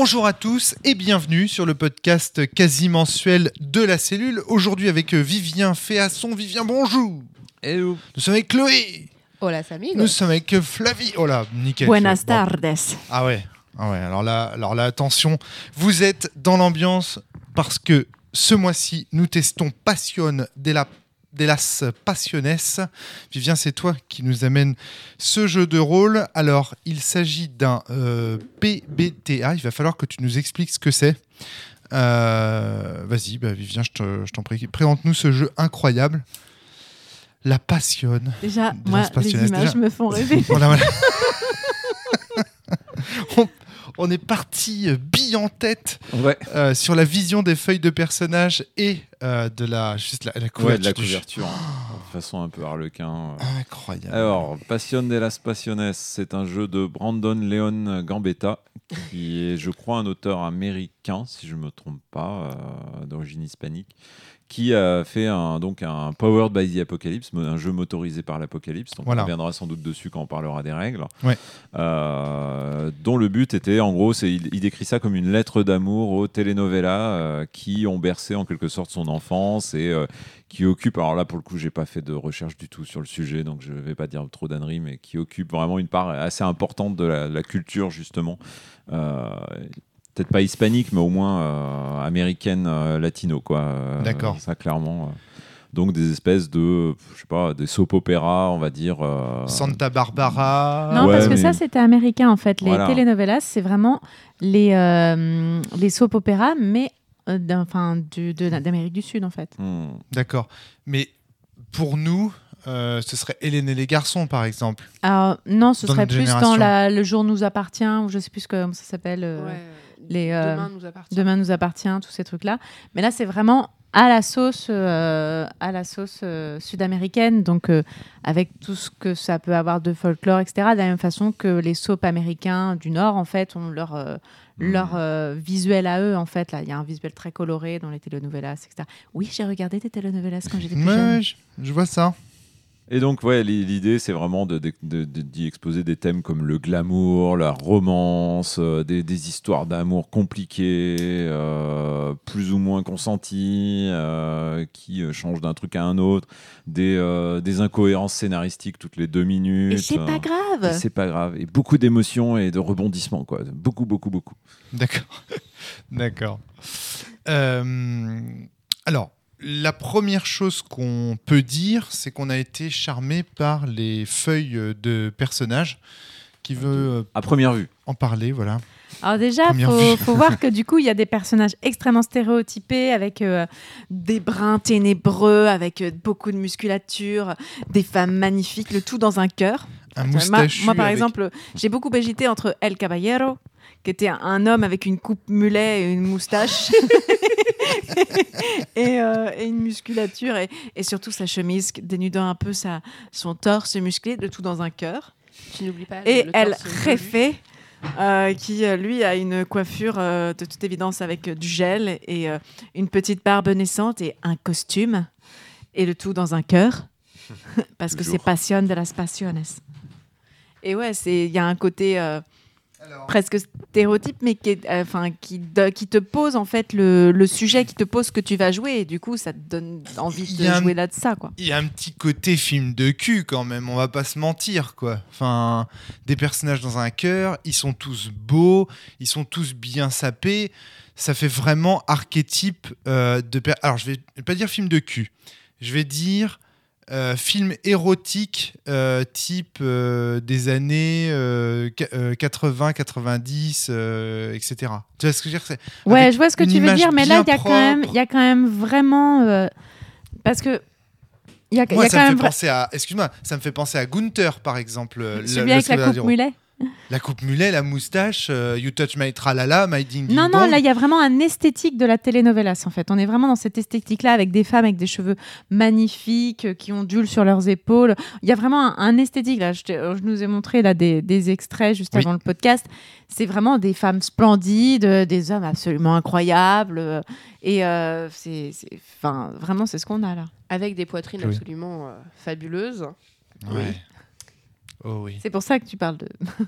Bonjour à tous et bienvenue sur le podcast quasi mensuel de la cellule. Aujourd'hui avec euh, Vivien Féasson. Vivien, bonjour. Hello. Nous sommes avec Chloé. Hola, amigos. Nous sommes avec Flavie. Oh là, nickel. Buenas Bon. tardes. Ah ouais. Ah ouais. Alors là, alors là, attention. Vous êtes dans l'ambiance parce que ce mois-ci, nous testons Passion de la de las Passiones. Vivien, c'est toi qui nous amène ce jeu de rôle. Alors, il s'agit d'un euh, PBTA. Il va falloir que tu nous expliques ce que c'est. Euh, Vas-y, bah, Vivien, je te- je t'en prie. Présente-nous ce jeu incroyable. La passionne. Déjà, moi, les images déjà. me font rêver. Voilà, voilà. on, on est parti euh, bille en tête Ouais. euh, sur la vision des feuilles de personnages et euh, de la juste la, la couverture. Ouais, de la couverture. hein, de façon un peu harlequin. euh. Incroyable. Alors, Passion de las Passiones, c'est un jeu de Brandon Leon Gambetta, qui est, je crois, un auteur américain, si je ne me trompe pas, d'origine hispanique, qui a fait un, donc un Powered by the Apocalypse, un jeu motorisé par l'Apocalypse. Donc Voilà. on reviendra sans doute dessus quand on parlera des règles. Ouais. Euh, dont le but était, en gros, c'est, il, il décrit ça comme une lettre d'amour aux telenovelas euh, qui ont bercé en quelque sorte son enfance et euh, qui occupe, alors là pour le coup j'ai pas fait de recherche du tout sur le sujet donc je vais pas dire trop d'âneries mais qui occupe vraiment une part assez importante de la, la culture justement peut-être pas hispanique mais au moins euh, américaine euh, latino quoi Euh, D'accord. ça clairement euh. donc des espèces de je sais pas des soap opéras on va dire euh, Santa Barbara. Non, Ouais, parce que mais- ça, c'était américain en fait. Les Voilà. telenovelas, c'est vraiment les, euh, les soap opéras, mais euh, d'un- enfin, du- de- d'Amérique du Sud en fait. hmm. D'accord. Mais pour nous, euh, ce serait Hélène et les garçons, par exemple. Alors, non, ce Dans serait plus génération. dans la, Le jour nous appartient, ou je sais plus comment ça s'appelle. euh, Ouais. Les, euh, Demain nous appartient. Demain nous appartient, tous ces trucs-là. Mais là, c'est vraiment à la sauce, euh, à la sauce euh, sud-américaine, donc euh, avec tout ce que ça peut avoir de folklore, etc. De la même façon que les soaps américains du Nord, en fait, ont leur euh, Mhm. leur euh, visuel à eux, en fait. Là, il y a un visuel très coloré dans les telenovelas, etc. Oui, j'ai regardé des telenovelas quand j'étais plus jeune. Ouais, je, je vois ça. Et donc, ouais, l'i- l'idée, c'est vraiment de, de- de- de- d'y exposer des thèmes comme le glamour, la romance, euh, des, des histoires d'amour compliquées, euh, plus ou moins consenties, euh, qui euh, changent d'un truc à un autre, des, euh, des incohérences scénaristiques toutes les deux minutes. Et c'est pas grave. c'est pas grave. Et beaucoup d'émotions et de rebondissements, quoi. Beaucoup, beaucoup, beaucoup. D'accord. D'accord. Euh, alors, la première chose qu'on peut dire, c'est qu'on a été charmé par les feuilles de personnages. Qui veut euh, À première vue. en parler, voilà. Alors déjà, faut, faut voir que du coup, il y a des personnages extrêmement stéréotypés avec euh, des brins ténébreux, avec euh, beaucoup de musculature, des femmes magnifiques, le tout dans un cœur. Un Moi- moustachu. Moi, par avec- exemple, j'ai beaucoup hésité entre El Caballero, qui était un, un homme avec une coupe mulet et une moustache, et, euh, et une musculature, et, et surtout sa chemise dénudant un peu sa, son torse musclé, le tout dans un cœur. Tu n'oublies pas. Et le El torse velu. Jefe, euh, qui euh, lui a une coiffure euh, de toute évidence avec euh, du gel et euh, une petite barbe naissante et un costume, et le tout dans un cœur, parce que c'est passion de las pasiones. Et ouais, c'est il y a un côté euh, Alors, presque stéréotype, mais qui, est, euh, enfin, qui, de- qui te pose en fait le, le sujet, qui te pose ce que tu vas jouer, et du coup, ça te donne envie de un- jouer là de ça, quoi. il y a un petit côté film de cul quand même, on va pas se mentir quoi. Enfin, des personnages dans un cœur, ils sont tous beaux, ils sont tous bien sapés. Ça fait vraiment archétype euh, de. per- Alors je vais pas dire film de cul, je vais dire euh, film érotique euh, type euh, des années euh, qua- euh, 80, 90, euh, etc. Tu vois ce que je veux dire Ouais, je vois ce que tu veux dire, mais là, il y, a quand même- y a quand même vraiment. parce que. Il y a, il y Moi, a ça quand me fait même. penser à. Excuse-moi, ça me fait penser à Gunther, par exemple. le- Celui avec la coupe mulet? La coupe mulet, la moustache, euh, You Touch My Tralala, My Ding Ding Non, non, Dong. là, il y a vraiment un esthétique de la telenovelas, en fait. On est vraiment dans cette esthétique-là avec des femmes avec des cheveux magnifiques euh, qui ondulent sur leurs épaules. Il y a vraiment un, un esthétique, là. Je, te- je nous ai montré là, des, des extraits juste Oui. avant le podcast. C'est vraiment des femmes splendides, euh, des hommes absolument incroyables. euh, Et euh, c'est, c'est- enfin, vraiment, c'est ce qu'on a là. Avec des poitrines Oui. absolument euh, fabuleuses. Ouais. Oh oui. C'est pour ça que tu parles de.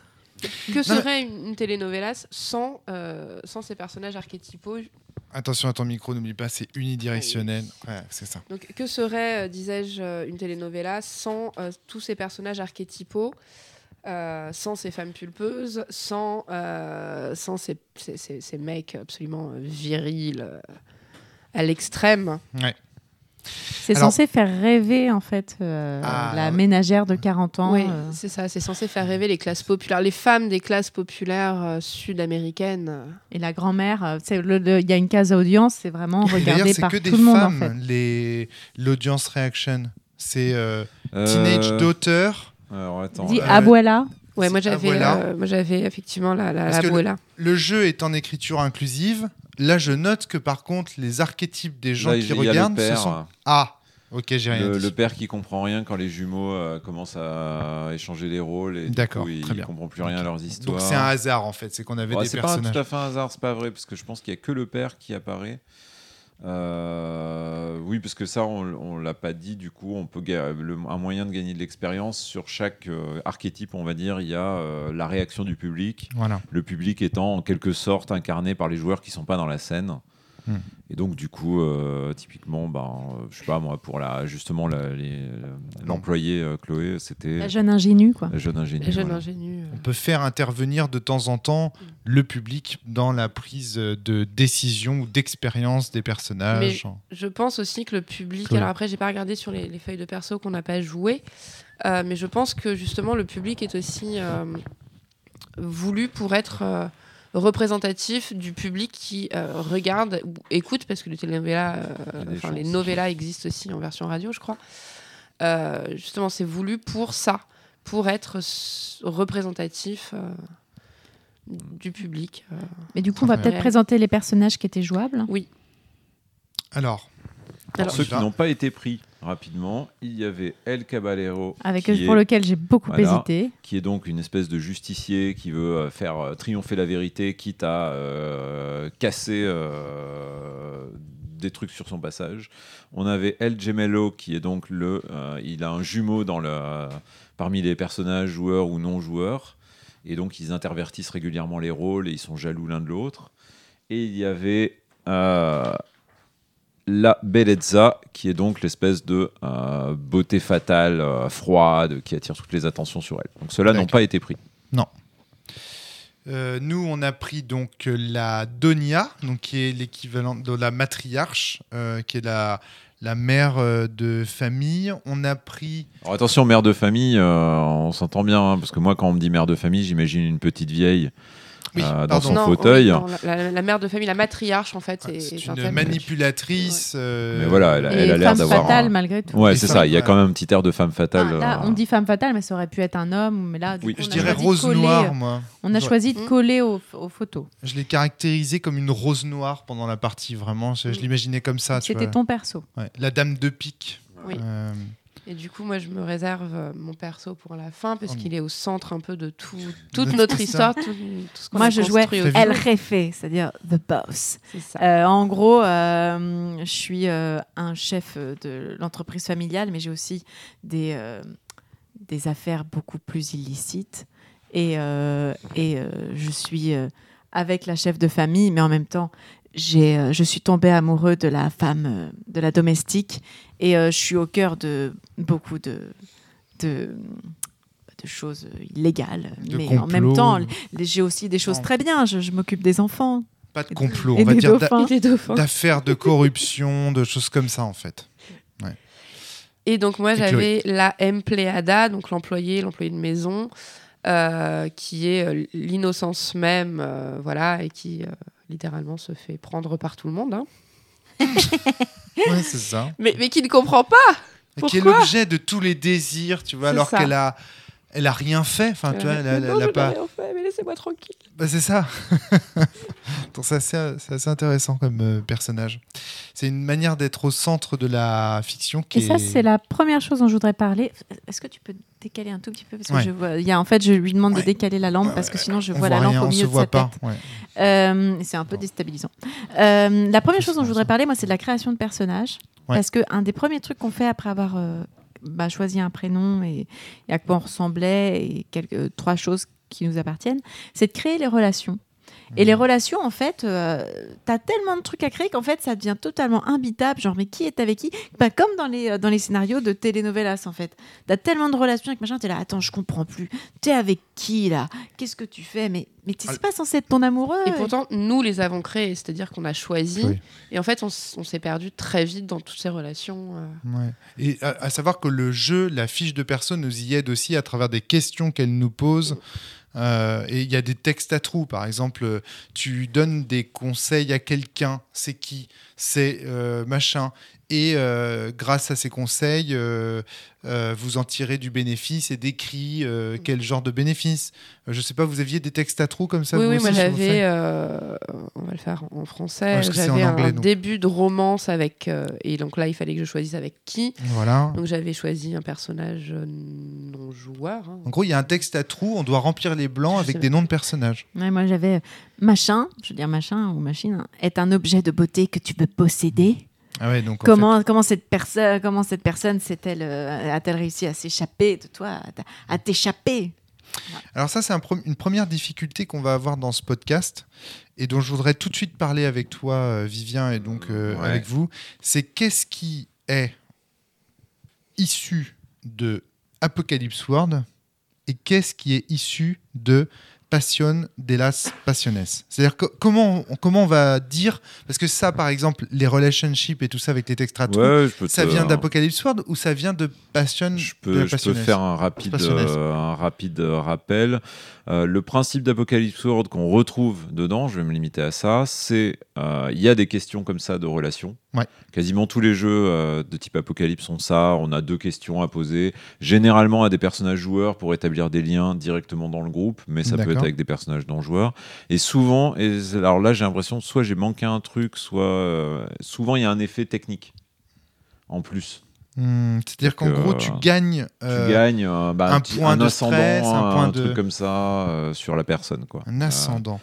Que serait une, une telenovelas sans, euh, sans ces personnages archétypaux Attention à ton micro, n'oublie pas, c'est unidirectionnel. Ouais, c'est ça. Donc, que serait, euh, disais-je, euh, une telenovela sans euh, tous ces personnages archétypaux, euh, sans ces femmes pulpeuses, sans, euh, sans ces, ces- ces- ces mecs absolument virils euh, à l'extrême? Ouais. C'est censé faire rêver en fait euh, Ah, la ménagère de 40 ans. Oui, euh. c'est ça. C'est censé faire rêver les classes populaires, les femmes des classes populaires euh, sud-américaines. Et la grand-mère, il y a une case audience, c'est vraiment regardé c'est par que tout des le monde en femmes, fait. les... l'audience reaction. C'est euh, Euh, Teenage Daughter. Alors attends. Euh, Abuela. Ouais, moi j'avais, euh, moi j'avais effectivement la, la, Parce la que le- abuela. Le jeu est en écriture inclusive. Là, je note que par contre, les archétypes des gens Là, qui regardent, père, ce sont... Ah, ok, j'ai rien le, dit. le père qui comprend rien quand les jumeaux euh, commencent à échanger les rôles et du D'accord, coup, il comprend plus rien à leurs histoires. Donc c'est un hasard en fait, c'est qu'on avait des c'est pas personnages. tout à fait un hasard, c'est pas vrai, parce que je pense qu'il y a que le père qui apparaît. Euh, oui, parce que ça, on, on l'a pas dit. Du coup, on peut le- un moyen de gagner de l'expérience sur chaque euh, archétype, on va dire, il y a euh, la réaction du public. Voilà. Le public étant en quelque sorte incarné par les joueurs qui sont pas dans la scène. Et donc, du coup, euh, typiquement, ben, euh, je sais pas moi, pour la, justement l'employé euh, Chloé, c'était La jeune ingénue, quoi. la jeune jeunes voilà. ingénus. On peut faire intervenir de temps en temps le public dans la prise de décision ou d'expérience des personnages. Je pense aussi que le public. Chloé. Alors après, j'ai pas regardé sur les, les feuilles de perso qu'on n'a pas joué, euh, mais je pense que justement le public est aussi euh, voulu pour être euh, représentatif du public qui euh, regarde ou écoute, parce que les telenovelas, euh, les novellas existent aussi en version radio, je crois. Euh, justement, c'est voulu pour ça, pour être représentatif euh, du public. euh. Mais du coup, on va peut-être présenter les personnages qui étaient jouables. Alors, Pour Alors, ceux qui n'ont pas été pris rapidement, il y avait El Caballero, Avec qui, pour est, lequel j'ai beaucoup Voilà. hésité. qui est donc une espèce de justicier qui veut euh, faire euh, triompher la vérité, quitte à euh, casser euh, des trucs sur son passage. On avait El Gemello, qui est donc le, euh, il a un jumeau dans le, parmi les personnages joueurs ou non joueurs, et donc ils intervertissent régulièrement les rôles et ils sont jaloux l'un de l'autre. Et il y avait euh, la Bellezza, qui est donc l'espèce de euh, beauté fatale, euh, froide, qui attire toutes les attentions sur elle. Donc ceux-là n'ont pas été pris. euh, nous, on a pris donc la Donia, donc qui est l'équivalent de la matriarche, qui est la, la mère de famille. On a pris Alors attention, mère de famille, on s'entend bien, hein, parce que moi, quand on me dit mère de famille, j'imagine une petite vieille. Oui, Euh, dans son Non, fauteuil. oui, non, la, mère de famille, la matriarche en fait. Est- c'est est un une thème. manipulatrice. euh, Mais voilà, elle a- l'air femme d'avoir fatale, un- malgré tout. Ouais, c'est ça, il y a quand même un petit air de femme fatale. Ah, là, euh, on dit femme fatale, mais ça aurait pu être un homme. Mais là, du Oui. coup, Je on dirais rose coller- noire, moi. On a Ouais. choisi de Mm. coller aux, aux photos. Je l'ai caractérisée comme une rose noire pendant la partie, vraiment. Je, je Mm. l'imaginais comme ça. C'était ton perso. Ouais. La dame de pique. Oui. Et du coup, moi, je me réserve euh, mon perso pour la fin parce Oh. qu'il est au centre un peu de tout, toute De notre histoire, tout, tout ce qu'on Moi, je jouais. El Jefe, c'est-à-dire The Boss. Ça. Euh, en gros, euh, je suis euh, un chef de l'entreprise familiale, mais j'ai aussi des, euh, des affaires beaucoup plus illicites. Et, euh, et euh, je suis euh, avec la chef de famille, mais en même temps, j'ai, euh, je suis tombée amoureux de la femme, euh, de la domestique. Et euh, je suis au cœur de beaucoup de, de, de choses illégales. De mais en même temps, j'ai aussi des choses très bien. Je, je m'occupe des enfants. Pas de complot, on va dire d'affaires de corruption, de choses comme ça en fait. Et donc, moi, j'avais la empleada, donc l'employé, l'employé de maison, euh, qui est l'innocence même, euh, voilà, et qui euh, littéralement se fait prendre par tout le monde. hein. Ouais, c'est ça. Mais, mais qui ne comprend pas? Et qui est Pourquoi? l'objet de tous les désirs, tu vois, alors qu'elle a, elle a rien fait. Enfin, tu vois, elle, a- elle Non, a je n'ai pas. rien fait, mais laissez-moi tranquille. Bah, c'est ça. Donc c'est assez, c'est assez intéressant comme euh, personnage. C'est une manière d'être au centre de la fiction qui Et ça, est- c'est la première chose dont je voudrais parler. Est-ce que tu peux décaler un tout petit peu? Parce que Ouais. je vois, il y a, En fait, je lui demande Ouais. de décaler la lampe parce que sinon, je vois la lampe rien, au milieu se de voit sa pas. tête. ouais. Euh, c'est un peu déstabilisant. Euh, la première chose dont je voudrais parler, moi, c'est de la création de personnages. Ouais. Parce que un des premiers trucs qu'on fait après avoir euh, bah, choisi un prénom et, et à quoi on ressemblait et quelques, trois choses qui nous appartiennent, c'est de créer les relations. Et les relations, en fait, euh, t'as tellement de trucs à créer qu'en fait, ça devient totalement imbitable. Genre, mais qui est avec qui? Bah, Comme dans les, euh, dans les scénarios de telenovelas, en fait. T'as tellement de relations avec machin, t'es là, attends, je comprends plus. T'es avec qui, là? Qu'est-ce que tu fais? Mais, mais t'es Ah. c'est pas censé être ton amoureux. Et pourtant, nous les avons créés, c'est-à-dire qu'on a choisi. Oui. Et en fait, on, s'est perdu très vite dans toutes ces relations. euh. Ouais. Et à, à savoir que le jeu, la fiche de personne nous y aide aussi à travers des questions qu'elle nous pose. Euh, et il y a des textes à trous, par exemple, euh, tu donnes des conseils à quelqu'un, c'est qui, c'est euh, machin, et euh, grâce à ces conseils, euh, euh, vous en tirez du bénéfice et décrit euh, quel genre de bénéfice. Je sais pas, vous aviez des textes à trous comme ça oui, vous oui, aussi, moi j'avais, euh, on va le faire en français, j'avais un donc. début de romance avec, euh, et donc là il fallait que je choisisse avec qui. Voilà. Donc j'avais choisi un personnage euh, non joueur. hein. En gros, il y a un texte à trous, on doit remplir les blancs avec des noms de personnages. Ouais, moi, j'avais machin, je veux dire machin ou machine, hein, est un objet de beauté que tu peux posséder. Ah ouais, donc en Comment, comment cette personne, comment cette personne s'est-elle, euh, a-t-elle réussi à s'échapper de toi, à t'échapper? Alors ça, c'est un une première difficulté qu'on va avoir dans ce podcast et dont je voudrais tout de suite parler avec toi, euh, Vivien, et donc euh, Ouais. avec vous. C'est qu'est-ce qui est issu de Apocalypse World et qu'est-ce qui est issu de Passion de las Passiones. C'est-à-dire que- comment, on, comment on va dire, parce que ça, par exemple, les relationships et tout ça avec les textes Ouais, ça vient d'Apocalypse World ou ça vient de Passion Je de peux, la je peux Passiones faire un rapide, euh, un rapide euh, rappel. Euh, le principe d'Apocalypse World qu'on retrouve dedans, je vais me limiter à ça, c'est euh, il y a des questions comme ça de relations. Ouais. Quasiment tous les jeux de type Apocalypse ont ça. On a deux questions à poser, généralement à des personnages joueurs pour établir des liens directement dans le groupe, mais ça peut être avec des personnages non joueurs. Et souvent, et alors là j'ai l'impression soit j'ai manqué un truc, soit euh, souvent il y a un effet technique en plus. Hmm, C'est-à-dire qu'en gros, euh, tu gagnes. euh, tu gagnes euh, bah, un point de ascendant, stress, un un, point de- truc comme ça sur la personne. Quoi. Un ascendant.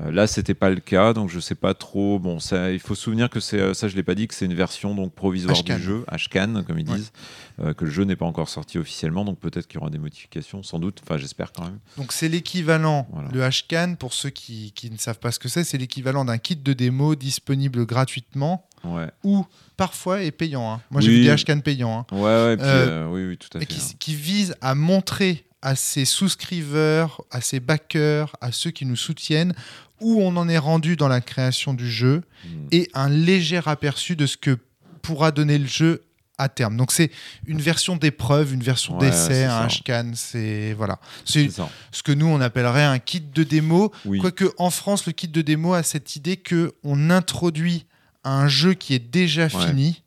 Euh, là, c'était pas le cas, donc je sais pas trop. Bon, ça, il faut se souvenir que c'est euh, ça, je l'ai pas dit, que c'est une version donc provisoire Ashcan. du jeu, Ashcan, comme ils Ouais. disent, euh, que le jeu n'est pas encore sorti officiellement, donc peut-être qu'il y aura des modifications, sans doute. Enfin, j'espère quand même. Donc c'est l'équivalent, Voilà. le Hcan, pour ceux qui, qui ne savent pas ce que c'est, c'est l'équivalent d'un kit de démo disponible gratuitement Ouais, ou parfois est payant. hein. Moi j'ai Oui. vu des Hcan payants. hein. ouais, ouais. puis, Euh, euh, oui, oui, tout à fait. qui, hein. qui vise à montrer à ses souscriveurs, à ses backers, à ceux qui nous soutiennent, où on en est rendu dans la création du jeu Mm. et un léger aperçu de ce que pourra donner le jeu à terme. Donc c'est une version d'épreuve, une version Ouais, d'essai, un ça. Hcan, c'est voilà. C'est ce que nous on appellerait un kit de démo. Oui. Quoique en France, le kit de démo a cette idée que on introduit un jeu qui est déjà fini,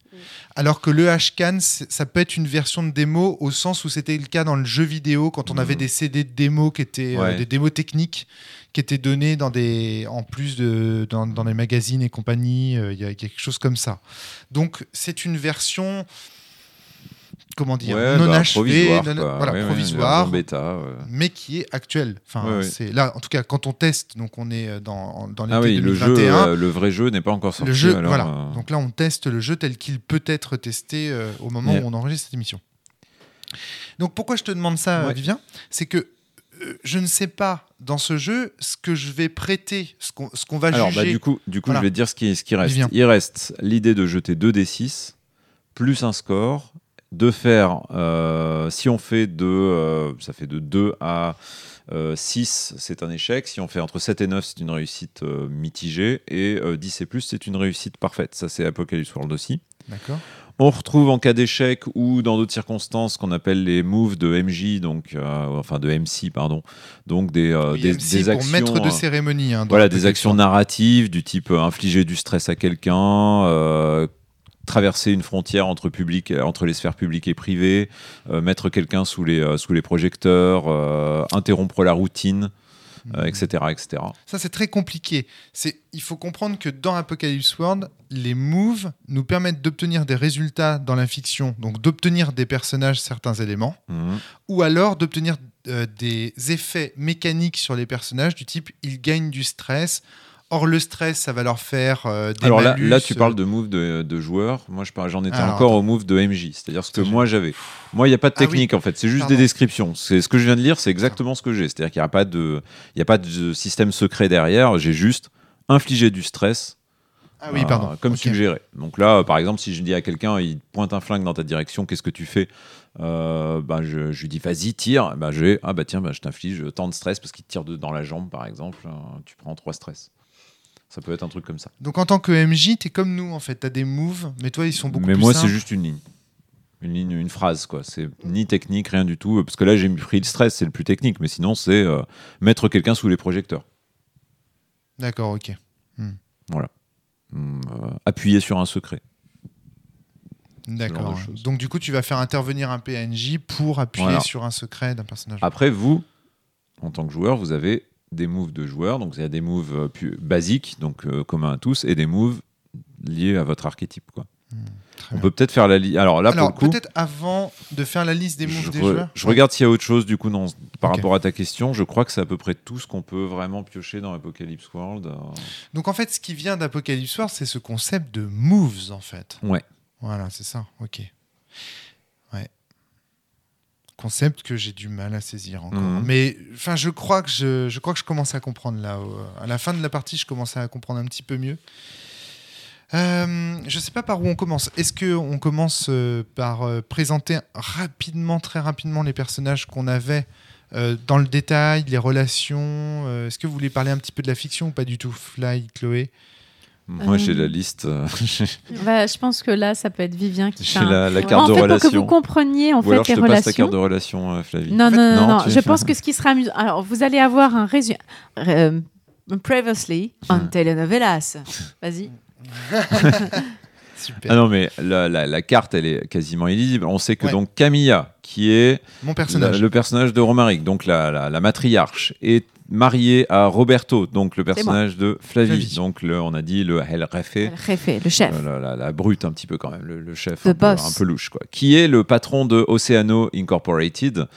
alors que le Hcan, ça peut être une version de démo au sens où c'était le cas dans le jeu vidéo quand on avait des CD de démo qui étaient euh, des démos techniques qui étaient donnés dans des, en plus de dans, dans les magazines et compagnie. euh, Il y a quelque chose comme ça. Donc c'est une version comment dire Ouais, non bah, achevée, provisoire, non- voilà Ouais, provisoire bêta. mais qui est actuel. Enfin, c'est là, en tout cas, quand on teste, donc on est euh, dans, dans l'été Ah oui, le jeu, 2021. euh, le vrai jeu n'est pas encore sorti. le jeu, alors, voilà. euh, Donc là, on teste le jeu tel qu'il peut être testé au moment Yeah. où on enregistre cette émission. Donc pourquoi je te demande ça. Vivien? C'est que je ne sais pas dans ce jeu ce que je vais prêter, ce qu'on ce qu'on va Alors, juger. bah, du coup, du coup Voilà. je vais te dire ce qui, ce qui reste. Vivien. Il reste l'idée de jeter 2d6 plus un score, de faire, euh, si on fait de, euh, ça fait de 2 à euh, 6, c'est un échec. Si on fait entre 7 et 9, c'est une réussite euh, mitigée. Et euh, 10 et plus, c'est une réussite parfaite. Ça, c'est Apocalypse World aussi. D'accord. On retrouve en cas d'échec ou dans d'autres circonstances ce qu'on appelle les moves de MJ, donc euh, enfin de MC pardon, donc des, euh, Oui, des, MC des pour actions, maître de cérémonie. hein, voilà, des actions narratives du type infliger du stress à quelqu'un, euh, traverser une frontière entre, public, entre les sphères publiques et privées, euh, mettre quelqu'un sous les, euh, sous les projecteurs, euh, interrompre la routine, euh, Mhm. etc., etc. Ça, c'est très compliqué. C'est, il faut comprendre que dans Apocalypse World, les moves nous permettent d'obtenir des résultats dans la fiction, donc d'obtenir des personnages certains éléments, Mhm. ou alors d'obtenir euh, des effets mécaniques sur les personnages du type ils gagnent du stress Or, le stress, ça va leur faire euh, des Alors là, malus, là, tu euh, parles de move de, de joueurs. Moi, j'en étais Alors, encore attends. au move de MJ. C'est-à-dire ce que moi j'avais. Moi, il n'y a pas de Ah oui. technique en fait. C'est juste Pardon. des descriptions. C'est ce que je viens de lire. C'est exactement ce que j'ai. C'est-à-dire qu'il n'y a pas de, y a pas de système secret derrière. J'ai juste infligé du stress. Ah oui, euh, pardon. comme Ok. suggéré. Donc là, euh, par exemple, si je dis à quelqu'un, il pointe un flingue dans ta direction, qu'est-ce que tu fais? Euh, ben, je, je lui dis vas-y tire. Ben, je vais ah bah tiens, ben, je t'inflige tant de stress parce qu'il te tire de- dans la jambe par exemple. Euh, tu prends trois stress. Ça peut être un truc comme ça. Donc, en tant que MJ, t'es comme nous, en fait. T'as des moves, mais toi, ils sont beaucoup Mais plus moi, c'est juste une ligne. Une ligne, une phrase, quoi. C'est ni technique, rien du tout. Parce que là, j'ai pris le stress, c'est le plus technique. Mais sinon, c'est euh, mettre quelqu'un sous les projecteurs. D'accord, ok. Hum, euh, appuyer sur un secret. D'accord. Donc, du coup, tu vas faire intervenir un PNJ pour appuyer Voilà. sur un secret d'un personnage. Après, vous, en tant que joueur, vous avez des moves de joueurs. Donc, il y a des moves euh, pu- basiques, donc euh, communs à tous, et des moves liés à votre archétype, quoi. Très On peut peut-être faire la liste. Alors là, Alors, pour le coup, peut-être avant de faire la liste des moves des joueurs. je regarde s'il y a autre chose, du coup, dans- par rapport à ta question. Je crois que c'est à peu près tout ce qu'on peut vraiment piocher dans Apocalypse World. Euh, Donc, en fait, ce qui vient d'Apocalypse War, c'est ce concept de moves, en fait. Ouais. Voilà, c'est ça. Ok. Concept que j'ai du mal à saisir encore. Mhm. Mais enfin, je crois que je, je crois que je commence à comprendre là. euh, À la fin de la partie, je commençais à comprendre un petit peu mieux. Euh, je sais pas par où on commence. Est-ce que on commence euh, par euh, présenter rapidement, très rapidement les personnages qu'on avait euh, dans le détail, les relations Est-ce que vous voulez parler un petit peu de la fiction ou pas du tout, Fly, Chloé? Moi, Euh, j'ai la liste. euh, Bah, je pense que là, ça peut être Vivien qui fait j'ai la, la Ouais. carte en de fait, pour que relation. vous compreniez en Ou alors, fait je les te passe ta relations. carte de relation, euh, Flavie. Non, En fait, non, non, non, non. tu- Je pense que ce qui sera amusant. Alors, vous allez avoir un résumé. Euh, previously on Hmm. telenovelas. Vas-y. Super. Ah non, mais la, la- la carte, elle est quasiment illisible. On sait que Ouais. donc Camilla, qui est Mon la- personnage. le personnage de Romaric, donc la, la- la matriarche, est mariée à Roberto, donc le personnage de Flavie. Flavie. Donc le, on a dit le El Refe. Le Réfé, le chef. Euh, la, la- la brute un petit peu quand même, le, le chef un peu, boss. un peu louche quoi. Qui est le patron de Oceano Incorporated,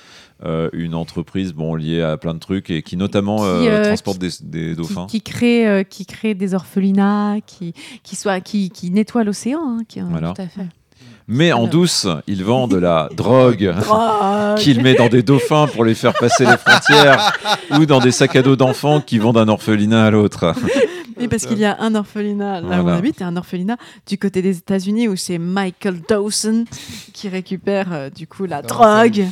euh, une entreprise bon liée à plein de trucs et qui notamment Qui, euh, transporte des, dauphins. qui crée, qui crée des orphelinats, qui, qui, soit, qui, nettoie l'océan. hein, Voilà. Tout à fait. Mais en douce, il vend de la drogue. Drogue. qu'il met dans des dauphins pour les faire passer les frontières ou dans des sacs à dos d'enfants qui vont d'un orphelinat à l'autre. Oui, parce qu'il y a un orphelinat là où on habite et un orphelinat du côté des États-Unis où c'est Michael Dawson qui récupère euh, du coup la Non, drogue.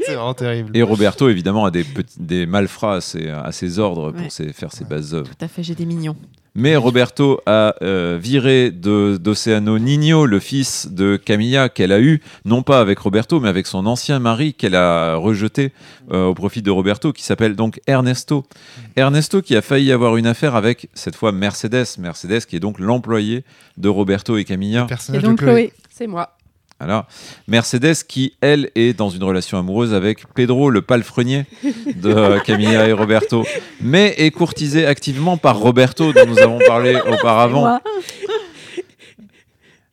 C'est vraiment terrible. Et Roberto, évidemment, a des, petits, des malfrats à ses, à ses ordres pour ses- faire ses Ouais. bases œuvres. Tout à fait, j'ai des mignons. Mais Roberto a euh, viré d'Oceano Nino, le fils de Camilla, qu'elle a eu, non pas avec Roberto, mais avec son ancien mari qu'elle a rejeté euh, au profit de Roberto, qui s'appelle donc Ernesto. Ernesto qui a failli avoir une affaire avec, cette fois, Mercedes. Mercedes qui est donc l'employé de Roberto et Camilla. Et Personnage donc. Chloé. C'est moi. Voilà. Mercedes qui, elle, est dans une relation amoureuse avec Pedro, le palefrenier de euh, Camilla et Roberto, mais est courtisée activement par Roberto, dont nous avons parlé auparavant.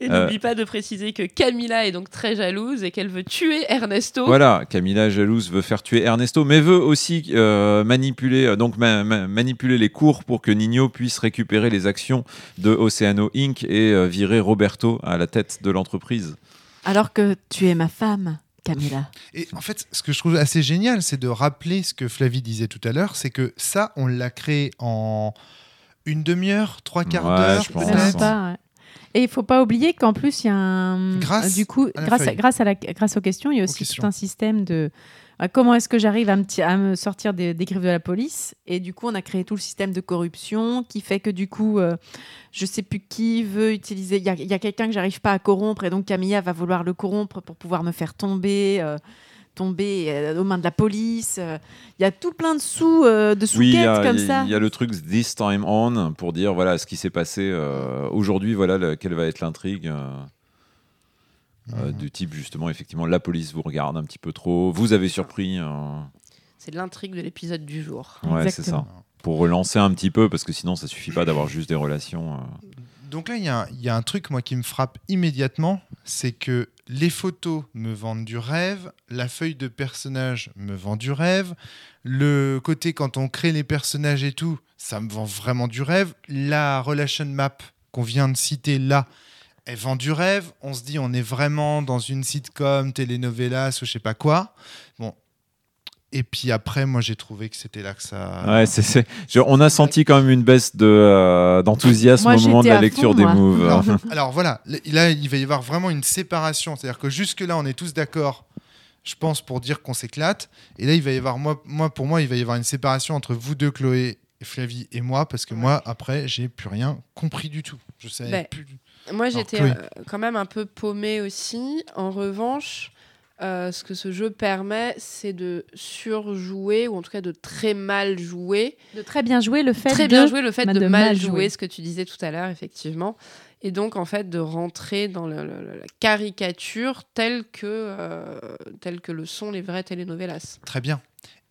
Et Euh, n'oublie pas de préciser que Camilla est donc très jalouse et qu'elle veut tuer Ernesto. Voilà, Camilla jalouse veut faire tuer Ernesto, mais veut aussi euh, manipuler, euh, donc ma- ma- manipuler les cours pour que Nino puisse récupérer les actions de Oceano Inc. et euh, virer Roberto à la tête de l'entreprise. Alors que tu es ma femme, Camilla. Et en fait, ce que je trouve assez génial, c'est de rappeler ce que Flavie disait tout à l'heure, c'est que ça, on l'a créé en une demi-heure, trois quarts Ouais, d'heure, je pense. Même peut-être. pas, ouais. Et il faut pas oublier qu'en plus il y a un Grâce du coup à la grâce à, feuille. grâce à la grâce aux questions il y a aussi tout un système de comment est-ce que j'arrive à me, ti- à me sortir des, des griffes de la police? Et du coup on a créé tout le système de corruption qui fait que du coup euh, je sais plus qui veut utiliser il y a, quelqu'un que j'arrive pas à corrompre et donc Camilla va vouloir le corrompre pour pouvoir me faire tomber euh, tomber euh, aux mains de la police euh. il y a tout plein de sous euh, de Oui, y, sous-quêtes a- comme il y a- ça il y a le truc This Time On pour dire voilà ce qui s'est passé euh, aujourd'hui, voilà le- quelle va être l'intrigue. Euh, Mhm. du type justement effectivement la police vous regarde un petit peu trop vous avez surpris euh, C'est l'intrigue de l'épisode du jour. ouais c'est ça pour relancer un petit peu parce que sinon ça suffit pas d'avoir juste des relations euh. donc là, il y, a un- il y a un truc, moi, qui me frappe immédiatement, c'est que les photos me vendent du rêve, la feuille de personnage me vend du rêve, le côté quand on crée les personnages et tout, ça me vend vraiment du rêve, la relation map qu'on vient de citer là, elle vend du rêve, on se dit on est vraiment dans une sitcom, telenovelas ou je sais pas quoi. Bon. Et puis après, moi j'ai trouvé que c'était là que ça... Ouais, c'est, c'est- je- on a senti quand même une baisse de, euh, d'enthousiasme au moment de la lecture fond, des moi. moves. Non, alors voilà, là, il va y avoir vraiment une séparation. C'est-à-dire que jusque-là, on est tous d'accord, je pense, pour dire qu'on s'éclate. Et là, il va y avoir, moi, moi, pour moi, il va y avoir une séparation entre vous deux, Chloé, Flavie et moi, parce que moi, après, j'ai plus rien compris du tout. Je savais Ben, plus. Moi, j'étais euh, quand même un peu paumée aussi. En revanche, euh, ce que ce jeu permet, c'est de surjouer, ou en tout cas de très mal jouer. De très bien jouer le fait Très de... bien jouer le fait bah, de, de mal mal jouer, jouer. ce que tu disais tout à l'heure, effectivement. Et donc, en fait, de rentrer dans le- le- la caricature telle que, euh, telle que le sont les vraies telenovelas. Très bien.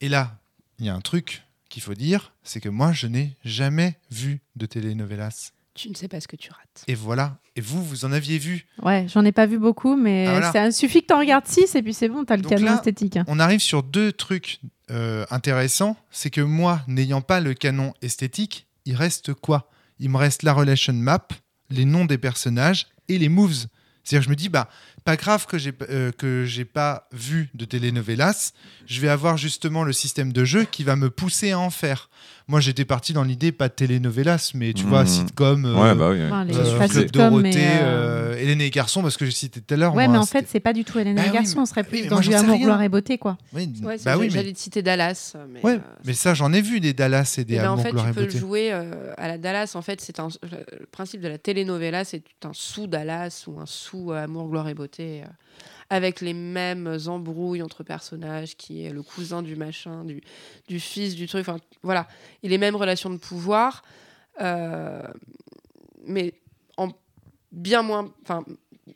Et là, il y a un truc qu'il faut dire, c'est que moi, je n'ai jamais vu de telenovelas. Tu ne sais pas ce que tu rates. Et voilà. Et vous, vous en aviez vu. Ouais, j'en ai pas vu beaucoup, mais Ah, voilà. ça suffit que t'en regardes 6 et puis c'est bon, t'as le Donc canon là, esthétique. hein. On arrive sur deux trucs euh, intéressants. C'est que moi, n'ayant pas le canon esthétique, il reste quoi? Il me reste la relation map, les noms des personnages et les moves. C'est-à-dire que je me dis, bah, pas grave que j'ai euh, que j'ai pas vu de telenovelas, je vais avoir justement le système de jeu qui va me pousser à en faire. Moi, j'étais parti dans l'idée pas de telenovelas, mais tu vois, Mhm. sitcom, euh, Ouais, bah oui. Euh, pas Club sitcom, Dorothée, mais, euh, euh, Hélène et les garçons, parce que j'ai cité tout à l'heure. Ouais, moi, mais en fait, c'est pas du tout Hélène Bah et les oui, garçons, mais- on serait plus mais dans du amour, gloire et beauté, quoi. Oui, Ouais, c'est- bah oui, mais... J'allais te citer Dallas. Mais, Ouais, euh, mais ça, j'en ai vu des Dallas et des Eh ben, en Amour, fait, Gloire tu et peux le Beauté. jouer euh, à la Dallas. En fait, c'est un le principe de la telenovela, c'est un sous Dallas ou un sous euh, Amour, gloire et beauté, euh, avec les mêmes embrouilles entre personnages, qui est le cousin du machin, du, du fils du truc. Enfin, voilà, et les mêmes relations de pouvoir, euh, mais en bien moins, enfin,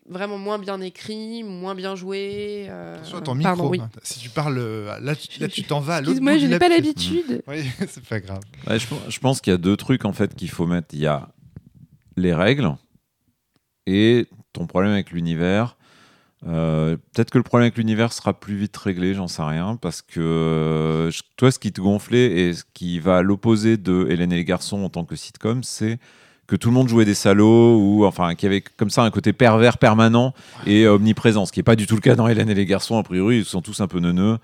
vraiment moins bien écrit, moins bien joué. euh, Attention à ton pardon, micro. oui. Si tu parles, euh, là, tu, là, tu t'en vas à l'autre Excuse-moi, bout je n'ai pas l'habitude. Oui, c'est pas grave. Ouais, je, je pense qu'il y a deux trucs en fait qu'il faut mettre. Il y a les règles et ton problème avec l'univers. Euh, Peut-être que le problème avec l'univers sera plus vite réglé, j'en sais rien, parce que euh, toi, ce qui te gonflait et ce qui va à l'opposé de Hélène et les garçons en tant que sitcom, c'est que tout le monde jouait des salauds ou enfin qu'il y avait comme ça un côté pervers permanent et omniprésent, ce qui n'est pas du tout le cas dans Hélène et les garçons. A priori, ils sont tous un peu neuneux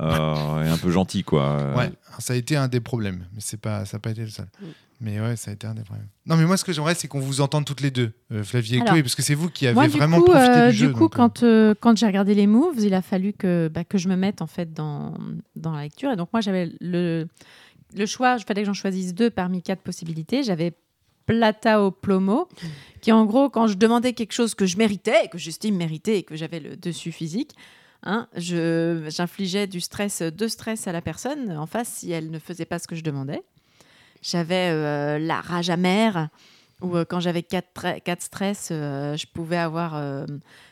euh, et un peu gentils, quoi. Ouais, ça a été un des problèmes, mais c'est pas, ça n'a pas été le seul. Mm. Mais ouais, ça a été un des problèmes. Non, mais moi, ce que j'aimerais, c'est qu'on vous entende toutes les deux, euh, Flavie et Alors, Chloé, parce que c'est vous qui avez Moi, vraiment coup, profité euh, du jeu. du coup donc, euh, quand, euh, quand j'ai regardé les moves, il a fallu que, bah, que je me mette en fait dans, dans la lecture. Et donc, moi, j'avais le, le choix, il fallait que j'en choisisse deux parmi quatre possibilités. J'avais Plata au Plomo, qui en gros, quand je demandais quelque chose que je méritais, que j'estime mériter et que j'avais le dessus physique, hein, j'infligeais du stress, de stress à la personne en face si elle ne faisait pas ce que je demandais. J'avais euh, la rage amère, où euh, quand j'avais quatre, quatre stress, euh, je pouvais avoir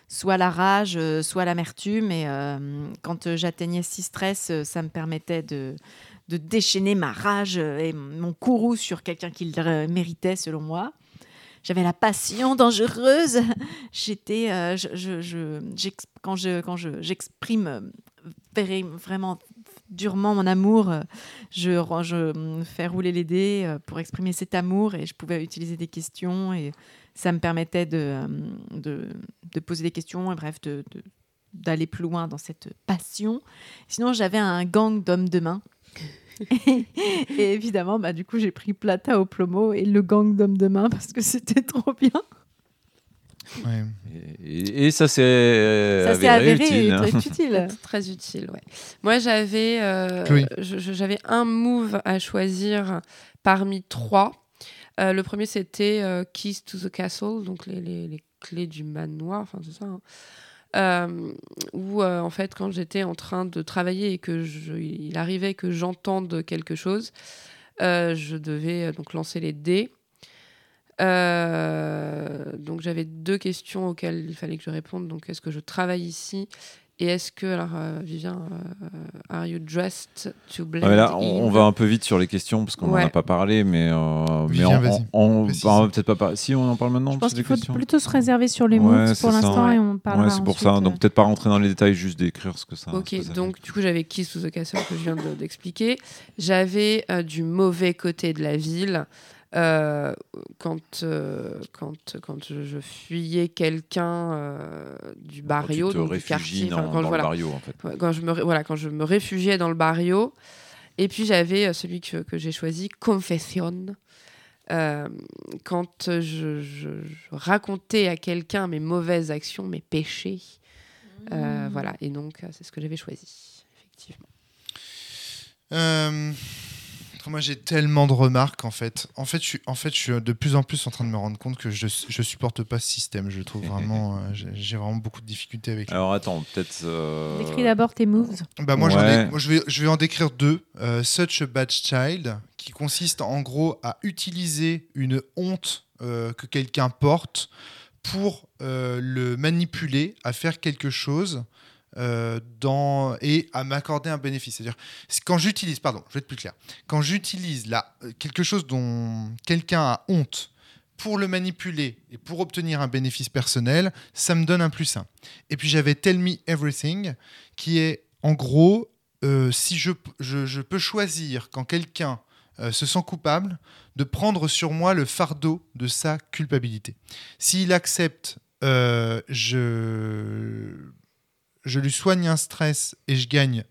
soit la rage, soit l'amertume. Et quand j'atteignais six stress, ça me permettait de, de déchaîner ma rage euh, et mon courroux sur quelqu'un qui le euh, méritait, selon moi. J'avais la passion dangereuse. J'étais, euh, je, quand je, j'exprime vraiment durement mon amour, je, fais rouler les dés pour exprimer cet amour et je pouvais utiliser des questions et ça me permettait de, de, poser des questions et bref, d'aller plus loin dans cette passion. Sinon, j'avais un gang d'hommes de main. et évidemment, bah, du coup, j'ai pris Plata au plomo et le gang d'hommes de main parce que c'était trop bien. ouais. Et, et ça s'est euh, Ça avéré, avéré utile. hein. très utile. Très utile, ouais. Moi, j'avais euh, j'avais un move à choisir parmi trois. Euh, le premier, c'était euh, Keys to the Castle, donc les, les- les clés du manoir, enfin, c'est ça. hein. Euh, où, euh, en fait, quand j'étais en train de travailler et que il arrivait que j'entende quelque chose, euh, je devais donc lancer les dés. Donc j'avais deux questions auxquelles il fallait que je réponde. Donc est-ce que je travaille ici? Et est-ce que, alors, euh, Vivien, euh, are you dressed to blend Ah, là, on, on va un peu vite sur les questions parce qu'on n'en Ouais. a pas parlé, mais, euh, mais Vivien, on, bah, on va peut-être pas parler. Si on en parle maintenant, Je pense qu'il faut questions. plutôt se réserver sur les Ouais, c'est pour l'instant et on parlera Ouais, c'est pour ça. Donc euh, peut-être pas rentrer dans les détails, juste décrire ce que ça. Ok, ce que ça donc du coup j'avais Kiss to the Castle que je viens de- d'expliquer. J'avais euh, du mauvais côté de la ville. Euh, quand, euh, quand, quand je, je fuyais quelqu'un euh, du barrio, Quand tu te donc du quartier, dans, quand, dans je, le barrio, en fait. Quand je me voilà quand je me réfugiais dans le barrio. Et puis j'avais euh, celui que, que j'ai choisi Confession. Euh, quand je, je- je racontais à quelqu'un mes mauvaises actions mes péchés Euh, voilà. Et donc c'est ce que j'avais choisi effectivement. Euh, moi, j'ai tellement de remarques en fait. En fait, je suis, en fait, je suis de plus en plus en train de me rendre compte que je, je supporte pas ce système. Je trouve vraiment, euh, j'ai vraiment beaucoup de difficultés avec. lui. Alors attends, peut-être. euh, Décris d'abord tes moves. Bah moi, ai- je, vais, je vais en décrire deux. Euh, Such a Bad Child, qui consiste en gros à utiliser une honte euh, que quelqu'un porte pour euh, le manipuler à faire quelque chose euh, et à m'accorder un bénéfice. C'est-à-dire, c'est quand j'utilise, pardon, je vais être plus clair, quand j'utilise quelque chose dont quelqu'un a honte pour le manipuler et pour obtenir un bénéfice personnel, ça me donne un plus 1. Et puis j'avais Tell Me Everything, qui est en gros, euh, si je, je, peux choisir quand quelqu'un euh, se sent coupable, de prendre sur moi le fardeau de sa culpabilité. S'il accepte, je, je lui soigne un stress et je gagne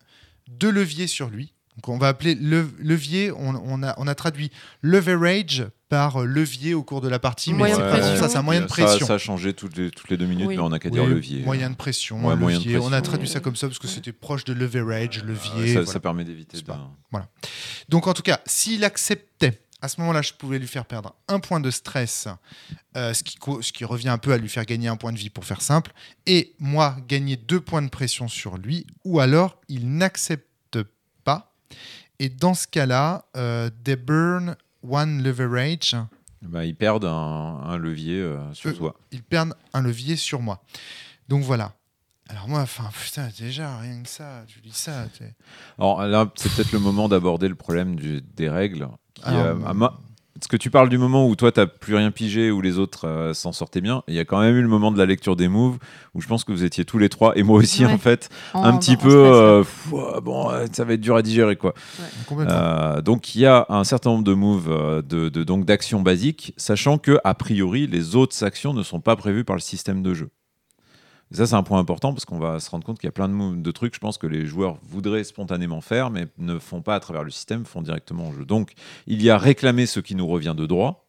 deux leviers sur lui. Donc on va appeler le, levier, on, on a, on a traduit leverage par levier au cours de la partie, mais c'est ça, c'est un moyen de pression. Ça, a changé toutes les, toutes les deux minutes, Oui. mais on n'a qu'à Oui, dire levier. Moyen de pression, Ouais, un moyen de levier. On a traduit ça comme ça parce que c'était proche de leverage, Euh, levier. ça, voilà. ça permet d'éviter de. pas- Donc en tout cas, s'il acceptait, à ce moment-là, je pouvais lui faire perdre un point de stress, euh, ce, qui co- ce qui revient un peu à lui faire gagner un point de vie pour faire simple, et moi gagner deux points de pression sur lui, ou alors il n'accepte pas. Et dans ce cas-là, euh, they burn one leverage, Bah, ils perdent un, un levier euh, sur toi. ils perdent un levier sur moi. Donc voilà. Alors moi, enfin, putain, déjà, rien que ça, tu dis ça. Alors là, c'est peut-être le moment d'aborder le problème du- des règles. Qui, Alors, euh, Parce que tu parles du moment où toi, t'as plus rien pigé, où les autres euh, s'en sortaient bien. Il y a quand même eu le moment de la lecture des moves, où je pense que vous étiez tous les trois, et moi aussi Ouais. en fait, En- un petit peu... euh, pff, bon, ça va être dur à digérer quoi. Euh, donc il y a un certain nombre de moves, de, de- donc d'actions basiques, sachant que a priori les autres actions ne sont pas prévues par le système de jeu. Et ça c'est un point important parce qu'on va se rendre compte qu'il y a plein de, trucs, je pense que les joueurs voudraient spontanément faire, mais ne font pas à travers le système, font directement en jeu. Donc il y a réclamer ce qui nous revient de droit.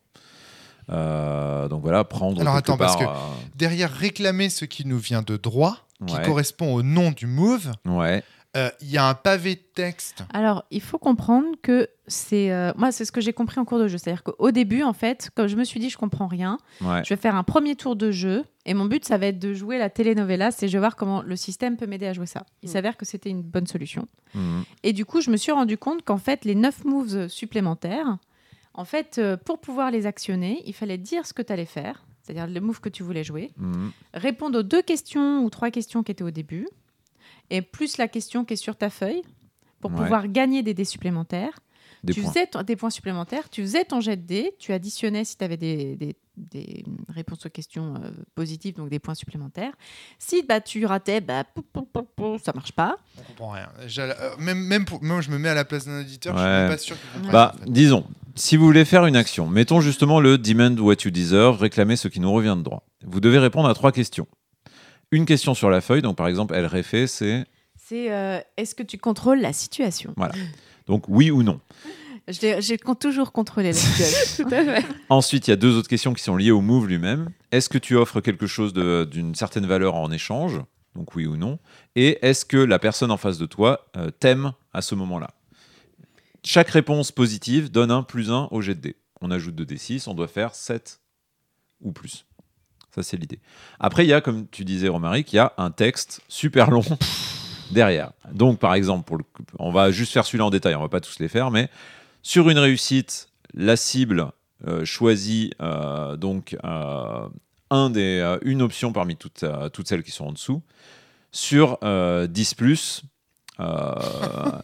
Euh, donc voilà, prendre. Alors, attends, parce part, Derrière réclamer ce qui nous vient de droit, qui Ouais. correspond au nom du move, euh, ouais. euh, il y a un pavé de texte. Alors, il faut comprendre que c'est. euh, moi, c'est ce que j'ai compris en cours de jeu. C'est-à-dire qu'au début, en fait, comme je me suis dit, je comprends rien, Ouais. je vais faire un premier tour de jeu. Et mon but, ça va être de jouer la telenovela. C'est je vais voir comment le système peut m'aider à jouer ça. Il Mm. s'avère que c'était une bonne solution. Mhm. Et du coup, je me suis rendu compte qu'en fait, les 9 moves supplémentaires, en fait, euh, pour pouvoir les actionner, il fallait dire ce que tu allais faire, c'est-à-dire le move que tu voulais jouer, Mhm. répondre aux deux questions ou trois questions qui étaient au début, et plus la question qui est sur ta feuille, pour Ouais. pouvoir gagner des dés supplémentaires. Des tu points. faisais ton- des points supplémentaires, tu faisais ton jet de dés, tu additionnais si tu avais des, des- des réponses aux questions euh, positives, donc des points supplémentaires. Si bah, tu ratais, bah, pou, pou, pou, pou, ça marche pas. On comprend rien. Euh, même, même pour, moi, je me mets à la place d'un auditeur, je suis Ouais. même pas sûr qu'il. Bah, en fait. disons, si vous voulez faire une action, mettons justement le demand what you deserve, réclamer ce qui nous revient de droit. Vous devez répondre à trois questions. Une question sur la feuille, donc par exemple, elle réfait, c'est C'est euh, est-ce que tu contrôles la situation? Donc oui ou non. J'ai toujours contrôlé la. Ensuite, il y a deux autres questions qui sont liées au move lui-même. Est-ce que tu offres quelque chose d'une certaine valeur en échange? Donc oui ou non. Et est-ce que la personne en face de toi euh, t'aime à ce moment-là? Chaque réponse positive donne un plus 1 au jet de dés. On ajoute 2 d6, on doit faire 7 ou plus. Ça, c'est l'idée. Après, il y a, comme tu disais, Romaric, il y a un texte super long derrière. Donc, par exemple, pour le, on va juste faire celui-là en détail, on va pas tous les faire, mais sur une réussite, la cible euh, choisit euh, donc euh, une option parmi toutes, toutes celles qui sont en dessous. sur euh, 10 plus, euh,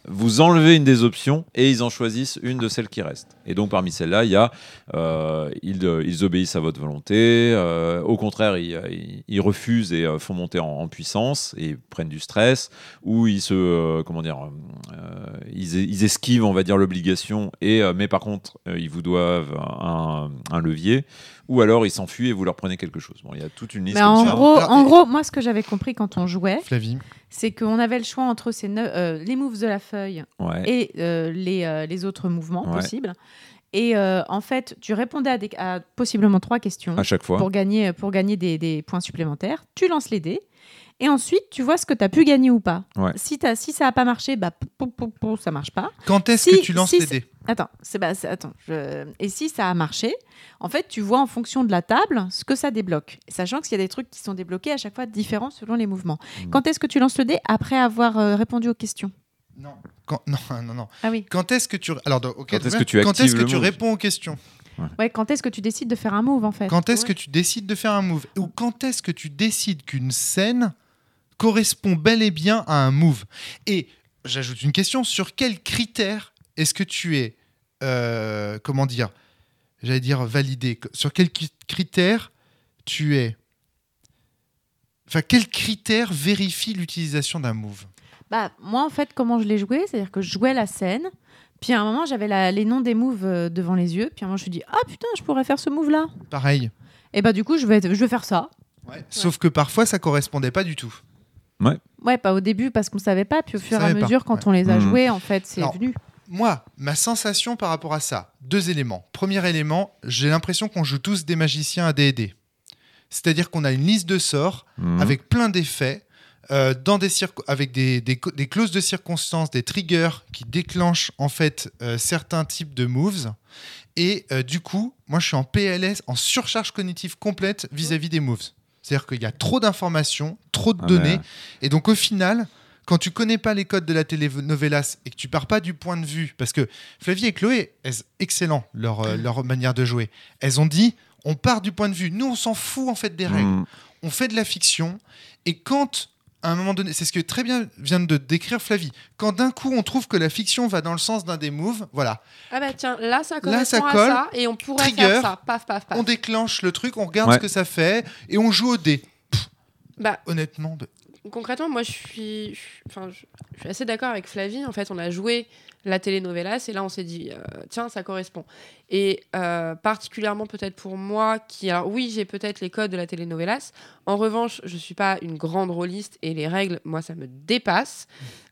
vous enlevez une des options et ils en choisissent une de celles qui restent. Et donc parmi celles-là, il y a euh, ils, euh, ils obéissent à votre volonté, au contraire, ils, refusent et font monter en, puissance et prennent du stress, ou ils se comment dire, ils, esquivent, on va dire, l'obligation et mais par contre, ils vous doivent un levier, ou alors ils s'enfuient et vous leur prenez quelque chose. Bon, il y a toute une liste. Mais comme en ça. gros, en gros, moi, ce que j'avais compris quand on jouait, Flavie. c'est qu'on avait le choix entre ces neuf- euh, les moves de la feuille Ouais. et euh, les, euh, les autres mouvements Ouais. possibles. Et euh, en fait, tu répondais à, des- à possiblement trois questions à chaque fois. pour gagner, pour gagner des, des points supplémentaires. Tu lances les dés. Et ensuite, tu vois ce que tu as pu gagner ou pas. Ouais. Si, t'as- si ça n'a pas marché, bah, pou, pou, pou, pou, ça marche pas. Quand est-ce Si- que tu lances si les dés? Attends, c'est bah, attends. je- Et si ça a marché, en fait, tu vois en fonction de la table ce que ça débloque, sachant qu'il y a des trucs qui sont débloqués à chaque fois différents selon les mouvements. Mm. Quand est-ce que tu lances le dé après avoir euh, répondu aux questions? Non. Quand... Non, non, non. Ah oui. Quand est-ce que tu alors donc, ok, Quand est-ce que tu. Quand est-ce que tu réponds aux questions? Ouais. Quand est-ce que tu décides de faire un move en fait? Quand est-ce Ouais. que tu décides de faire un move? Ou quand est-ce que tu décides qu'une scène correspond bel et bien à un move Et j'ajoute une question sur quels critères est-ce que tu es, euh, comment dire, j'allais dire validé? Sur quels cri- critères tu es? Enfin, quels critères vérifient l'utilisation d'un move? Bah moi en fait comment je l'ai joué, c'est-à-dire que je jouais la scène. Puis à un moment j'avais les noms des moves euh, devant les yeux. Puis à un moment je me suis dit ah putain je pourrais faire ce move là. Pareil. Et bah du coup je vais je vais faire ça. Sauf que parfois, ça correspondait pas du tout. Ouais pas au début parce qu'on savait pas. Puis au fur et à pas, mesure quand ouais. on les a Mhm. joués en fait c'est venu. Moi, ma sensation par rapport à ça, deux éléments. Premier élément, j'ai l'impression qu'on joue tous des magiciens à D&D. C'est-à-dire qu'on a une liste de sorts Mhm. avec plein d'effets, euh, dans des avec des, des clauses de circonstances, des triggers qui déclenchent en fait euh, certains types de moves. Et euh, du coup, moi je suis en PLS, en surcharge cognitive complète vis-à-vis des moves. C'est-à-dire qu'il y a trop d'informations, trop de Ah, données. Et donc au final, quand tu connais pas les codes de la telenovelas et que tu pars pas du point de vue, parce que Flavie et Chloé, elles, excellent leur, euh, leur manière de jouer. Elles ont dit, on part du point de vue. Nous, on s'en fout en fait des règles. Mhm. On fait de la fiction. Et quand, à un moment donné, c'est ce que très bien vient de décrire Flavie, quand d'un coup on trouve que la fiction va dans le sens d'un des moves, voilà, Ah bah tiens, là ça Là, ça correspond colle. à ça et on pourrait Trigger. faire ça. Paf, paf, paf. on déclenche le truc, on regarde Ouais. ce que ça fait et on joue au dé. Bah, Honnêtement, de- concrètement, moi je suis, je, enfin, je, je suis assez d'accord avec Flavie. En fait, on a joué la telenovelas et là on s'est dit, euh, tiens, ça correspond. Et euh, particulièrement peut-être pour moi, qui, alors oui, j'ai peut-être les codes de la telenovelas. En revanche, je suis pas une grande rôliste et les règles, moi, ça me dépasse.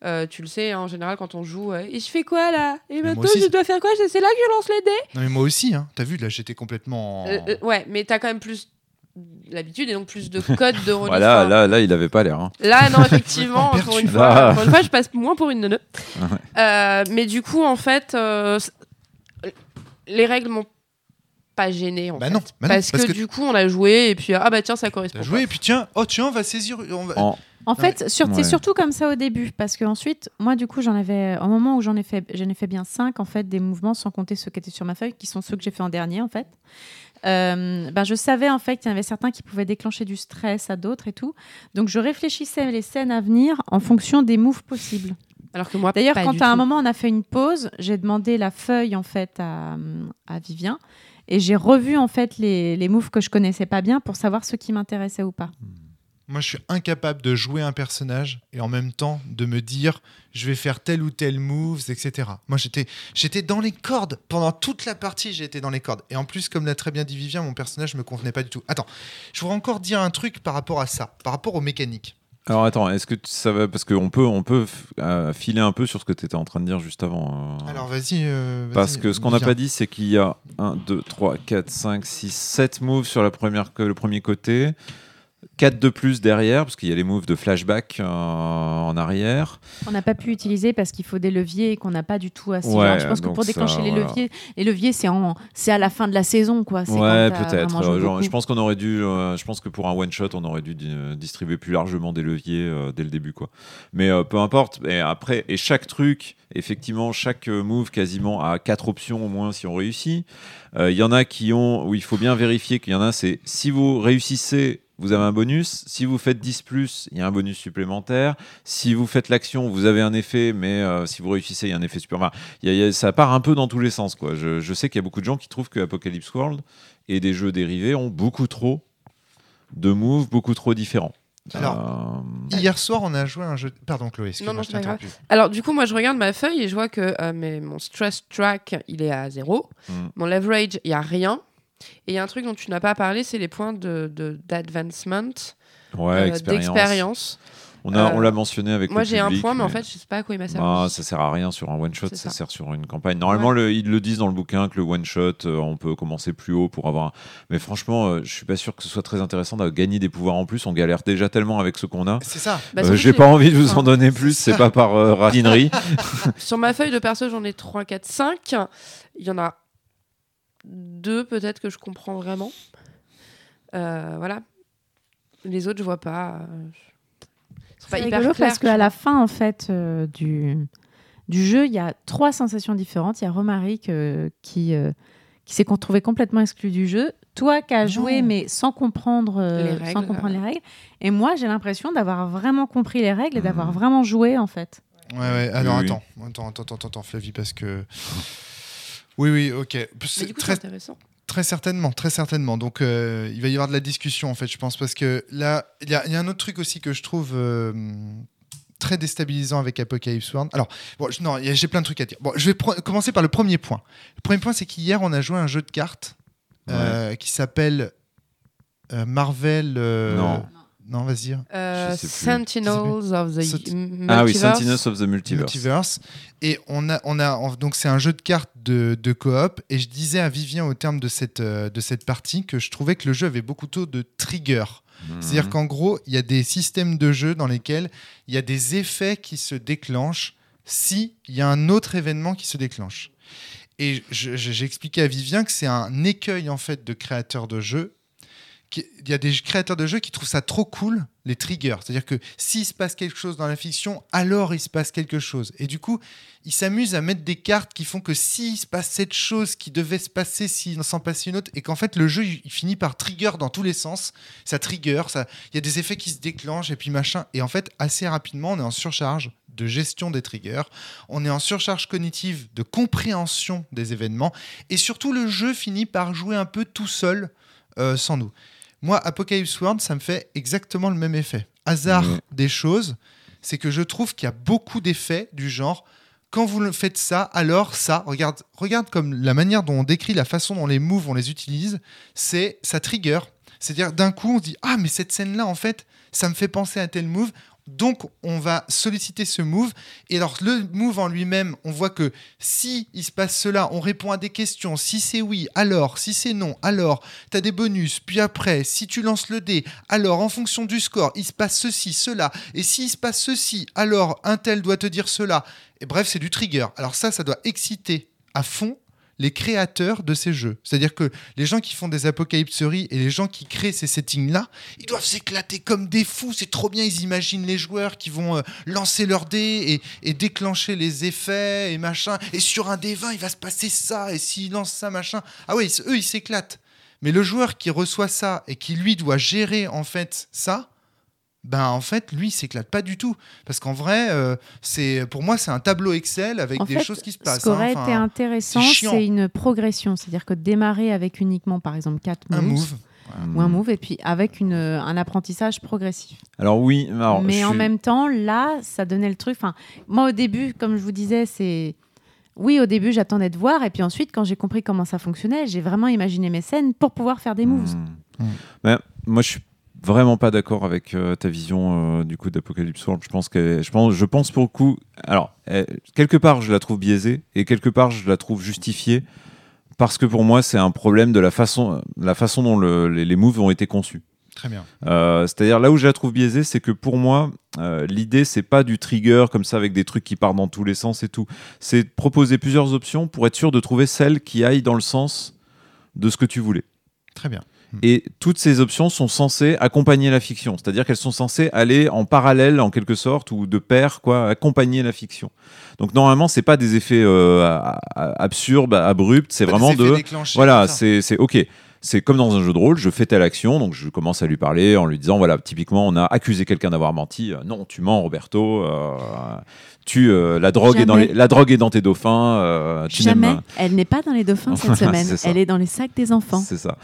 Euh, tu le sais, hein, en général, quand on joue, et je fais quoi là? Et maintenant, aussi. je dois faire quoi? C'est là que je lance les dés non mais moi aussi, hein, t'as vu, là j'étais complètement. en- Ouais, mais t'as quand même plus l'habitude et donc plus de codes de Enfin, là, là, il avait pas l'air. hein. Là, non, effectivement, pour une, fois, Ah. pour une fois, je passe moins pour une neuneu. Euh, mais du coup, en fait, euh, les règles m'ont pas gêné. En Bah fait. non, bah non, parce, parce que, que- du coup, on a joué et puis ah bah tiens, ça correspond. Pas. joué et puis tiens, oh tiens, on va saisir. on va- En- En fait, sur- Ouais. c'est surtout comme ça au début, parce que ensuite, moi, du coup, j'en avais, au moment où j'en ai fait, j'en ai fait bien cinq en fait des mouvements, sans compter ceux qui étaient sur ma feuille, qui sont ceux que j'ai fait en dernier en fait. Euh, ben, je savais en fait qu'il y en avait certains qui pouvaient déclencher du stress à d'autres et tout, donc je réfléchissais les scènes à venir en fonction des moves possibles. Alors que moi, D'ailleurs, quand à un moment on a fait une pause, j'ai demandé la feuille en fait à, à Vivien et j'ai revu en fait les, les moves que je connaissais pas bien pour savoir ce qui m'intéressait ou pas. Moi, je suis incapable de jouer un personnage et en même temps de me dire je vais faire tel ou tel moves, etc. Moi, j'étais, j'étais dans les cordes pendant toute la partie. Été dans les cordes. Et en plus, comme l'a très bien dit Vivien, mon personnage me convenait pas du tout. Attends, je voudrais encore dire un truc par rapport à ça, par rapport aux mécaniques. Alors attends, est-ce que ça va parce qu'on peut on peut euh, filer un peu sur ce que tu étais en train de dire juste avant. euh, Alors, vas-y. euh, vas-y, parce que ce qu'on n'a pas dit, c'est qu'il y a 1, 2, 3, 4, 5, 6, 7 moves sur la première, que- le premier côté, 4 de plus derrière, parce qu'il y a les moves de flashback euh, en arrière. On n'a pas pu utiliser parce qu'il faut des leviers et qu'on n'a pas du tout assez. Ouais, je pense que pour déclencher ça, les voilà. leviers, les leviers c'est en, c'est à la fin de la saison quoi. Ouais, peut-être. Euh, je pense qu'on aurait dû, euh, je pense que pour un one shot, on aurait dû di- distribuer plus largement des leviers euh, dès le début, quoi. Mais peu importe. Et après, et chaque truc, effectivement, chaque move quasiment a quatre options au moins si on réussit. Il y en a qui ont où il faut bien vérifier qu'il y en a, c'est si vous réussissez vous avez un bonus. Si vous faites 10 plus, il y a un bonus supplémentaire. Si vous faites l'action, vous avez un effet, mais euh, si vous réussissez, il y a un effet supplémentaire. Enfin, il y a- il y a- ça part un peu dans tous les sens. Quoi. Je, je sais qu'il y a beaucoup de gens qui trouvent que Apocalypse World et des jeux dérivés ont beaucoup trop de moves, beaucoup trop différents. Alors, Euh, Hier soir, on a joué à un jeu. Pardon, Chloé. excuse-moi, Non, non, je t'ai. Alors, du coup, moi, je regarde ma feuille et je vois que euh, mes- mon stress track, il est à zéro. Mm. Mon leverage, il n'y a rien. Et il y a un truc dont tu n'as pas parlé, c'est les points de- de- d'advancement, ouais, euh, expérience. d'expérience. On a- on Euh, l'a mentionné avec Moi, le j'ai un point, mais en fait, je sais pas à quoi il m'a servi. Ah, ça sert à rien sur un one shot, C'est ça. ça. sert sur une campagne. Normalement, le- ils le disent dans le bouquin que le one shot, euh, on peut commencer plus haut pour avoir. un- Mais franchement, euh, je suis pas sûr que ce soit très intéressant de gagner des pouvoirs en plus. On galère déjà tellement avec ce qu'on a. C'est ça. Bah, Euh, J'ai pas envie de vous en donner plus. C'est pas par euh, radinerie. Sur ma feuille de perso, j'en ai 3, 4, 5. Il y en a deux, peut-être, que je comprends vraiment. Euh, voilà. Les autres, je vois pas. euh, C'est pas hyper rigolo clair. parce qu'à la fin en fait euh, du, du jeu, il y a trois sensations différentes. Il y a Romaric euh, qui, euh, qui s'est trouvé complètement exclu du jeu. Toi qui as joué mais sans comprendre, euh, Les sans règles, comprendre euh. les règles. Et moi j'ai l'impression d'avoir vraiment compris les règles et d'avoir Mhm. vraiment joué en fait. Ouais, ouais. Alors, Oui, oui. attends. Attends, attends, attends, attends, Flavie, parce que. Oui, oui, ok. C'est très, intéressant. Très certainement, très certainement. Donc, euh, il va y avoir de la discussion, en fait, je pense, parce que là, il y, a il y a un autre truc aussi que je trouve euh, très déstabilisant avec Apocalypse World. Alors, bon, je- non, j'ai plein de trucs à dire. Bon, je vais commencer par le premier point. Le premier point, c'est qu'hier, on a joué à un jeu de cartes euh, qui s'appelle euh, Marvel. euh, Non. Non, vas-y. Euh, Je sais plus. Sentinels of the Senti- M- ah oui, Multiverse. Sentinels of the Multiverse. Multiverse. Et on a, on a, donc c'est un jeu de cartes de, de coop. Et je disais à Vivien au terme de cette, euh, de cette partie que je trouvais que le jeu avait beaucoup trop de triggers. C'est-à-dire Mhm. qu'en gros, il y a des systèmes de jeu dans lesquels il y a des effets qui se déclenchent si il y a un autre événement qui se déclenche. Et j'ai expliqué à Vivien que c'est un écueil en fait de créateurs de jeux. Il y a des créateurs de jeux qui trouvent ça trop cool, les triggers. C'est-à-dire que s'il se passe quelque chose dans la fiction, alors il se passe quelque chose. Et du coup, ils s'amusent à mettre des cartes qui font que s'il se passe cette chose qui devait se passer, s'il s'en passait une autre, et qu'en fait le jeu il finit par trigger dans tous les sens. Ça trigger, ça, il y a des effets qui se déclenchent et puis machin. Et en fait, assez rapidement, on est en surcharge de gestion des triggers, on est en surcharge cognitive de compréhension des événements, et surtout le jeu finit par jouer un peu tout seul euh, sans nous. Moi, Apocalypse World, ça me fait exactement le même effet. Hasard Ouais. des choses, c'est que je trouve qu'il y a beaucoup d'effets du genre quand vous faites ça, alors ça, regarde, regarde comme la manière dont on décrit la façon dont les moves, on les utilise, c'est ça trigger. C'est-à-dire d'un coup, on se dit ah mais cette scène-là, en fait, ça me fait penser à tel move. Donc on va solliciter ce move. Et alors le move en lui-même, on voit que si il se passe cela, on répond à des questions. Si c'est oui, alors. Si c'est non, alors. Tu as des bonus. Puis après, si tu lances le dé, alors en fonction du score, il se passe ceci, cela. Et s'il se passe ceci, alors un tel doit te dire cela. Et bref, c'est du trigger. Alors ça, ça doit exciter à fond les créateurs de ces jeux. C'est-à-dire que les gens qui font des apocalypseries et les gens qui créent ces settings-là, ils doivent s'éclater comme des fous. C'est trop bien. Ils imaginent les joueurs qui vont euh, lancer leur dé et, et déclencher les effets et machin. Et sur un dé 20, il va se passer ça. Et s'ils lancent ça, machin. Ah ouais, eux, ils s'éclatent. Mais le joueur qui reçoit ça et qui, lui, doit gérer, en fait, ça, ben, en fait, lui, il s'éclate pas du tout. Parce qu'en vrai, euh, c'est pour moi, c'est un tableau Excel avec En des fait, choses qui se passent. Ce qui aurait hein. Enfin, été intéressant, c'est une progression. C'est-à-dire que démarrer avec uniquement, par exemple, 4 un moves, move. ou un move, et puis avec une, un apprentissage progressif. Alors oui, alors, Mais je en même temps, là, ça donnait le truc. Enfin, moi, au début, comme je vous disais, c'est. Oui, au début, j'attendais de voir. Et puis ensuite, quand j'ai compris comment ça fonctionnait, j'ai vraiment imaginé mes scènes pour pouvoir faire des moves. Hmm. Mm. Mais moi, je suis vraiment pas d'accord avec euh, ta vision euh, du coup d'Apocalypse World. Je pense que je pense, je pense pour le coup. Alors, euh, quelque part, je la trouve biaisée et quelque part, je la trouve justifiée parce que pour moi, c'est un problème de la façon, la façon dont le- les, les moves ont été conçus. Très bien. Euh, C'est-à-dire là où je la trouve biaisée, c'est que pour moi, l'idée c'est pas du trigger comme ça avec des trucs qui partent dans tous les sens et tout. C'est de proposer plusieurs options pour être sûr de trouver celle qui aille dans le sens de ce que tu voulais. Très bien. Et toutes ces options sont censées accompagner la fiction, c'est-à-dire qu'elles sont censées aller en parallèle en quelque sorte ou de pair, quoi, accompagner la fiction. Donc normalement, c'est pas des effets euh, absurdes, abrupts, c'est vraiment de voilà, c'est ok. C'est comme dans un jeu de rôle, je fais telle action, donc je commence à lui parler en lui disant voilà, typiquement, on a accusé quelqu'un d'avoir menti. Euh, non, tu mens, Roberto. euh, tu, euh, la, drogue est dans les, la drogue est dans tes dauphins. euh, tu Jamais. Elle n'est pas dans les dauphins cette semaine. Elle est dans les sacs des enfants. C'est ça.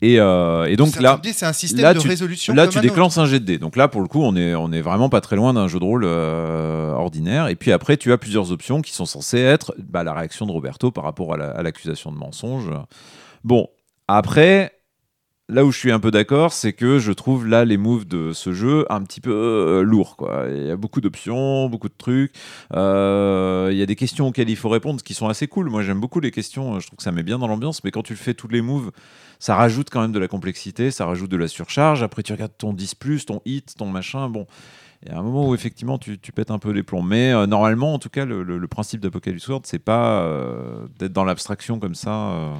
Et, euh, et donc Ça là, c'est un système là, de tu- résolution. Là, tu déclenches un jet de dés. Donc là, pour le coup, on est, on est vraiment pas très loin d'un jeu de rôle euh, ordinaire. Et puis après, tu as plusieurs options qui sont censées être bah, la réaction de Roberto par rapport à la- à l'accusation de mensonge. Bon, après, là où je suis un peu d'accord, c'est que je trouve là les moves de ce jeu un petit peu euh, lourds. Il y a beaucoup d'options, beaucoup de trucs. Euh, il y a des questions auxquelles il faut répondre, qui sont assez cool. Moi, j'aime beaucoup les questions. Je trouve que ça met bien dans l'ambiance. Mais quand tu fais tous les moves, ça rajoute quand même de la complexité, ça rajoute de la surcharge. Après, tu regardes ton 10, ton hit, ton machin. Bon, il y a un moment où effectivement tu, tu pètes un peu les plombs. Mais euh, normalement, en tout cas, le, le- le principe d'Apocalypse World, c'est pas euh, d'être dans l'abstraction comme ça.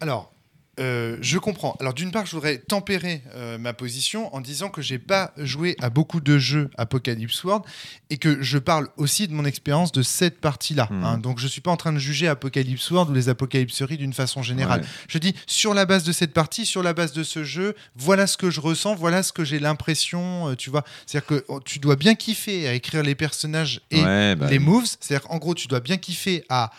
Alors, euh, je comprends. Alors, d'une part, je voudrais tempérer euh, ma position en disant que j'ai pas joué à beaucoup de jeux Apocalypse World et que je parle aussi de mon expérience de cette partie-là. Mhm. hein. Donc, je suis pas en train de juger Apocalypse World ou les apocalypseries d'une façon générale. Ouais. Je dis sur la base de cette partie, sur la base de ce jeu, voilà ce que je ressens, voilà ce que j'ai l'impression. euh, tu vois, c'est-à-dire que oh, tu dois bien kiffer à écrire les personnages et Ouais, bah, les moves. C'est-à-dire en gros, tu dois bien kiffer à,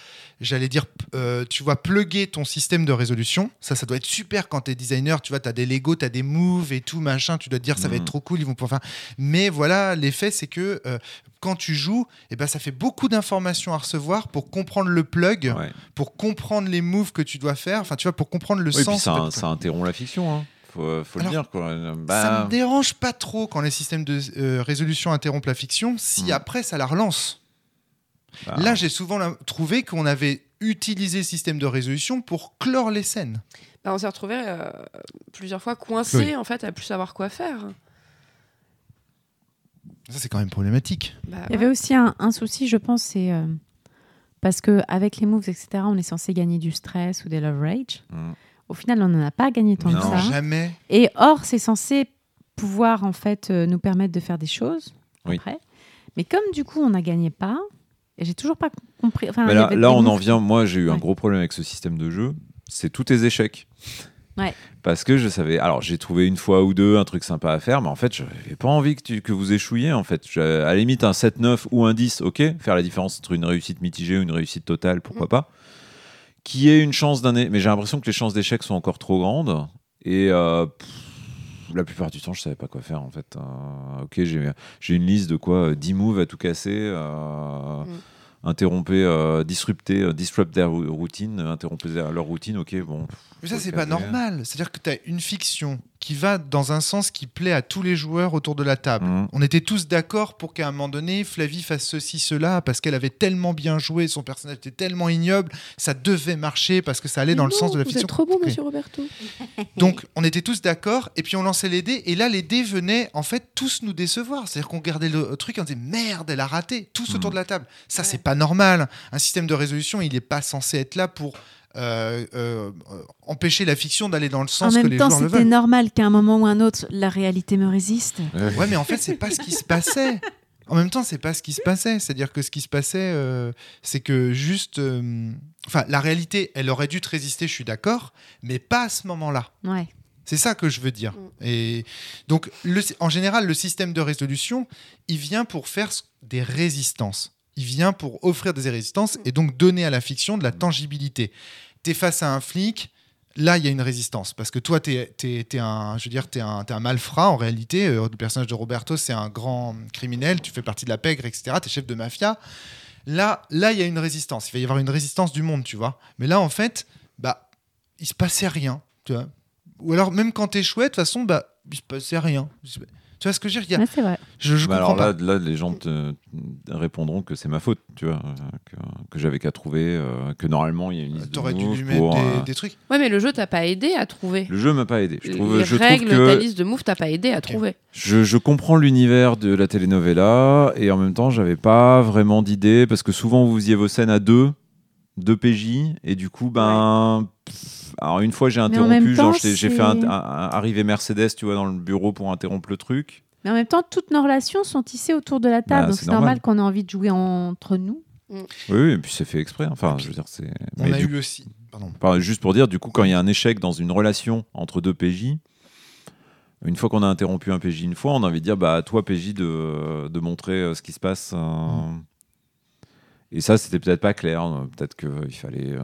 j'allais dire, euh, tu vois, plugger ton système de résolution. Ça, ça doit être super quand tu es designer. Tu vois, tu as des Lego, tu as des moves et tout, machin. Tu dois te dire, ça va Mhm. être trop cool, ils vont pouvoir faire. Mais voilà, l'effet, c'est que euh, quand tu joues, eh ben, ça fait beaucoup d'informations à recevoir pour comprendre le plug, ouais. pour comprendre les moves que tu dois faire. Enfin, tu vois, pour comprendre le Oui, puis sens. ça, en fait. ça interrompt la fiction. Hein. Faut, faut le dire. Quoi. Ça Bah, me dérange pas trop quand les systèmes de euh, résolution interrompent la fiction, si Mhm. après ça la relance. Bah, Là, j'ai souvent trouvé qu'on avait utilisé le système de résolution pour clore les scènes. Bah, on s'est retrouvé euh, plusieurs fois coincé Oui. en fait à plus savoir quoi faire. Ça, c'est quand même problématique. Bah, Il y avait aussi un, un souci, je pense, c'est euh, parce que avec les moves, etc., on est censé gagner du stress ou des love rage. Mm. Au final, on n'en a pas gagné tant que non, ça. jamais. Et or, c'est censé pouvoir en fait euh, nous permettre de faire des choses Oui. après. Mais comme du coup, on n'a gagné pas, et j'ai toujours pas compris. Enfin, Mais là, on en vient. Moi, j'ai eu un gros problème avec ce système de jeu. C'est tous tes échecs. Ouais. Parce que je savais. Alors, j'ai trouvé une fois ou deux un truc sympa à faire, mais en fait, j'avais pas envie que, tu- que vous échouiez. En fait, à la limite, un 7-9 ou un 10, ok. Faire la différence entre une réussite mitigée ou une réussite totale, pourquoi pas. Qui ait une chance d'un. Mais j'ai l'impression que les chances d'échec sont encore trop grandes. Et. euh, pff, la plupart du temps, je savais pas quoi faire en fait. Euh, ok, j'ai j'ai une liste de quoi euh, 10 moves à tout casser. euh, Mm. interrompez, euh, disrupter, euh, disrupt their routine, euh, interrompez leur routine, ok, bon. Mais ça, c'est pas normal. C'est-à-dire que tu as une fiction qui va dans un sens qui plaît à tous les joueurs autour de la table. Mhm. On était tous d'accord pour qu'à un moment donné, Flavie fasse ceci, cela, parce qu'elle avait tellement bien joué, son personnage était tellement ignoble, ça devait marcher parce que ça allait dans le sens de la vous fiction. êtes trop bon, Ok. monsieur Roberto. Donc, on était tous d'accord, et puis on lançait les dés, et là, les dés venaient en fait tous nous décevoir. C'est-à-dire qu'on regardait le truc et on disait merde, elle a raté, tous autour de la table. Ça, Ouais. c'est pas normal. Un système de résolution, il n'est pas censé être là pour euh, euh, empêcher la fiction d'aller dans le En sens que même les temps, joueurs le c'était veulent. normal qu'à un moment ou un autre, la réalité me résiste. Ouais, mais en fait, c'est pas ce qui se passait. En même temps, c'est pas ce qui se passait. C'est-à-dire que ce qui se passait, euh, c'est que juste. euh, Enfin, la réalité, elle aurait dû te résister, je suis d'accord, mais pas à ce moment-là. Ouais. C'est ça que je veux dire. Mm. Et donc, le- en général, le système de résolution, il vient pour faire des résistances. Il vient pour offrir des résistances et donc donner à la fiction de la tangibilité. Tu es face à un flic, là, il y a une résistance. Parce que toi, tu es, un, je un, un malfrat en réalité. Euh, le personnage de Roberto, c'est un grand criminel. Tu fais partie de la pègre, etc. Tu es chef de mafia. Là, là, il y a une résistance. Il va y avoir une résistance du monde, tu vois. Mais là, en fait, bah, il se passait rien, tu. Ou alors, même quand t'es chouette, de toute façon, bah, il se passait rien. Tu vois ce que je veux dire? Il y a- Ouais. Je, je Bah comprends alors pas. là, là, les gens te répondront que c'est ma faute, tu vois, que, que j'avais qu'à trouver, euh, que normalement il y a une liste de T'aurais dû lui mettre pour, des, euh, des trucs. Ouais, mais le jeu t'a pas aidé à trouver. Le jeu m'a pas aidé. Je trouve, Les je trouve règles, que ta liste de moves, t'as pas aidé à trouver. Je, je comprends l'univers de la telenovela et en même temps, j'avais pas vraiment d'idée parce que souvent vous faisiez vos scènes à deux, deux PJ et du coup, ben. pff, alors une fois j'ai interrompu, genre j'ai fait un, c'est- un- un- arriver Mercedes, tu vois, dans le bureau pour interrompre le truc. Mais en même temps, toutes nos relations sont tissées autour de la table. Bah, donc c'est normal normal. qu'on ait envie de jouer entre nous. Oui, oui, et puis c'est fait exprès. Enfin, je veux dire, c'est. On mais a du eu aussi. Pardon. Enfin, juste pour dire, du coup, quand il y a un échec dans une relation entre deux PJ, une fois qu'on a interrompu un PJ une fois, on a envie de dire, bah, à toi, PJ, de, de montrer euh, ce qui se passe. euh. Et ça, c'était peut-être pas clair. euh, Peut-être qu'il fallait. euh,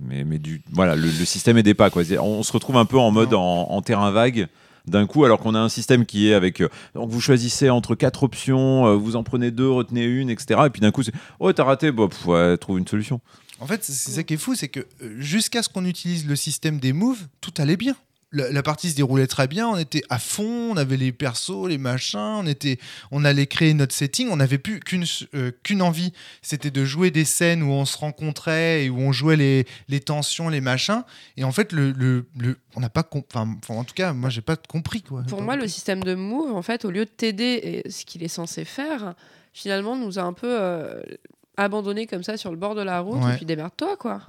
Mais, mais du, voilà, le, le système aidait pas. Quoi. On, se retrouve un peu en mode en, en terrain vague d'un coup, alors qu'on a un système qui est avec. euh, donc vous choisissez entre quatre options, euh, vous en prenez deux, retenez une, etc. Et puis d'un coup, c'est Oh, t'as raté, bah, pff, ouais, trouve une solution. En fait, c'est c'est ça qui est fou, c'est que euh, jusqu'à ce qu'on utilise le système des moves, tout allait bien. La, la partie se déroulait très bien, on était à fond, on avait les persos, les machins, on était, on allait créer notre setting, on n'avait plus qu'une euh, qu'une envie, c'était de jouer des scènes où on se rencontrait et où on jouait les, les tensions, les machins. Et en fait, le, le, le- on n'a pas, enfin, en tout cas, moi, j'ai pas compris quoi. Pour moi, le système de move, en fait, au lieu de t'aider ce qu'il est censé faire, finalement, nous a un peu euh, abandonné comme ça sur le bord de la route Ouais. et puis démerde-toi, quoi.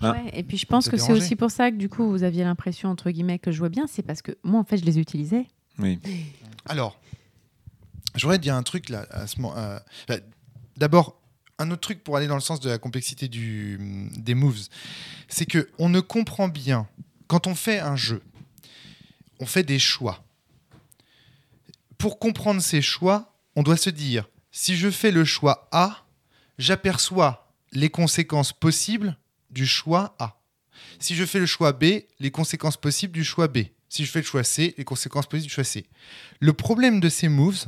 Ah. Ouais, et puis je pense que c'est aussi pour ça que du coup vous aviez l'impression entre guillemets que je jouais bien, c'est parce que moi en fait je les utilisais. Oui. Alors, j'aurais dit un truc là. À ce moment, euh, bah, D'abord, un autre truc pour aller dans le sens de la complexité du, des moves, c'est que on ne comprend bien quand on fait un jeu, on fait des choix. Pour comprendre ces choix, on doit se dire si je fais le choix A, j'aperçois les conséquences possibles du choix A. Si je fais le choix B, les conséquences possibles du choix B. Si je fais le choix C, les conséquences possibles du choix C. Le problème de ces moves,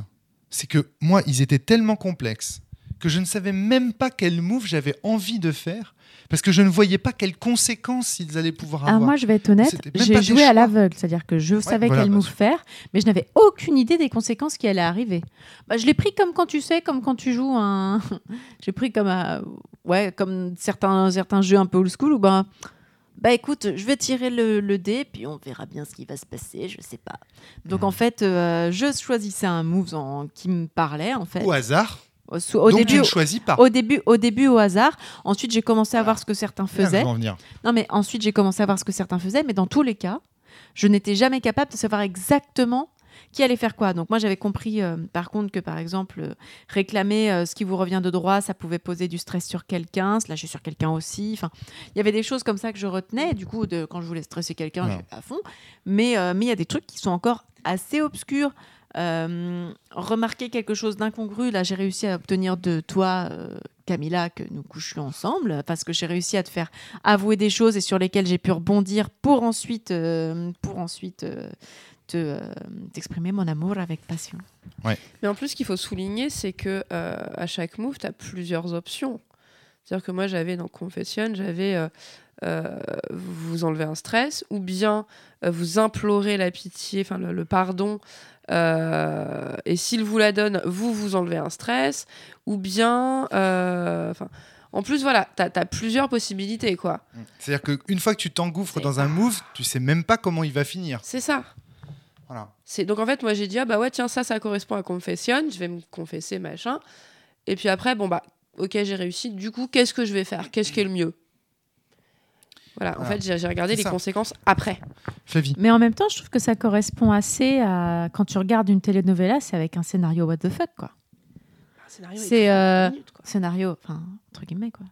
c'est que moi, ils étaient tellement complexes que je ne savais même pas quel move j'avais envie de faire parce que je ne voyais pas quelles conséquences ils allaient pouvoir Ah, avoir. moi je vais être honnête, j'ai joué à l'aveugle, c'est-à-dire que je savais voilà, quel bah, move faire, mais je n'avais aucune idée des conséquences qui allaient arriver. Bah, je l'ai pris comme quand tu sais, comme quand tu joues un. j'ai pris comme à- ouais, comme certains certains jeux un peu old school où ben. Bah écoute, je vais tirer le, le dé, puis on verra bien ce qui va se passer, je sais pas. Donc Mhm. en fait, euh, je choisissais un move en- qui me parlait en fait. Au hasard. Au, tu début, ne choisis pas. au début, au début au hasard. Ensuite, j'ai commencé à Ah. voir ce que certains je faisaient. venir. Non, mais ensuite, j'ai commencé à voir ce que certains faisaient, mais dans tous les cas, je n'étais jamais capable de savoir exactement qui allait faire quoi. Donc moi, j'avais compris, euh, par contre, que par exemple, euh, réclamer euh, ce qui vous revient de droit, ça pouvait poser du stress sur quelqu'un, se lâcher sur quelqu'un aussi. Enfin, il y avait des choses comme ça que je retenais. Du coup, de, quand je voulais stresser quelqu'un, j'étais à fond. Mais mais il y a des trucs qui sont encore assez obscurs. Euh, remarquer quelque chose d'incongru, là j'ai réussi à obtenir de toi, euh, Camilla, que nous couchions ensemble, parce que j'ai réussi à te faire avouer des choses et sur lesquelles j'ai pu rebondir pour ensuite, euh, pour ensuite euh, te, euh, t'exprimer mon amour avec passion. Mais en plus, ce qu'il faut souligner, c'est que euh, à chaque move, tu as plusieurs options. C'est-à-dire que moi, j'avais dans Confession, j'avais euh, euh, vous enlever un stress, ou bien euh, vous implorer la pitié, enfin le, le pardon, euh, et s'il vous la donne, vous vous enlevez un stress, ou bien. euh, en plus, voilà, tu as, plusieurs possibilités, quoi. C'est-à-dire qu'une fois que tu t'engouffres dans un move, tu sais même pas comment il va finir. C'est ça. Voilà. C'est donc en fait moi j'ai dit ah bah ouais tiens ça ça correspond à confession, je vais me confesser machin. Et puis après bon bah ok j'ai réussi. Du coup qu'est-ce que je vais faire? Qu'est-ce qui est le mieux? Voilà. En Voilà. fait j'ai regardé les ça. conséquences après. Flavie. Mais en même temps, je trouve que ça correspond assez à quand tu regardes une telenovela, c'est avec un scénario what the fuck quoi. Un scénario C'est, euh. Scénario, enfin entre guillemets quoi.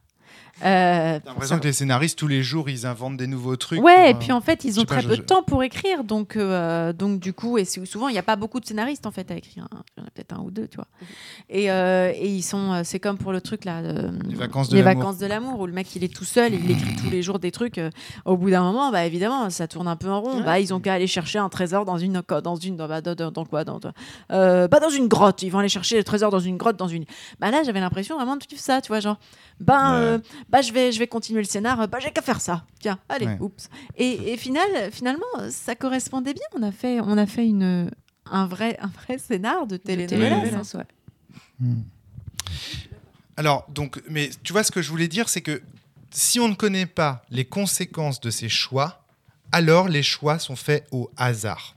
Euh, J'ai l'impression que les scénaristes, tous les jours, ils inventent des nouveaux trucs. Ouais, pour, et euh, puis en fait, ils ont pas, très peu je- de temps pour écrire, donc, euh, donc du coup, et souvent, il n'y a pas beaucoup de scénaristes en fait à écrire. hein. Il y en a peut-être un ou deux, tu vois. Et, euh, et ils sont, euh, c'est comme pour le truc là, euh, Les vacances de les l'amour. vacances de l'amour, où le mec il est tout seul, il écrit tous les jours des trucs. euh, au bout d'un moment, bah évidemment, ça tourne un peu en rond. Ouais. Bah ils ont qu'à aller chercher un trésor dans une, dans une, dans, bah, dans- dans- dans quoi, dans, euh, bah, dans une grotte. Ils vont aller chercher le trésor dans une grotte, dans une. Bah là, j'avais l'impression vraiment de vivre ça, tu vois, genre, Ouais. euh, bah je vais, je vais continuer le scénar. Bah j'ai qu'à faire ça. Tiens, allez, Ouais. oups. Et, et final, finalement, ça correspondait bien. On a fait, on a fait une, un vrai, un vrai scénar de télénovelas. ouais. Hmm. Alors, donc, mais tu vois, ce que je voulais dire, c'est que si on ne connaît pas les conséquences de ces choix, alors les choix sont faits au hasard.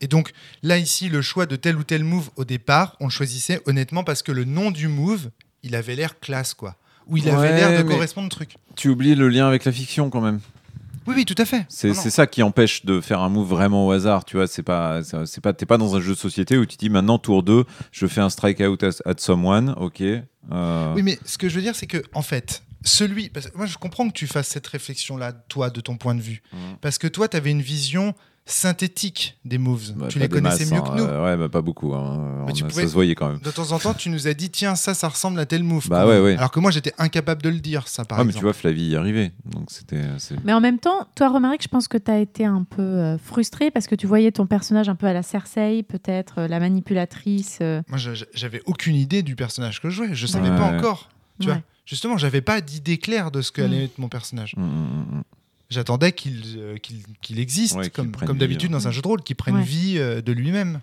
Et donc, là, ici, le choix de tel ou tel move au départ, on le choisissait honnêtement parce que le nom du move, il avait l'air classe, quoi. Ou il avait Ouais, l'air de correspondre au truc. Tu oublies le lien avec la fiction quand même. Oui, oui, tout à fait. C'est ça qui empêche de faire un move vraiment au hasard, tu vois. C'est pas, c'est pas, t'es pas dans un jeu de société où tu dis maintenant tour 2, je fais un strike out at, at someone, ok. euh, Oui, mais ce que je veux dire, c'est que, en fait, celui. Parce moi, je comprends que tu fasses cette réflexion-là, toi, de ton point de vue. Mhm. Parce que toi, tu avais une vision synthétique des moves. Bah, tu les connaissais masses, mieux hein. que nous. Euh, ouais, bah, pas beaucoup. hein. Mais On tu a- pouvais- Ça se voyait quand même. De temps en temps, tu nous as dit tiens, ça, ça ressemble à tel move. Bah ouais, ouais. Alors que moi, j'étais incapable de le dire, ça, par Ah, mais tu vois, Flavie y arrivait. Donc c'était. c'est- Mais en même temps, toi, Romaric, je pense que tu as été un peu euh, frustré parce que tu voyais ton personnage un peu à la Cersei, peut-être, euh, la manipulatrice. euh, Moi, je- j'avais aucune idée du personnage que je jouais. Je savais Ouais. pas encore. Tu Ouais. vois Justement, j'avais pas d'idée claire de ce qu'allait Mm. être mon personnage. Mm, mm. J'attendais qu'il euh, qu'il qu'il existe, Ouais, comme, comme d'habitude ouais. dans un jeu de rôle, qu'il prenne Ouais. vie euh, de lui-même.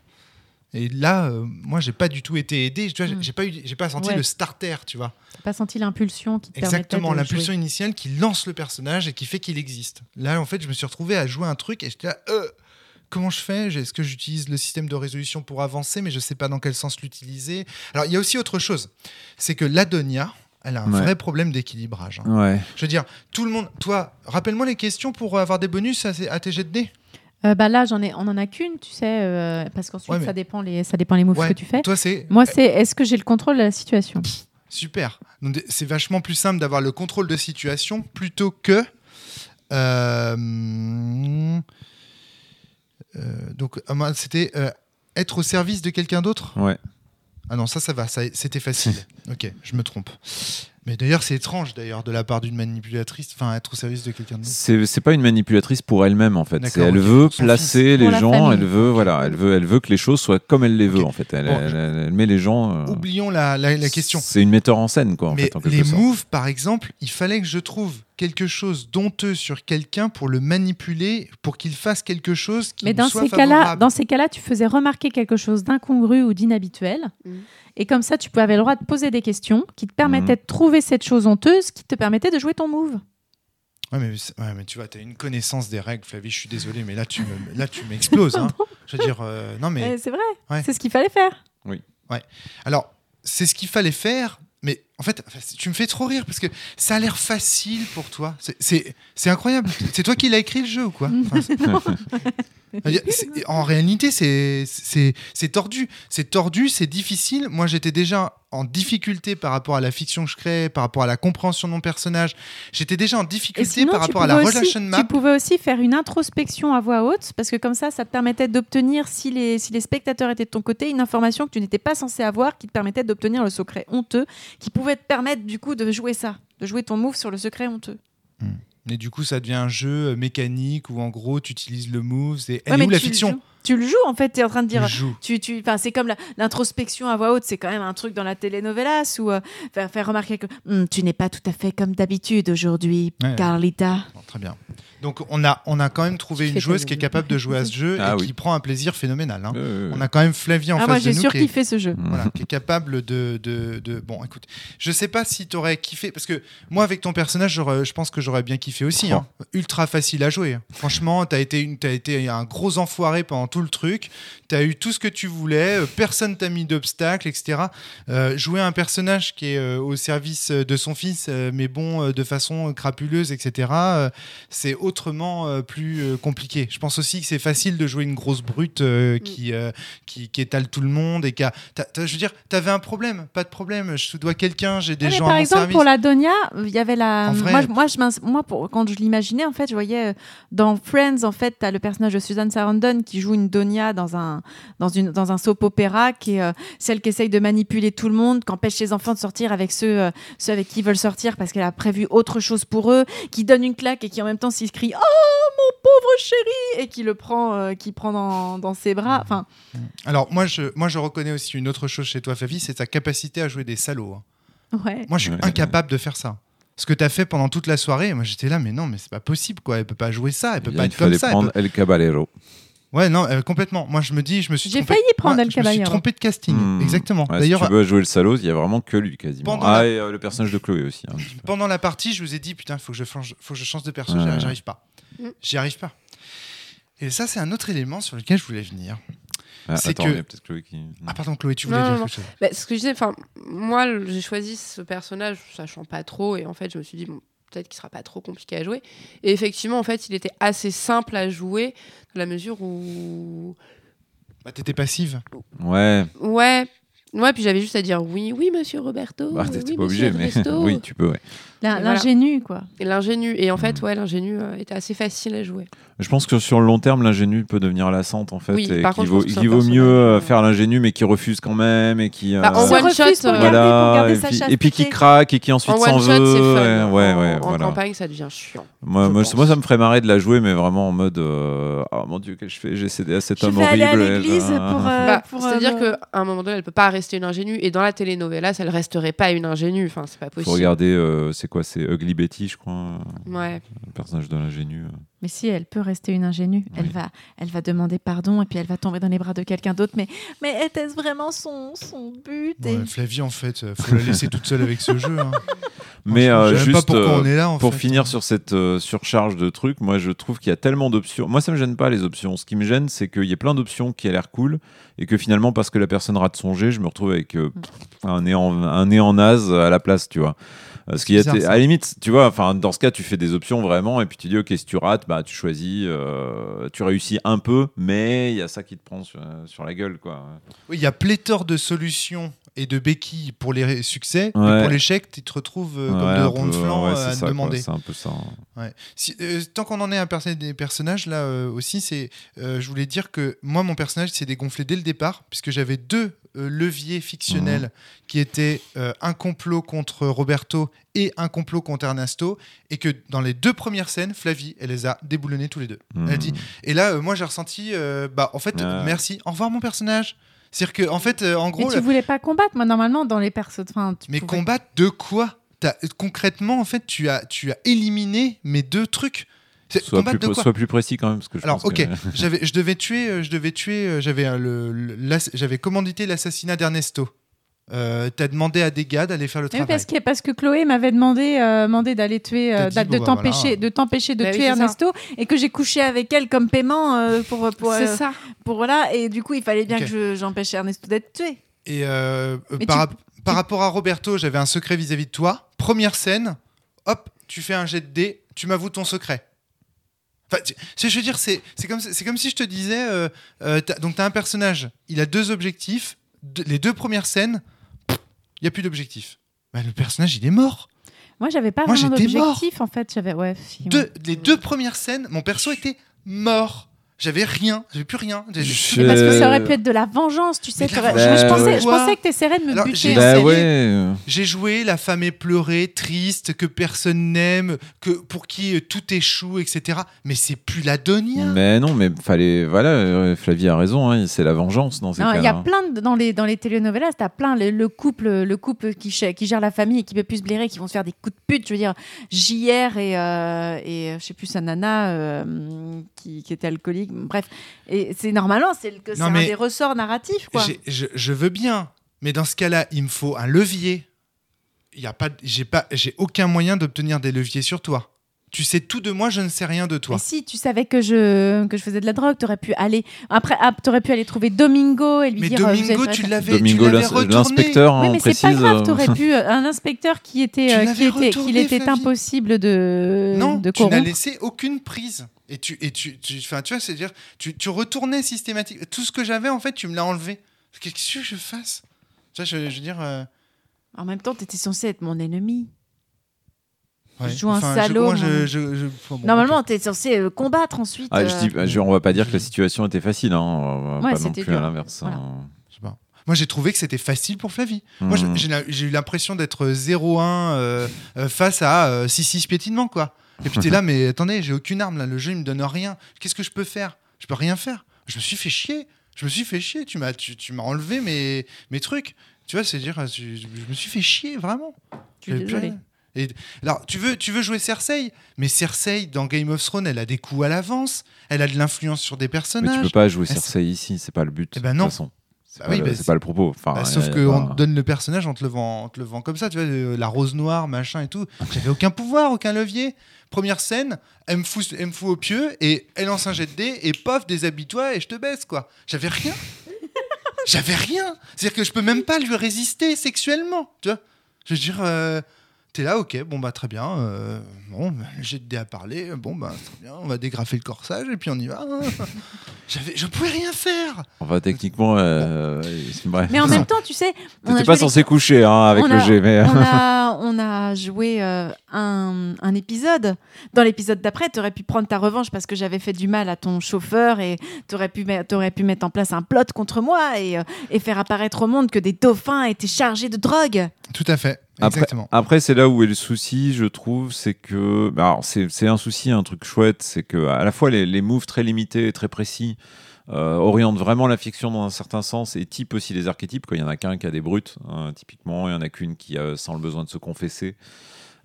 Et là, euh, moi, j'ai pas du tout été aidé. Tu vois, j'ai- Mm. j'ai pas eu, j'ai pas senti Ouais. le starter, tu vois. T'as pas senti l'impulsion qui te Exactement, l'impulsion initiale qui lance le personnage et qui fait qu'il existe. Là, en fait, je me suis retrouvé à jouer un truc et j'étais là, euh, comment je fais? Est-ce que j'utilise le système de résolution pour avancer, mais je sais pas dans quel sens l'utiliser? Alors, il y a aussi autre chose, c'est que l'Adonia, elle a un Ouais. vrai problème d'équilibrage. hein. Ouais. Je veux dire, tout le monde, toi, rappelle-moi les questions pour avoir des bonus à, à tes jets de dés. Euh, bah là, j'en ai, on en a qu'une, tu sais, euh, parce qu'ensuite, Ouais, mais- ça, dépend les, ça dépend les moves Ouais, que tu fais. Toi, c'est Moi, c'est est-ce que j'ai le contrôle de la situation? Super. Donc, C'est vachement plus simple d'avoir le contrôle de situation plutôt que. euh, euh, donc, c'était euh, être au service de quelqu'un d'autre? Ouais. Ah non, ça, ça va, ça, c'était facile. ok, je me trompe. Mais d'ailleurs, c'est étrange d'ailleurs de la part d'une manipulatrice, enfin, être au service de quelqu'un d'autre. C'est c'est pas une manipulatrice pour elle-même en fait. C'est- Elle veut son placer les gens. famille. Elle veut voilà. Elle veut elle veut que les choses soient comme elle les veut en fait. Elle, Bon, elle- je- elle met les gens. euh, Oublions la, la- la question. C'est une metteur en scène quoi en Mais fait en les sorte. moves, par exemple, il fallait que je trouve quelque chose d'honteux sur quelqu'un pour le manipuler, pour qu'il fasse quelque chose qui Mais dans soit ces cas-là, favorable. dans ces cas-là, tu faisais remarquer quelque chose d'incongru ou d'inhabituel, Mhm. et comme ça, tu avais le droit de poser des questions qui te permettaient Mhm. de trouver cette chose honteuse, qui te permettait de jouer ton move. Ouais, mais, c'est- ouais, mais tu vois, tu as une connaissance des règles, Flavie, je suis désolé, mais là, tu me- là, tu m'exploses. hein. Je veux dire, euh, non, mais. Eh, c'est vrai, Ouais. c'est ce qu'il fallait faire. Alors, c'est ce qu'il fallait faire, en fait, tu me fais trop rire parce que ça a l'air facile pour toi. C'est- incroyable. C'est toi qui l'as écrit le jeu ou quoi Enfin, En réalité, c'est tordu. C'est tordu, c'est difficile. Moi, j'étais déjà en difficulté par rapport à la fiction que je crée, par rapport à la compréhension de mon personnage. J'étais déjà en difficulté sinon, par rapport à la aussi- relation map. Tu pouvais aussi faire une introspection à voix haute, parce que comme ça, ça te permettait d'obtenir, si les, si les spectateurs étaient de ton côté, une information que tu n'étais pas censé avoir, qui te permettait d'obtenir le secret honteux, qui pouvait te permettre du coup de jouer ça, de jouer ton move sur le secret honteux. Et du coup, ça devient un jeu euh, mécanique où en gros, tu utilises le move. C'est elle Ouais, est mais où la fiction? Tu le joues en fait, tu es en train de Tu dire. le joues. Tu, tu, enfin, c'est comme l'introspection à voix haute, c'est quand même un truc dans la telenovelas ou euh, faire, faire remarquer que Hum, tu n'es pas tout à fait comme d'habitude aujourd'hui, Ouais. Carlita. Bon, très bien. Donc on a, on a quand même trouvé Tu une joueuse qui est capable de jouer à ce jeu Ah et oui. qui prend un plaisir phénoménal. hein. Euh, On a quand même Flavie en Ah, moi face de j'ai nous qui est, surkiffé ce jeu. voilà, qui est capable de, de, de- Bon, écoute, je sais pas si tu aurais kiffé, parce que moi avec ton personnage, je pense que j'aurais bien kiffé aussi. Oh. hein. Ultra facile à jouer. Franchement, tu as été, une, as été un gros enfoiré pendant tout le truc. Tu as eu tout ce que tu voulais, euh, personne t'a mis d'obstacles, etc. Euh, jouer un personnage qui est euh, au service de son fils, mais bon, de façon crapuleuse, etc., c'est autrement plus compliqué. Je pense aussi que c'est facile de jouer une grosse brute euh, qui, qui, qui étale tout le monde et qui a. t'as- t'as- je veux dire, t'avais un problème, pas de problème. Je te dois quelqu'un, j'ai des gens par à mon exemple, service. pour la Donia, il y avait la. Vrai- moi, je- moi, je moi pour, quand je l'imaginais, en fait, je voyais dans Friends, en fait, tu as le personnage de Susan Sarandon qui joue une Donia dans un, dans une, dans un soap opéra, qui est euh, celle qui essaye de manipuler tout le monde, qui empêche les enfants de sortir avec ceux, euh, ceux avec qui ils veulent sortir parce qu'elle a prévu autre chose pour eux, qui donne une claque et qui en même temps s'il crie Oh mon pauvre chéri et qui le prend, euh, qui prend dans, dans ses bras. Enfin, Alors, moi je, moi, je reconnais aussi une autre chose chez toi, Flavie, c'est ta capacité à jouer des salauds. hein. ouais. Moi, je suis Ouais. incapable de faire ça. Ce que tu as fait pendant toute la soirée, moi j'étais là, mais non, mais c'est pas possible, quoi. Elle peut pas jouer ça, elle peut pas être comme ça. elle prendre peut- El Caballero. Ouais, non, euh, complètement. Moi, je me dis, je me suis J'ai trompé. failli prendre El Je me suis trompé de casting, Hmm. exactement. Ouais, D'ailleurs, si tu veux jouer le salaud, il y a vraiment que lui quasiment. Ah, la- et euh, le personnage de Chloé aussi. hein, pendant la partie, je vous ai dit, putain, il faut que je change, faut que je change de personnage. Ouais. J'arrive pas. Mm. J'y arrive pas. Et ça, c'est un autre élément sur lequel je voulais venir. Ah, C'est attends, que- Chloé qui. Ah, pardon, Chloé, tu voulais Non, dire non, quelque chose Bah, ce que je disais, enfin, moi, j'ai choisi ce personnage sachant pas trop, et en fait, je me suis dit, bon, peut-être qu'il sera pas trop compliqué à jouer. Et effectivement, en fait, il était assez simple à jouer, dans la mesure où. Bah, t'étais passive. Ouais. Ouais. Ouais, puis j'avais juste à dire oui, oui, monsieur Roberto. Bah, oui, t'es pas monsieur obligé, mais oui, tu peux, ouais. L'in- voilà. L'ingénu, quoi. Et l'ingénu. Et en fait, Mm. ouais, l'ingénu euh, était assez facile à jouer. Je pense que sur le long terme, l'ingénu peut devenir lassante en fait, Oui, et par qu'il contre, vaut, un vaut mieux euh, euh, faire l'ingénu mais qui refuse quand même et qui Bah, en euh, one shot, pour euh, pour voilà, garder et sa puis, et puis qui craque et qui ensuite en one s'en shot, veut. c'est fun. ouais, ouais, en, ouais, en voilà. campagne, ça devient chiant. Moi, moi, moi, ça me ferait marrer de la jouer, mais vraiment en mode euh, oh mon dieu, qu'est-ce que je fais? J'ai cédé à cet homme horrible. à l'église et- pour, euh, Bah, pour, C'est-à-dire euh, qu'à un moment donné, elle peut pas rester une ingénue. Et dans la telenovela, elle resterait pas une ingénue. Enfin, c'est pas Faut possible. regarder, euh, c'est quoi C'est Ugly Betty, je crois, Ouais. le personnage de l'ingénu. Mais si, elle peut rester une ingénue. Elle, va, elle va demander pardon et puis elle va tomber dans les bras de quelqu'un d'autre. Mais, mais était-ce vraiment son, son but? Et- Ouais, Flavie, en fait, euh, faut la laisser toute seule avec ce jeu. hein. Mais euh, juste euh, on est là. En pour fait. finir sur cette euh, surcharge de trucs, moi je trouve qu'il y a tellement d'options. Moi ça me gêne pas les options. Ce qui me gêne, c'est qu'il y a plein d'options qui a l'air cool et que finalement parce que la personne rate son jet, je me retrouve avec euh, un néant un néant naze à la place, tu vois. Euh, Ce qui C'est est bizarre, à la limite, tu vois, enfin dans ce cas, tu fais des options vraiment et puis tu dis ok, si tu rates, bah tu choisis, tu réussis un peu, mais il y a ça qui te prend sur, sur la gueule, quoi. Oui, il y a pléthore de solutions et de béquilles pour les succès, mais Ouais. pour l'échec, tu te retrouves euh, Ouais, comme de flanc ouais, euh, à ça, demander. C'est un peu ça. Ouais. Si- euh, tant qu'on en est à perso- des personnages, là euh, aussi, c'est, euh, je voulais dire que moi, mon personnage s'est dégonflé dès le départ, puisque j'avais deux euh, leviers fictionnels Mhm. qui étaient euh, un complot contre Roberto et un complot contre Ernesto, et que dans les deux premières scènes, Flavie, elle les a déboulonnés tous les deux. Elle dit, et là, euh, moi, j'ai ressenti, euh, bah, en fait, merci, au revoir mon personnage. C'est-à-dire que, en fait, euh, en Mais gros, tu voulais pas combattre, moi, normalement, dans les persos. Enfin, tu mais pouvais- combattre de quoi? Concrètement, en fait, tu as, tu as éliminé mes deux trucs. C'est- Sois Combattre plus, de quoi sois plus précis quand même, parce que je Alors, pense ok, que- j'avais, je devais tuer, euh, je devais tuer, euh, j'avais le, j'avais commandité l'assassinat d'Ernesto. Euh, T'as demandé à des gars d'aller faire le Oui, travail. parce que, parce que Chloé m'avait demandé, euh, demandé d'aller tuer, euh, dit, de bon, bah, t'empêcher, voilà. de t'empêcher de Bah oui, tuer ça. Ernesto, et que j'ai couché avec elle comme paiement euh, pour pour c'est euh, ça. pour voilà, et du coup il fallait bien que je- j'empêche Ernesto d'être tué. Et par, tu- par rapport à Roberto, j'avais un secret vis-à-vis de toi. Première scène, hop, tu fais un jet de dés, tu m'avoues ton secret. Enfin, je veux dire, c'est comme, c'est comme si je te disais, euh, euh, t'as- donc tu as un personnage, il a deux objectifs, deux- les deux premières scènes, il n'y a plus d'objectif. Bah, le personnage, il est mort. Moi j'avais pas Moi, vraiment d'objectif en fait, j'avais ouais. si, ouais. Deux- les deux premières scènes, mon perso était mort. J'avais rien, j'avais plus rien. J'ai- Je- Mais parce que ça Euh, aurait pu être de la vengeance, tu sais. la je, pensais, ouais. je pensais que t'essaierais de me Alors, buter. j'ai Bah essayé. ouais. J'ai joué la femme éplorée, triste, que personne n'aime, que pour qui euh, tout échoue, etc. Mais c'est plus la Donia. Mais non, mais fallait. Voilà, euh, Flavie a raison, hein, c'est la vengeance dans ces cas-là. Il y a plein de, dans les dans les telenovelas, t'as plein le, le couple le couple qui, gère la famille et qui peut plus se blairer, qui vont se faire des coups de pute. Je veux dire, JR et euh, et euh, je sais plus sa nana euh, qui, qui était alcoolique. Bref, et c'est normalement c'est le- c'est un des ressorts narratifs quoi. Je, je veux bien, mais dans ce cas-là, il me faut un levier. Il y a pas, j'ai pas, j'ai aucun moyen d'obtenir des leviers sur toi. Tu sais tout de moi, je ne sais rien de toi. Mais si tu savais que je que je faisais de la drogue, t'aurais pu aller après ah, t'aurais pu aller trouver Domingo et lui Mais dire euh, vous Domingo, tu l'avais, tu Domingo, l'avais l'ins- retourné. l'inspecteur, Oui, on mais c'est pas grave, euh, t'aurais pu euh, un inspecteur qui était euh, qui était retourné, qu'il était Flavie. impossible de Non, de tu n'as corrompre. laissé aucune prise. Et tu, et tu, tu, enfin, tu vois, c'est-à-dire, tu, tu retournais systématiquement. Tout ce que j'avais, en fait, tu me l'as enlevé. Qu'est-ce que je fasse? Tu vois, je, je veux dire. euh, En même temps, t'étais censé être mon ennemi. Ouais. Je joue un salaud, moi, je- moi. je- je- enfin, bon, Normalement, ok. t'es censé euh, combattre ensuite. Ah, je euh, dis, je- on va pas dire que la situation était facile, hein, Ouais, pas non c'était plus à l'inverse. Voilà. hein. Moi, j'ai trouvé que c'était facile pour Flavie. Moi, Mhm. j'ai- eu l'impression d'être 0-1 euh, face à euh, 6-6 piétinement, quoi. Et puis t'es là, mais attendez, j'ai aucune arme là, le jeu il me donne rien. Qu'est-ce que je peux faire? Je peux rien faire. Je me suis fait chier. Je me suis fait chier. Tu m'as, tu, tu m'as enlevé mes, mes trucs. Tu vois, c'est dire, je, je me suis fait chier vraiment. Je suis rien. Et, alors, tu veux, tu veux jouer Cersei, mais Cersei dans Game of Thrones, elle a des coups à l'avance. Elle a de l'influence sur des Mais personnages. tu peux pas jouer Cersei ici, c'est pas le but. Eh ben de non. toute façon. C'est Bah pas, oui, le- bah, c'est pas le propos. Enfin, Bah, sauf qu'on te donne le personnage, on te le vend, on te le vend comme ça, tu vois, euh, la rose noire, machin et tout. J'avais aucun pouvoir, aucun levier. Première scène, elle me fout, elle me fout au pieu et elle lance un jet de dés et pof, déshabille-toi et je te baisse, quoi. J'avais rien. J'avais rien. C'est-à-dire que je peux même pas lui résister sexuellement, tu vois. Je veux dire, euh, T'es là, ok, bon bah très bien. euh, bon, bah, j'ai de dés à parler. Bon bah très bien, on va dégrafer le corsage et puis on y va. J'avais, je pouvais rien faire. Enfin, techniquement, euh, c'est- bref. Mais en même temps, tu sais, on a T'étais joué pas censé coucher hein, avec on le a- G, mais. on a, on a joué euh, un, un épisode. Dans l'épisode d'après, tu aurais pu prendre ta revanche parce que j'avais fait du mal à ton chauffeur et tu aurais, pu met- t'aurais pu mettre en place un plot contre moi et, euh, et faire apparaître au monde que des dauphins étaient chargés de drogue. Tout à fait, Après, exactement. après, c'est là où est le souci, je trouve, c'est que. bah, Alors, c'est un souci, un truc chouette, c'est que à la fois les, les moves très limités et très précis euh, orientent vraiment la fiction dans un certain sens et typent aussi les archétypes. Quand il y en a qu'un qui a des brutes, hein, typiquement, il y en a qu'une qui a, sent le besoin de se confesser.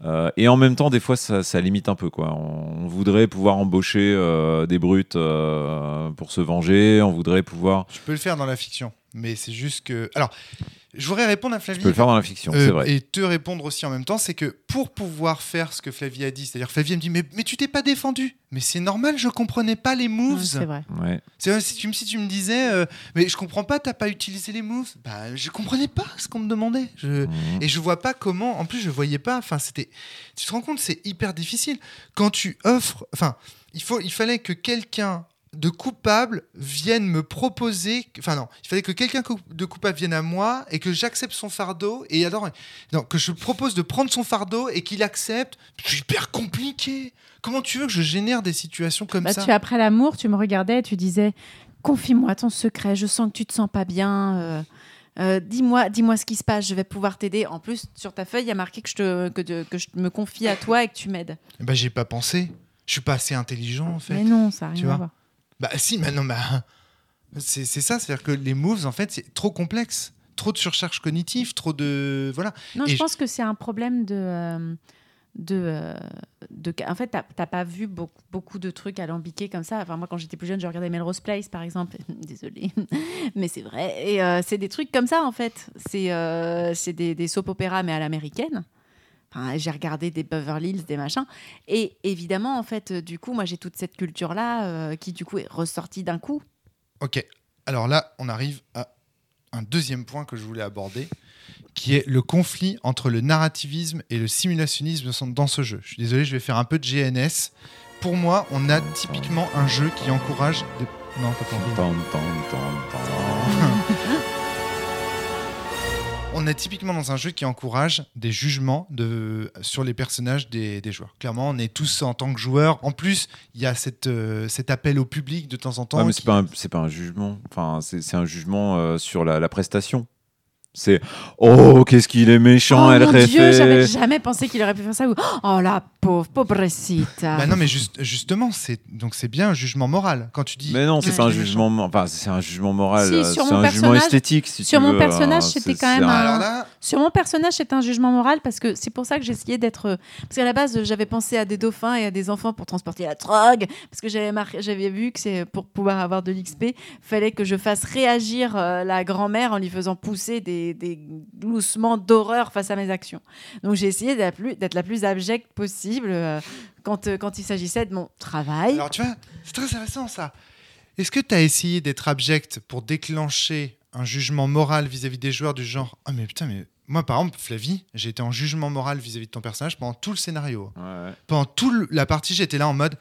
Euh, et en même temps, des fois, ça, limite un peu. Quoi. On, voudrait pouvoir embaucher euh, des brutes euh, pour se venger. On voudrait pouvoir. Je peux le faire dans la fiction, mais c'est juste que. Alors, je voudrais répondre à Flavie. Tu peux le faire dans la fiction, Euh, c'est vrai. Et te répondre aussi en même temps, c'est que pour pouvoir faire ce que Flavie a dit, c'est-à-dire Flavie elle me dit mais, mais tu t'es pas défendu. Mais c'est normal, je comprenais pas les Ouais, moves. c'est vrai. Ouais. c'est vrai, si tu, me- si tu me disais euh, mais je comprends pas, t'as pas utilisé les moves, bah je comprenais pas ce qu'on me demandait. Je, Mhm. et je vois pas comment. En plus, je voyais pas. Enfin, c'était. Tu te rends compte, c'est hyper difficile quand tu offres. Enfin, il faut, il fallait que quelqu'un de coupable vienne me proposer. Enfin non, il fallait que quelqu'un de coupable vienne à moi et que j'accepte son fardeau et alors non que je propose de prendre son fardeau et qu'il accepte. C'est hyper compliqué. Comment tu veux que je génère des situations comme Bah, ça? tu, après l'amour, tu me regardais et tu disais Confie-moi ton secret, je sens que tu te sens pas bien. euh, euh, dis-moi, dis-moi ce qui se passe, je vais pouvoir t'aider. En plus, sur ta feuille, il y a marqué que je, te, que, que je me confie à toi et que tu m'aides. Bah j'ai pas pensé. Je suis pas assez intelligent en fait. Mais non, ça n'a rien à voir. Bah si, mais non, bah, c'est ça, c'est-à-dire que les moves, en fait, c'est trop complexe. Trop de surcharge cognitive, trop de... Voilà. Non, Et je pense que c'est un problème de. euh, de, euh, de en fait, t'as pas vu beaucoup, beaucoup de trucs alambiqués comme ça. Enfin, moi, quand j'étais plus jeune, je regardais Melrose Place, par exemple. Désolée, mais c'est vrai. Et euh, c'est des trucs comme ça, en fait. C'est euh, des, des soap-opéras, mais à l'américaine. Enfin, j'ai regardé des Beverly Hills, des machins. Et évidemment, en fait, euh, du coup, moi, j'ai toute cette culture-là euh, qui, du coup, est ressortie d'un coup. Ok. Alors là, on arrive à un deuxième point que je voulais aborder, qui est le conflit entre le narrativisme et le simulationnisme dans ce jeu. Je suis désolé, je vais faire un peu de GNS. Pour moi, on a typiquement un jeu qui encourage... Des... Non, t'as pas envie. On est typiquement dans un jeu qui encourage des jugements de, sur les personnages des, des joueurs. Clairement, on est tous en tant que joueurs. En plus, il y a cette, euh, cet appel au public de temps en temps. Ouais, mais qui- c'est pas, un- c'est pas un jugement. Enfin, c'est c'est un jugement euh, sur la, la prestation. C'est oh, qu'est-ce qu'il est méchant, oh elle mon Dieu, j'avais jamais pensé qu'il aurait pu faire ça. Ou oh la pauvre, pobrecita. Bah non, mais juste, justement, c'est donc c'est bien un jugement moral quand tu dis. Mais non, c'est pas un jugement. Enfin, c'est un jugement moral. Si, euh, c'est un jugement esthétique. Si sur tu mon veux, personnage, hein. c'était quand même un- là, Sur mon personnage, c'est un jugement moral parce que c'est pour ça que j'ai essayé d'être. Parce qu'à la base, j'avais pensé à des dauphins et à des enfants pour transporter la drogue. Parce que j'avais mar- j'avais vu que c'est pour pouvoir avoir de l'XP, fallait que je fasse réagir euh, la grand-mère en lui faisant pousser des, des gloussements d'horreur face à mes actions. Donc j'ai essayé d'être la plus- d'être la plus abjecte possible euh, quand, euh, quand il s'agissait de mon travail. alors tu vois, c'est très intéressant ça. Est-ce que tu as essayé d'être abject pour déclencher un jugement moral vis-à-vis des joueurs du genre Ah, mais putain, mais moi par exemple, Flavie, j'ai été en jugement moral vis-à-vis de ton personnage pendant tout le scénario. Ouais. pendant toute la partie, j'étais là en mode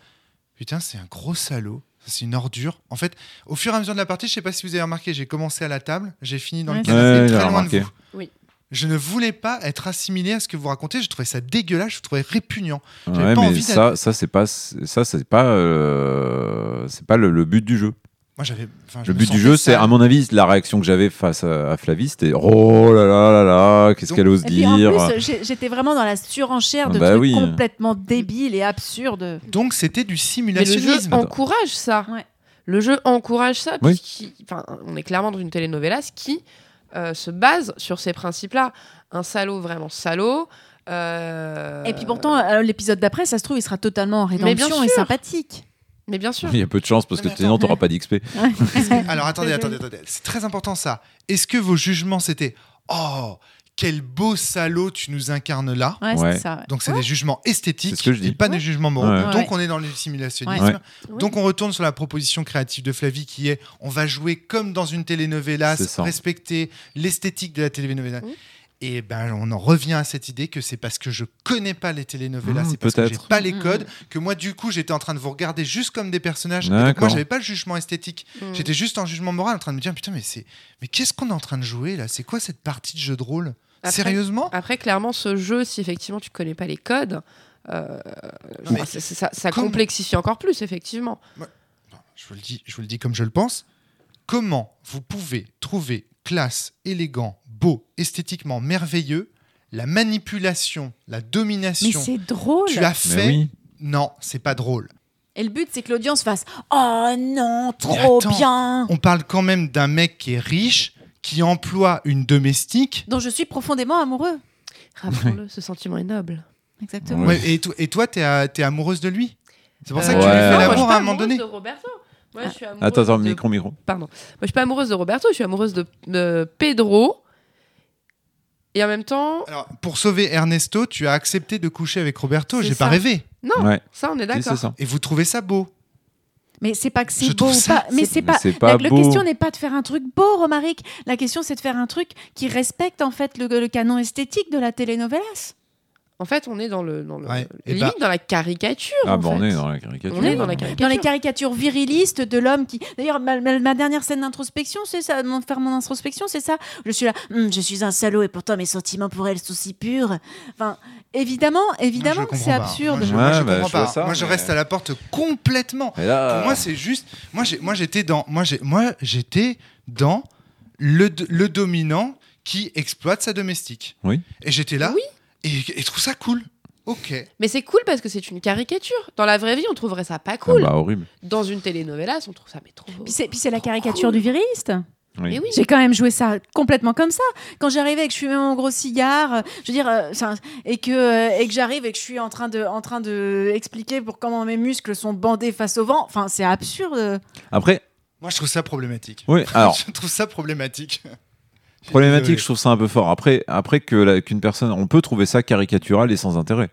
putain, c'est un gros salaud, c'est une ordure. En fait, au fur et à mesure de la partie, je sais pas si vous avez remarqué, j'ai commencé à la table, j'ai fini dans le canapé, Ouais, très loin de vous. Oui. Je ne voulais pas être assimilé à ce que vous racontez. Je trouvais ça dégueulasse, je trouvais répugnant. J'avais Ouais, pas mais envie ça, ça c'est pas, ça c'est pas, euh, c'est pas le, le but du jeu. Moi, j'avais. enfin, je Le but du jeu, c'est à mon avis la réaction que j'avais face à, à Flavie, c'était oh là là là là, qu'est-ce qu'elle ose Et puis en dire. plus, j'étais vraiment dans la surenchère de Bah trucs oui. complètement débiles et absurdes. Donc, c'était du Mais le jeu simulationnisme. encourage ça. Ouais. Le jeu encourage ça. Oui. on est clairement dans une telenovela qui euh, se base sur ces principes-là. Un salaud vraiment salaud. euh, Et puis pourtant, euh, l'épisode d'après, ça se trouve, il sera totalement en Mais bien rédemption et sympathique. Mais bien sûr. Il y a peu de chance parce que sinon attends. t'auras pas d'XP. Alors, attendez, attendez, attendez. C'est très important ça. Est-ce que vos jugements, c'était Oh, quel beau salaud tu nous incarnes là Ouais, Ouais. c'est ça. ouais. Donc, c'est des jugements esthétiques C'est ce que je dis. et pas des jugements moraux. Ouais. Donc, on est dans le simulationnisme. Donc on retourne sur la proposition créative de Flavie qui est on va jouer comme dans une telenovela, respecter l'esthétique de la telenovela. Et ben, on en revient à cette idée que c'est parce que je connais pas les telenovelas, Mmh, c'est parce que j'ai pas les Mmh, codes, que moi, du coup, j'étais en train de vous regarder juste comme des personnages. Et donc, moi, j'avais pas le jugement esthétique. J'étais juste en jugement moral, en train de me dire, putain, mais c'est, mais qu'est-ce qu'on est en train de jouer là? C'est quoi cette partie de jeu de rôle? Après- Sérieusement? Après, clairement, ce jeu, si effectivement tu connais pas les codes, euh, Mais ça, complexifie encore plus, effectivement. je vous le dis, je vous le dis comme je le pense. Comment vous pouvez trouver classe, élégant, beau, esthétiquement merveilleux, la manipulation, la Mais domination c'est drôle. Tu as Mais fait oui. Non, c'est pas drôle. Et le but, c'est que l'audience fasse Oh non, trop attends. bien On parle quand même d'un mec qui est riche, qui emploie une domestique. dont je suis profondément amoureux. Rappelons-le, ce sentiment est noble. Exactement. Ouais. Ouais, et, to- et toi, t'es t'es amoureuse de lui? C'est pour ça que tu lui fais l'amour à un moment donné de Roberto. Moi, je suis amoureuse Attends, attends, de- micro, micro. Pardon. Moi, je suis pas amoureuse de Roberto, je suis amoureuse de, de Pedro. Et en même temps, Alors, pour sauver Ernesto, tu as accepté de coucher avec Roberto. J'ai pas rêvé. non, Ouais, ça, on est d'accord. Et vous trouvez ça beau Mais c'est pas que c'est beau ou ça- pas. Mais c'est- pas. pas la, question n'est pas de faire un truc beau, Romaric. La question, c'est de faire un truc qui respecte en fait le, le canon esthétique de la telenovelas. En fait, on est dans le, dans le Ouais. Et limite bah- dans la caricature. Ah, en bah, on est dans la caricature. On est dans la caricature. Dans les caricatures virilistes de l'homme qui. D'ailleurs, ma, ma- ma dernière scène d'introspection, c'est ça. Mon, faire mon introspection, c'est ça. Je suis là. Hum, je suis un salaud et pourtant mes sentiments pour elle sont si purs. Enfin, évidemment, évidemment, comprends c'est absurde. Moi, je, Ouais, moi, je bah, comprends pas. ça, moi, je mais- reste à la porte complètement. Là, Pour moi, c'est juste. Moi, j'ai- moi, j'étais dans. Moi, j'ai- moi, j'étais dans le, le dominant qui exploite sa domestique. Oui. Et j'étais là. Oui. Et, et trouve ça cool. Ok. Mais c'est cool parce que c'est une caricature. Dans la vraie vie, on trouverait ça pas ah cool. bah, horrible. Dans une telenovela, on trouve ça mais trop. Puis c'est, puis c'est la caricature cool. du viriliste. Oui. Oui. J'ai quand même joué ça complètement comme ça. Quand j'arrivais et que je fumais mon gros cigare, euh, je veux dire, euh, ça- et que euh, et que j'arrive et que je suis en train de en train de expliquer pour comment mes muscles sont bandés face au vent. Enfin, c'est absurde. Après, Moi, je trouve ça problématique. oui, alors, je trouve ça problématique. Problématique, je trouve ça un peu fort. Après, après que la- qu'une personne, on peut trouver ça caricatural et sans intérêt.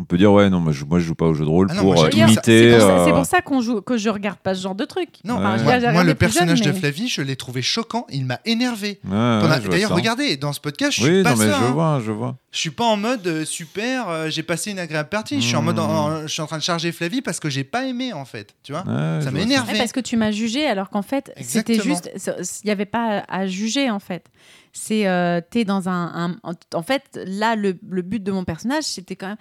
On peut dire, ouais, non, moi je, moi, je joue pas au jeu de rôle Ah non, pour moi, euh, j'ai imiter. C'est pour, ça- euh, c'est pour ça qu'on joue, que je regarde pas ce genre de truc. Non, Ouais. moi, le plus personnage de mais- Flavie, je l'ai trouvé choquant. Il m'a énervé. ouais, Pendant- ouais, je vois D'ailleurs, ça. regardez, dans ce podcast, je suis Oui, pas non, mais ça. je hein. vois, je vois. Je suis pas en mode euh, super, euh, j'ai passé une agréable partie. Je suis en mode, en- je suis en train de charger Flavie parce que j'ai pas aimé en fait. Tu vois Ouais, je Ça vois m'énerve. Ouais, parce que tu m'as jugé alors qu'en fait, c'était Exactement. juste. Il n'y avait pas à, à juger en fait. C'est. euh, T'es dans un, un- en- En fait, là, le, le but de mon personnage, c'était quand même.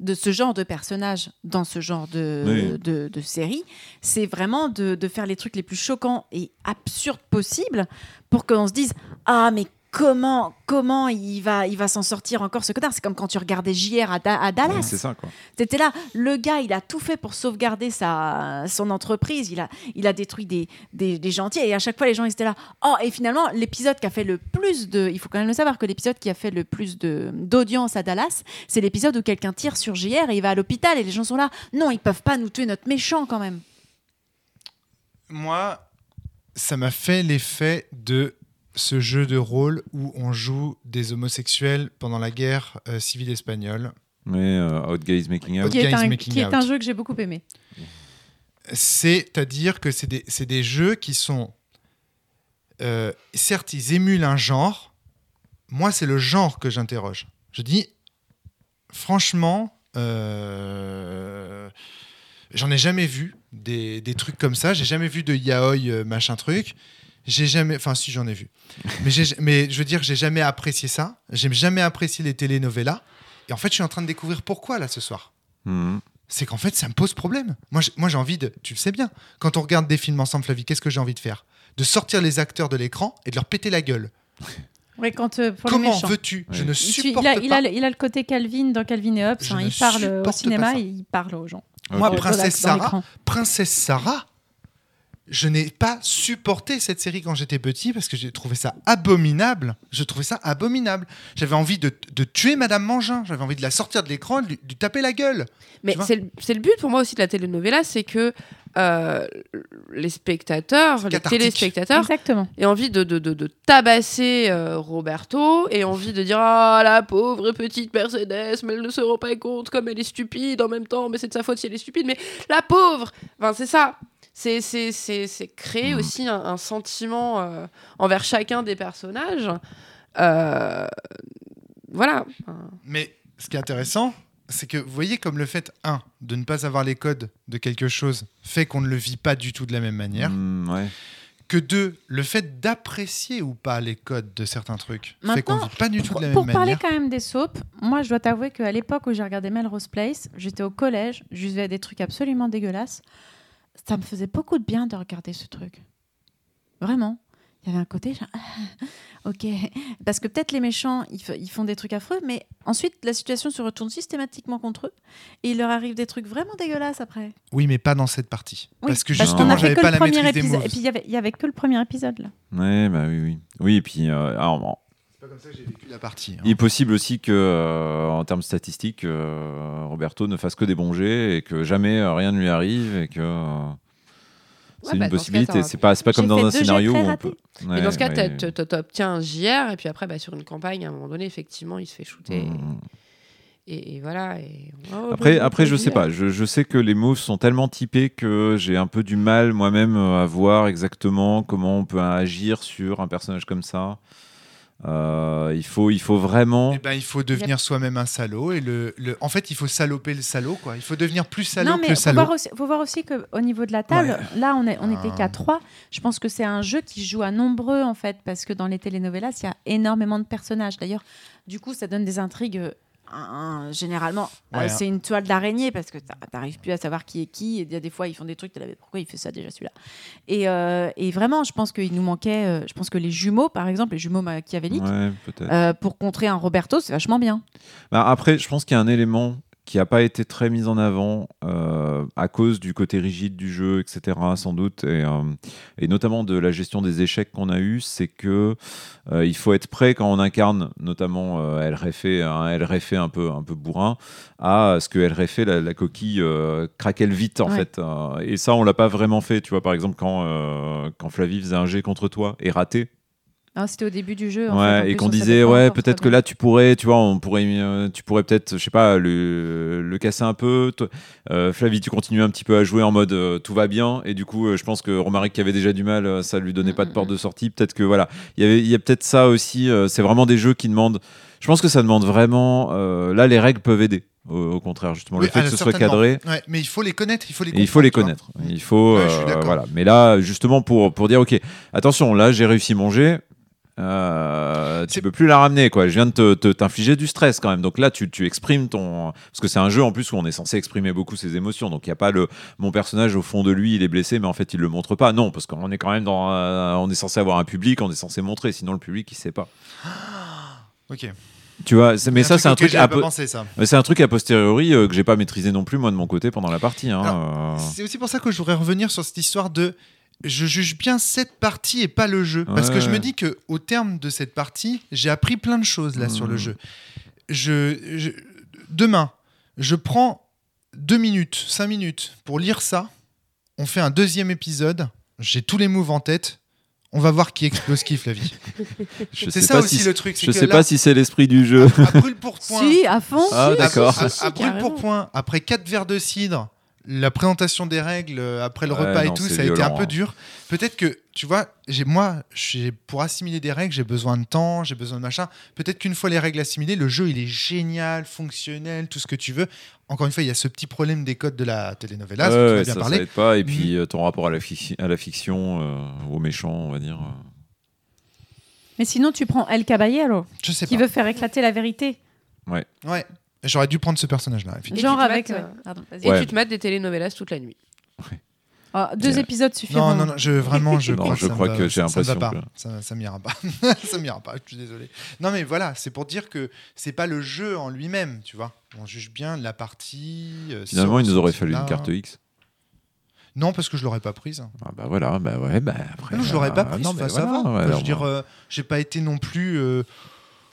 De ce genre de personnage dans ce genre de, Oui. de, de série, c'est vraiment de, de faire les trucs les plus choquants et absurdes possibles pour qu'on se dise Ah, mais comment, comment il va, il va s'en sortir encore ce connard C'est comme quand tu regardais JR à, Da- à Dallas. Ouais, C'est ça, quoi. T'étais là, le gars, il a tout fait pour sauvegarder sa, son entreprise. Il a, il a détruit des, des, des gentils. Et à chaque fois, les gens, ils étaient là. Oh, et finalement, l'épisode qui a fait le plus de. Il faut quand même le savoir que l'épisode qui a fait le plus de- d'audience à Dallas, c'est l'épisode où quelqu'un tire sur JR et il va à l'hôpital. Et les gens sont là. Non, ils peuvent pas nous tuer notre méchant quand même. Moi, ça m'a fait l'effet de ce jeu de rôle où on joue des homosexuels pendant la guerre euh, civile espagnole. Mais euh, Out Guys Making Out. Qui est, Guys un, Making qui est Out. un jeu que j'ai beaucoup aimé. C'est-à-dire que c'est des, jeux qui sont. euh, certes, ils émulent un genre. Moi, c'est le genre que j'interroge. Je dis, franchement, euh, j'en ai jamais vu des, des trucs comme ça. J'ai jamais vu de yaoi machin truc. J'ai jamais. Enfin, si, j'en ai vu. Mais, j'ai- mais je veux dire, j'ai jamais apprécié ça. J'ai jamais apprécié les telenovelas. Et en fait, je suis en train de découvrir pourquoi là ce soir Mhm. c'est qu'en fait, ça me pose problème. Moi, j'ai- moi, j'ai envie de. Tu le sais bien. Quand on regarde des films ensemble, Flavie, qu'est-ce que j'ai envie de faire? De sortir les acteurs de l'écran et de leur péter la gueule. Ouais, quand, euh, pour les Comment veux-tu? Je ne supporte il a, pas. il, a, le- il a le côté Calvin dans Calvin et Hobbes. Hein, il parle au cinéma et il parle aux gens. Moi, Ok. Dans la- Princesse Sarah. Princesse Sarah, je n'ai pas supporté cette série quand j'étais petit parce que j'ai trouvé ça abominable. Je trouvais ça abominable. J'avais envie de, de tuer Madame Mangin. J'avais envie de la sortir de l'écran et de lui, de lui taper la gueule. Mais c'est le, c'est le but pour moi aussi de la telenovela, c'est que euh, les spectateurs, les téléspectateurs Exactement. aient envie de, de, de, de tabasser euh, Roberto et envie de dire Ah, la pauvre petite Mercedes, mais elle ne se rend pas compte comme elle est stupide en même temps, mais c'est de sa faute si elle est stupide, mais la pauvre Enfin, c'est ça. C'est, c'est, c'est, c'est créer Mhm. aussi un, un sentiment euh, envers chacun des personnages. Euh, voilà. Mais ce qui est intéressant, c'est que vous voyez comme le fait, un, de ne pas avoir les codes de quelque chose fait qu'on ne le vit pas du tout de la même manière, Mm, ouais. que deux, le fait d'apprécier ou pas les codes de certains trucs fait qu'on ne Maintenant, vit pas du tout Pour, de la pour même parler manière. quand même des soaps, moi je dois t'avouer qu'à l'époque où j'ai regardé Melrose Place, j'étais au collège, je vivais des trucs absolument dégueulasses. Ça me faisait beaucoup de bien de regarder ce truc. Vraiment. Il y avait un côté, genre, ok. Parce que peut-être les méchants, ils, font des trucs affreux, mais ensuite la situation se retourne systématiquement contre eux et il leur arrive des trucs vraiment dégueulasses après. Oui, mais pas dans cette partie. Oui, parce que justement, j'avais pas la maîtrise des moves. Et puis il y avait- il y avait que le premier épisode là. Ouais, bah oui, oui. Oui, et puis, euh, alors, pas comme ça que j'ai vécu la partie. hein. il est possible aussi que, euh, en termes statistiques, euh, Roberto ne fasse que des bons jets et que jamais euh, rien ne lui arrive et que euh, c'est Ouais, bah, une cas, possibilité. C'est pas, c'est pas comme dans un scénario où on peut. Mais Ouais, dans ce cas, ouais. t'as- t'obtiens un JR, et puis après, bah, sur une campagne, à un moment donné, effectivement, il se fait shooter. Mm. Et, et voilà. Et... Oh, Après, bon, après, je sais pas. Je, je sais que les moves sont tellement typés que j'ai un peu du mal moi-même à voir exactement comment on peut agir sur un personnage comme ça. Euh, il faut, il faut vraiment. Eh ben, il faut devenir soi-même un salaud et le, le- en fait il faut saloper le salaud quoi. Il faut devenir plus salaud non, que le faut salaud. voir, aussi, faut voir aussi qu'au niveau de la table, là, on, est, on était Ah. qu'à 3. Je pense que c'est un jeu qui joue à nombreux, en fait, parce que dans les telenovelas, il y a énormément de personnages. D'ailleurs, du coup, ça donne des intrigues. Un- généralement, euh, c'est une toile d'araignée parce que t'a- t'arrives plus à savoir qui est qui. Et il y a des fois, ils font des trucs, pourquoi il fait ça déjà celui-là? Et, euh, et vraiment, je pense qu'il nous manquait. euh, je pense que les jumeaux, par exemple, les jumeaux machiavéliques, Ouais, pour contrer un Roberto, c'est vachement bien. Bah, après, je pense qu'il y a un élément qui n'a pas été très mis en avant euh, à cause du côté rigide du jeu, etc., sans doute, et, euh, et notamment de la gestion des échecs qu'on a eu, c'est que euh, il faut être prêt quand on incarne, notamment El Refe, un El Refe un peu, un peu bourrin, à ce que El Refe, la, la coquille, craquelle vite, en Ouais. fait. Et ça, on l'a pas vraiment fait, tu vois, par exemple, quand, quand Flavie faisait un jet contre toi et raté, Ah, C'était au début du jeu. en Ouais, fait, en et qu'on disait, ouais, peut-être que là, tu pourrais, tu vois, on pourrait, euh, tu pourrais peut-être, je sais pas, le, le casser un peu. Toi, euh, Flavie, tu continues un petit peu à jouer en mode euh, tout va bien, et du coup, euh, je pense que Romaric qui avait déjà du mal, ça lui donnait pas de porte de sortie. Peut-être que voilà, il y avait, il y a peut-être ça aussi. euh, c'est vraiment des jeux qui demandent. Je pense que ça demande vraiment. euh, là, les règles peuvent aider. Au, au contraire, justement, Oui, le fait que ce soit cadré. Ouais, mais il faut les connaître, il faut les il faut les connaître. Il faut, Ouais, euh, voilà. Mais là, justement, pour, pour dire, ok, attention, là, j'ai réussi mon jet. Euh, tu peux plus la ramener quoi. Je viens de t'infliger du stress quand même. Donc là, tu, tu exprimes ton parce que c'est un jeu en plus où on est censé exprimer beaucoup ses émotions. Donc il y a pas le mon personnage au fond de lui, il est blessé, mais en fait il le montre pas. Non, parce qu'on est quand même dans un- on est censé avoir un public, on est censé montrer. Sinon le public il sait pas. Ok. Tu vois. Mais ça c'est un truc. C'est un truc a posteriori euh, que j'ai pas maîtrisé non plus moi de mon côté pendant la partie. hein. Euh, C'est aussi pour ça que je voudrais revenir sur cette histoire de je juge bien cette partie et pas le jeu. Parce que je me dis que au terme de cette partie, j'ai appris plein de choses là sur le Mhm. jeu. Je, je- demain, je prends deux minutes, cinq minutes pour lire ça. On fait un deuxième épisode. J'ai tous les moves en tête. On va voir qui explose qui, Flavie. C'est ça pas aussi si- le truc. Je que sais là, pas si c'est l'esprit du jeu. à brûle pour point. Si, à fond. Ah, À- d'accord. À, à brûle pour point, après quatre verres de cidre, la présentation des règles euh, après le Ouais, repas non, et tout, ça a été un peu hein. dur. Peut-être que, tu vois, j'ai moi, j'ai pour assimiler des règles, j'ai besoin de temps, j'ai besoin de machin. Peut-être qu'une fois les règles assimilées, le jeu il est génial, fonctionnel, tout ce que tu veux. Encore une fois, il y a ce petit problème des codes de la telenovela, Ouais, ouais, bien ça, parlé. ça aide pas. Et puis euh, ton rapport à la, fic- à la fiction, euh, aux méchants, on va dire. Mais sinon, tu prends El Caballero, Je sais qui pas. veut faire éclater la vérité. Ouais. J'aurais dû prendre ce personnage-là. Genre tu te avec. mates, euh, Pardon, vas-y. Et Ouais. tu te mates des telenovelas toute la nuit. Ah, deux Euh, épisodes suffiront. Non, non, non, je, vraiment, je Non, crois je que, ça crois que j'ai l'impression pas. Ça, ça m'ira pas. ça m'ira pas, je suis désolé. Non, mais voilà, c'est pour dire que c'est pas le jeu en lui-même, tu vois. On juge bien la partie. euh, Finalement, il nous aurait fallu une carte X. Non, parce que je l'aurais pas prise. Ah bah voilà, bah ouais, bah après. non, je l'aurais pas euh, prise. non, mais ça va. ouais, Enfin, je veux dire, euh, j'ai pas été non plus.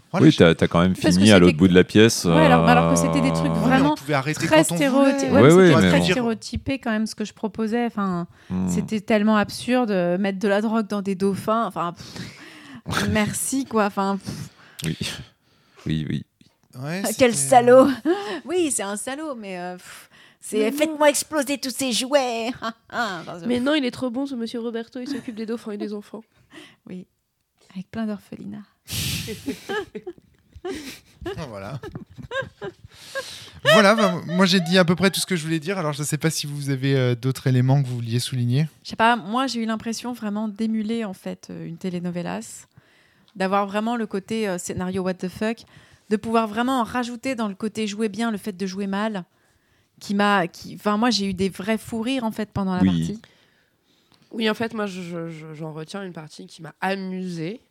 Euh, voilà, oui, t'as as quand même fini à l'autre bout de la pièce. Ouais, alors- alors que euh, c'était des trucs vraiment arrêter très stéréotypé. Ouais, Ouais, très bon. stéréotypé quand même ce que je proposais. Enfin, hmm. c'était tellement absurde. euh, Mettre de la drogue dans des dauphins. Enfin, pff, merci quoi. Enfin, pff, Oui, oui, oui. Ouais, quel c'était- salaud. Oui, c'est un salaud, mais euh, c'est faites-moi exploser tous ces jouets. Ah, je- Mais non, il est trop bon ce monsieur Roberto, il s'occupe des dauphins et des enfants. Oui. avec plein d'orphelinats. Voilà. voilà, bah, moi j'ai dit à peu près tout ce que je voulais dire. Alors je ne sais pas si vous avez euh, d'autres éléments que vous vouliez souligner. Je sais pas, moi j'ai eu l'impression vraiment d'émuler en fait euh, une telenovelas, d'avoir vraiment le côté euh, scénario what the fuck, de pouvoir vraiment en rajouter dans le côté jouer bien, le fait de jouer mal, qui m'a, qui, enfin moi j'ai eu des vrais fous rires en fait pendant la Oui. partie. Oui, en fait, moi, je- je- je- j'en retiens une partie qui m'a amusée.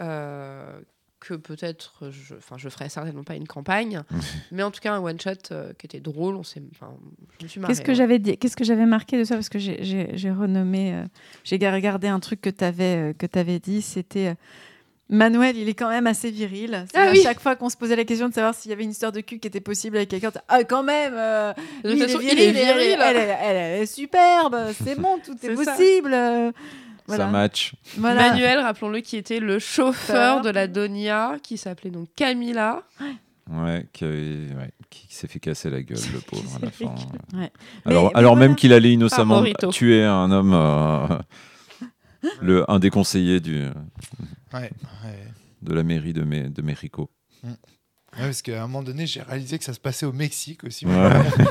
Euh, que peut-être, je, enfin, je ferai certainement pas une campagne, mais en tout cas un one shot euh, qui était drôle. On s'est, enfin, je me suis marrée. Qu'est-ce que ouais. j'avais dit Qu'est-ce que j'avais marqué de ça? Parce que j'ai- j'ai j'ai renommé, euh, j'ai regardé un truc que tu avais, que avais dit. C'était euh, Manuel, il est quand même assez viril. C'est Ah à oui. chaque fois qu'on se posait la question de savoir s'il y avait une histoire de cul qui était possible avec quelqu'un, on disait, ah quand même. euh, De lui, toute façon, il est il est viril, elle est-. Elle, superbe. C'est bon, tout est, possible. Euh, Ça Voilà. match. voilà. Manuel, rappelons-le, qui était le chauffeur de la Donia, qui s'appelait donc Camilla. Ouais, qui, ouais, qui s'est fait casser la gueule, le pauvre, à la fin. Ouais. Alors, Mais- mais alors voilà. même qu'il allait innocemment tuer un homme, euh, le, un des conseillers du, Ouais, ouais. de la mairie de, Mé- de Mexico. Ouais, parce qu'à un moment donné, j'ai réalisé que ça se passait au Mexique aussi. Ouais.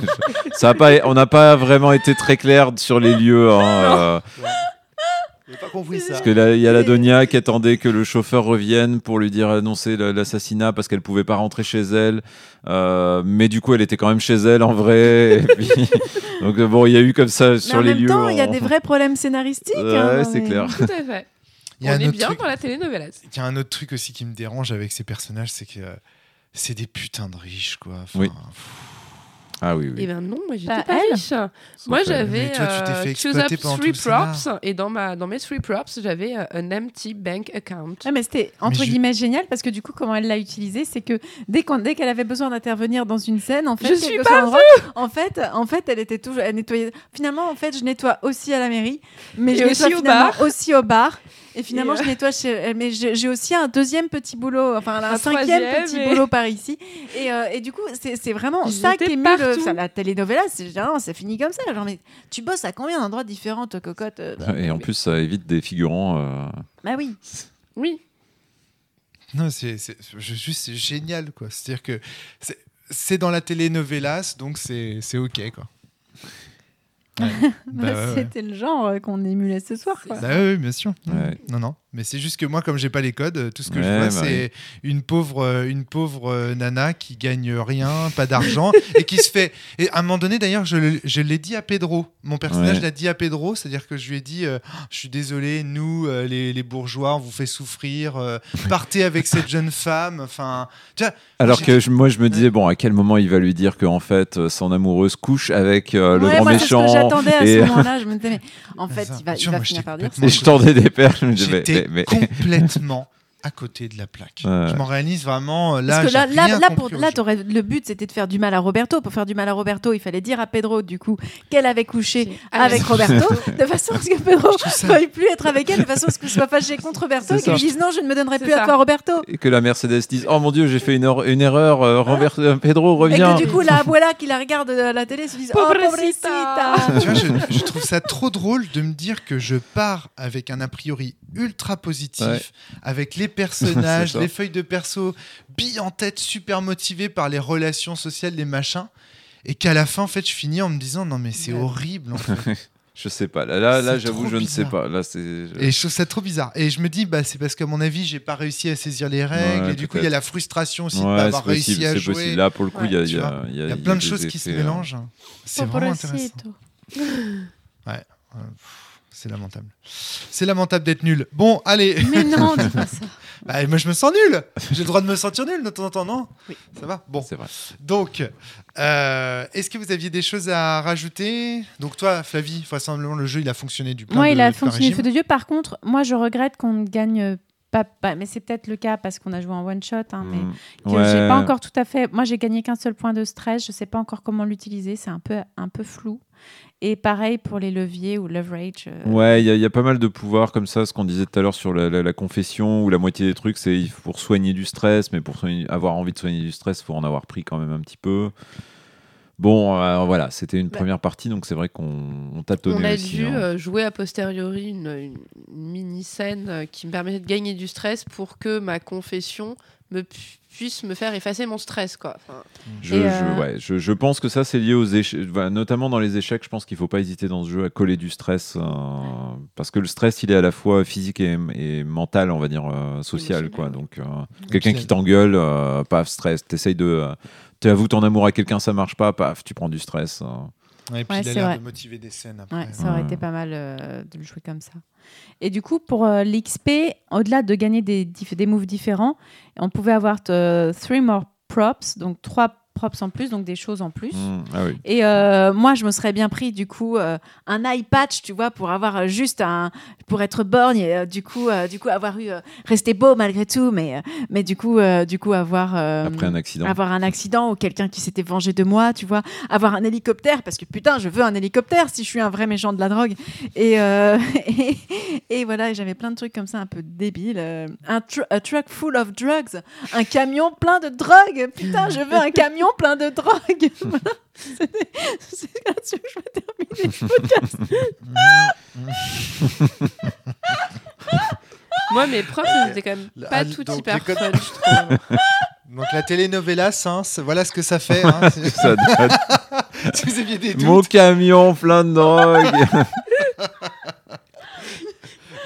Ça a pas, on n'a pas vraiment été très clair sur les lieux. hein, euh, J'ai pas compris ça. parce que là, il y a la Donia qui attendait que le chauffeur revienne pour lui dire annoncer l'assassinat parce qu'elle pouvait pas rentrer chez elle. Euh, mais du coup, elle était quand même chez elle en vrai. Et puis- donc bon, il y a eu comme ça Mais sur en les même lieux. temps, il y a des vrais problèmes scénaristiques. Ouais, hein, dans c'est clair. Tout à fait. Il y a On est bien truc- dans la telenovelas. Il y a un autre truc aussi qui me dérange avec ces personnages, c'est que euh, c'est des putains de riches, quoi. Enfin, Oui. pff, Ah oui, oui. Eh ben non, moi j'étais pas elle riche. Moi j'avais euh, fait choose up exploiter pendant three tout le props et dans ma dans mes three props j'avais euh, un empty bank account. Ouais, mais c'était entre je- guillemets génial parce que du coup, comment elle l'a utilisé, c'est que dès qu'on dès qu'elle avait besoin d'intervenir dans une scène, en fait, Je suis pas soit l'endroit, en fait, en fait, elle était toujours, elle nettoyait. Finalement, en fait, je nettoie aussi à la mairie, mais Et je nettoie aussi au bar. aussi au bar. Et finalement, Et, euh, je nettoie chez. Mais j'ai aussi un deuxième petit boulot, enfin un, Un cinquième petit et- boulot par ici. Et, euh, et du coup, c'est vraiment ça qui est. Le, ça, la telenovela, c'est généralement, ça finit comme ça. Genre, mais tu bosses à combien d'endroits différents, toi, cocotte euh, Et en plus, ça évite des figurants. euh, Bah oui. Oui. Non, c'est je- juste génial, quoi. C'est-à-dire que c'est- dans la telenovelas, donc c'est c'est ok, quoi. Ouais. Bah, ouais. C'était le genre euh, qu'on émulait ce soir. quoi. Bah oui, bien sûr. Ouais. Non, non. Mais c'est juste que moi, comme j'ai pas les codes, euh, tout ce que je vois, bah c'est une pauvre, euh, une pauvre nana qui gagne rien, pas d'argent, et qui se fait. Et à un moment donné, d'ailleurs, je, l'ai dit à Pedro. Mon personnage Ouais. l'a dit à Pedro, c'est-à-dire que je lui ai dit euh, Je suis désolé, nous, euh, les, les bourgeois, on vous fait souffrir. euh, partez avec cette jeune femme. Enfin, tu vois, Alors que je- moi, je me disais, bon, à quel moment il va lui dire qu'en fait, son amoureuse couche avec euh, le Ouais, grand méchant j'attendais à et- ce moment-là. Je me disais, mais en fait, il va, il va finir par dire. Et je tendais des perches. Je me disais, J'étais mais- mais- complètement à côté de la plaque. Ouais. Je m'en réalise vraiment. Là, Parce que là, là, là, pour, là le but c'était de faire du mal à Roberto. Pour faire du mal à Roberto, il fallait dire à Pedro du coup qu'elle avait couché avec Roberto, de façon à ce que Pedro Je ne veuille plus être avec elle, de façon à ce qu'il soit fâché contre Roberto et qu'il dise non, je ne me donnerai plus à toi, Roberto. Et que la Mercedes dise Oh mon dieu, j'ai fait une, er- une erreur, euh, Robert- euh, Pedro, Et reviens. que du coup, la abuela qui la regarde à la télé se dise Oh, Pobrecita. pobrecita Tu vois, je, je trouve ça trop drôle de me dire que je pars avec un a priori ultra positif, Ouais. avec les personnages, les feuilles de perso, bille en tête, super motivé par les relations sociales, les machins, et qu'à la fin, en fait, je finis en me disant non mais c'est Ouais. horrible. En fait. Je sais pas. Là, là, là, j'avoue, je ne sais bizarre. pas. Là, c'est. Et je trouve ça trop bizarre. Et je me dis, bah, c'est parce qu'à mon avis, j'ai pas réussi à saisir les règles. Ouais, et du coup, il y a la frustration aussi de Ouais, pas c'est avoir réussi à c'est jouer. possible. Là, pour le coup, il y a, tu il y y a- y a plein de choses qui se euh, mélangent. C'est vraiment intéressant. C'est lamentable. C'est lamentable d'être nul. Bon, allez. Mais non, dis pas ça. Bah, moi, je me sens nul. J'ai le droit de me sentir nul de temps en temps, non? Oui. Ça va? Bon. C'est vrai. Donc, euh, est-ce que vous aviez des choses à rajouter? Donc, toi, Flavie, vraisemblablement, le jeu, il a fonctionné du plein Moi, de, il a fonctionné du feu de Dieu. Par contre, moi, je regrette qu'on ne gagne pas. pas- mais c'est peut-être le cas parce qu'on a joué en one shot. hein, mais Mm. que Ouais. j'ai pas encore tout à fait. Moi, j'ai gagné qu'un seul point de stress. Je sais pas encore comment l'utiliser. C'est un peu, un peu flou. Et pareil pour les leviers ou leverage. euh, Ouais, il y, a- il y a pas mal de pouvoirs comme ça, ce qu'on disait tout à l'heure sur la, la- la confession, où la moitié des trucs, c'est pour soigner du stress, mais pour soigner- avoir envie de soigner du stress, il faut en avoir pris quand même un petit peu. Bon, euh, voilà, c'était une Bah. première partie, donc c'est vrai qu'on on tâtonnait On a aussi. dû hein. euh, jouer a posteriori une, une mini-scène euh, qui me permettait de gagner du stress pour que ma confession me puisse me faire effacer mon stress. Quoi. Enfin, Je, euh, ouais, je, je pense que ça, c'est lié aux échecs. Voilà, notamment dans les échecs, je pense qu'il ne faut pas hésiter dans ce jeu à coller du stress. euh, parce que le stress, il est à la fois physique et, et mental, on va dire, euh, social. Quoi. Donc, euh, quelqu'un qui t'engueule, euh, paf, stress. T'essayes de. euh, tu avoues ton amour à quelqu'un, ça marche pas, paf, tu prends du stress. euh. Ouais, et puis Ouais, il a l'air de motiver des scènes après. Ouais, ça aurait Ouais. été pas mal euh, de le jouer comme ça. Et du coup, pour euh, l'XP, au-delà de gagner des, des moves différents, on pouvait avoir euh, three more props, donc trois props en plus, donc des choses en plus. Mm, ah oui. Et euh, moi, je me serais bien pris du coup euh, un eye patch, tu vois, pour avoir euh, juste un, pour être borgne et euh, du coup, du coup avoir eu rester beau malgré tout, mais mais du coup, du coup avoir Après un accident. avoir un accident ou quelqu'un qui s'était vengé de moi, tu vois, avoir un hélicoptère parce que putain, je veux un hélicoptère si je suis un vrai méchant de la drogue. Et et, et voilà, j'avais plein de trucs comme ça un peu débiles. Un truck full of drugs, un camion plein de drogue. Putain, je veux un camion plein de drogue. Voilà. C'était- C'est là-dessus que je vais terminer le podcast. moi, mes profs, ils étaient quand même pas ah, tout hyper fun, je trouve. Donc la telenovela, hein, voilà ce que ça fait. hein. Si- Ça date. si vous aviez des doutes, Mon camion plein de drogue.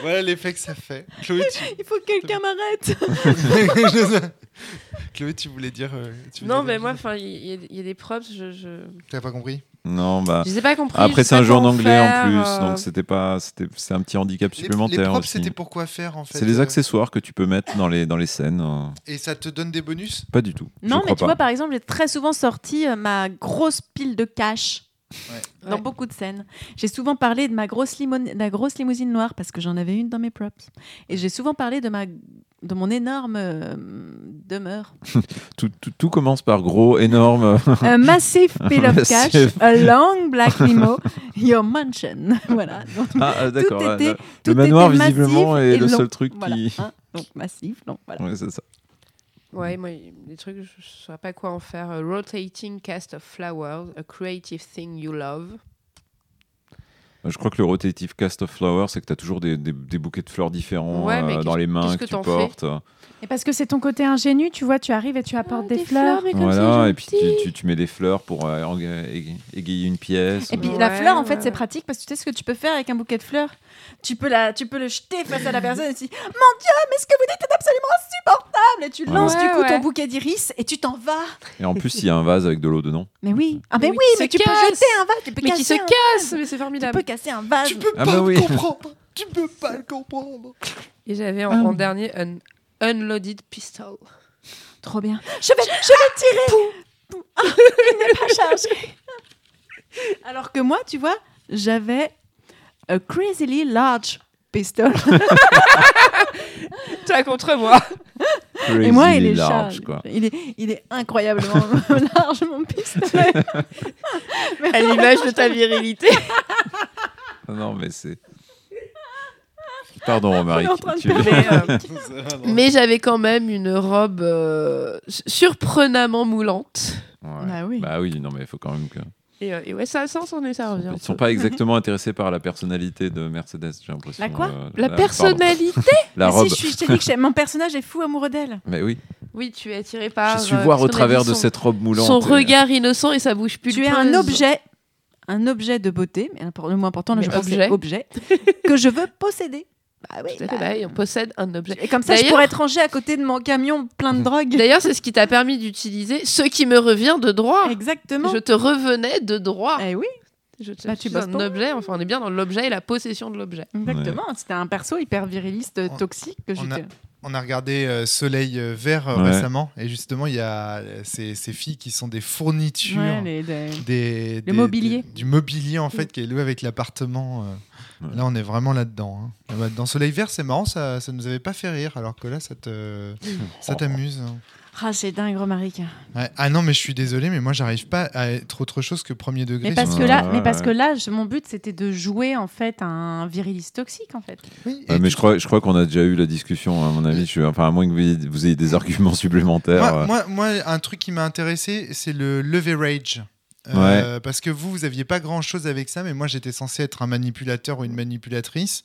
voilà l'effet que ça fait. Chloé, tu... Il faut que quelqu'un m'arrête. Chloé, tu voulais dire. euh, tu voulais Non, mais moi, il y, a- il y a des props, je, je, T'as pas compris? Non, bah. je les ai pas compris. Après, c'est un pas jeu en quoi anglais faire, en plus, euh, donc c'était pas, c'était, c'est un petit handicap Les, les supplémentaire props, c'était pour quoi faire en fait C'est les euh, accessoires que tu peux mettre dans les, dans les scènes. euh, Et ça te donne des bonus? Pas du tout. Non, mais tu pas. vois, par exemple, j'ai très souvent sorti euh, ma grosse pile de cash. Dans Ouais. beaucoup de scènes. J'ai souvent parlé de ma grosse, limon- de la grosse limousine noire parce que j'en avais une dans mes props. Et j'ai souvent parlé de, ma, de mon énorme euh, demeure. Tout, tout- tout commence par gros, énorme. Un massive pile of cash, a long black limo, your mansion. voilà. Donc, Ah, ah, d'accord. tout là, était, là, tout le manoir, était massif visiblement, est et le long. seul truc Voilà, qui. hein. Donc massif, long, voilà. Ouais, c'est ça. Ouais, moi, des trucs, je ne saurais pas quoi en faire. Euh, rotating cast of flowers, a creative thing you love. Je crois que le rotative cast of flowers, c'est que tu as toujours des, des- des bouquets de fleurs différents Ouais, euh, dans les mains que, que tu portes. Et parce que c'est ton côté ingénu, tu vois, tu arrives et tu apportes Ah, des, fleurs. mais comme Voilà, et puis tu, gentil. tu- tu mets des fleurs pour euh, égayer une pièce. Et puis Ouais, la fleur, en fait, ouais, c'est pratique parce que tu sais ce que tu peux faire avec un bouquet de fleurs tu peux, la, tu peux le jeter face à la personne et tu dis Mon Dieu, mais ce que vous dites est absolument insupportable Et tu Ouais. lances du Ouais, coup ton bouquet d'iris et tu t'en vas. Et en plus, il y a un vase avec de l'eau dedans. Mais oui. Ah, mais Oui, oui, mais tu peux jeter un vase. Tu peux Mais qui se casse Mais c'est Tu formidable. Casser un vase. Tu peux Ah pas bah le oui. comprendre Tu peux pas le comprendre Et j'avais en, Ah. en dernier un unloaded pistol. Trop bien. Je vais, je vais tirer. Ah, il n'est pas chargé. Alors que moi, tu vois, j'avais a crazily large pistol. Toi contre moi Et moi, il Crazy est large, quoi. Il est, il est incroyablement large, mon pistolet. À l'image de ta virilité. Non, mais c'est. Pardon, on tu-. Mais, euh, mais j'avais quand même une robe euh, surprenamment moulante. Ouais. Bah oui. Bah oui, non, mais il faut quand même que. Et, euh, et ouais, ça, ça, s'en est, ça revient. Ils sont peu. pas exactement intéressés par la personnalité de Mercedes, j'ai l'impression. La quoi euh, La personnalité La Mais robe. Si, je, suis, je t'ai dit que mon personnage est fou amoureux d'elle. Mais oui, Oui, tu es attiré par. j'ai su euh, voir au a travers de son- cette robe moulante. Son et- regard innocent et sa bouche pulpeuse. Tu es un objet, un objet de beauté, mais le moins important, là, Mais je pense que objet. c'est objet, que je veux posséder. Bah oui. Tout à fait, bah, bah, on possède un objet. Et comme ça, je pourrais être rangé à côté de mon camion plein de drogue. D'ailleurs, c'est ce qui t'a permis d'utiliser ce qui me revient de droit. Exactement. Je te revenais de droit. Eh oui, Je te Bah, tu un objet, enfin on est bien dans l'objet et la possession de l'objet. exactement. C'était un perso hyper viriliste, toxique que j'étais. On a regardé euh, Soleil euh, Vert euh, Ouais. récemment et justement il y a ces, ces filles qui sont des fournitures, Ouais, les- les- des, des- mobilier. des- du mobilier en fait qui est loué avec l'appartement. euh. Ouais. Là on est vraiment là-dedans. hein. Dans Soleil Vert c'est marrant, ça, ça nous avait pas fait rire alors que là ça te, ça t'amuse. hein. Ah, c'est dingue, Romaric. Ouais. Ah non mais je suis désolé mais moi j'arrive pas à être autre chose que premier degré. Mais parce que là, mais parce que là, je- mon but c'était de jouer en fait un viriliste toxique en fait. Oui, Ouais, et mais je crois, je crois qu'on a déjà eu la discussion, à mon avis. Je suis, enfin, à moins que vous ayez, vous ayez des arguments supplémentaires. Moi, euh. moi, moi, un truc qui m'a intéressé, c'est le leverage. Euh, Parce que vous, vous aviez pas grand chose avec ça, mais moi j'étais censé être un manipulateur ou une manipulatrice.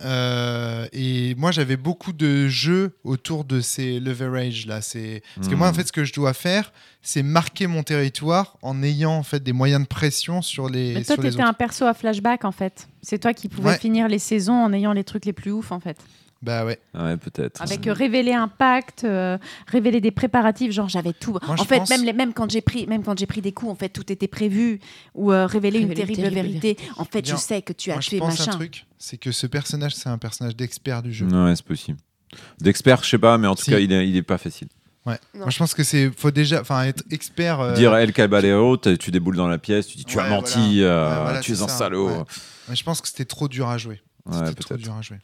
Euh, et moi j'avais beaucoup de jeux autour de ces leverage là. C'est parce que moi en Hmm. fait ce que je dois faire, c'est marquer mon territoire en ayant en fait des moyens de pression sur les. Mais toi, t'étais un perso à flashback en fait. C'est toi qui pouvais Ouais. finir les saisons en ayant les trucs les plus ouf en fait. Bah ouais. Ouais, peut-être. Avec euh, révéler un pacte, euh, révéler des préparatifs, genre j'avais tout. Moi, en je fait, pense- même, les, même quand j'ai pris, même quand j'ai pris des coups, en fait, tout était prévu. Ou euh, révéler, une Révéler terrible, une terrible vérité. En fait, Bien. je sais que tu as Moi je tué pense un machin. truc, c'est que ce personnage c'est un personnage d'expert du jeu. Ouais, c'est possible. D'expert, je sais pas, mais en tout Si. cas, il est, il est pas facile. Ouais. Non. Moi je pense que c'est faut déjà, enfin être expert. euh, Dire El Caballero, tu déboules dans la pièce, tu dis tu as Ouais, menti, voilà. euh, Ouais, voilà, tu es c'est un ça, salaud. ouais. mais je pense que c'était trop dur à jouer. Ouais, C'était trop peut-être. dur à jouer.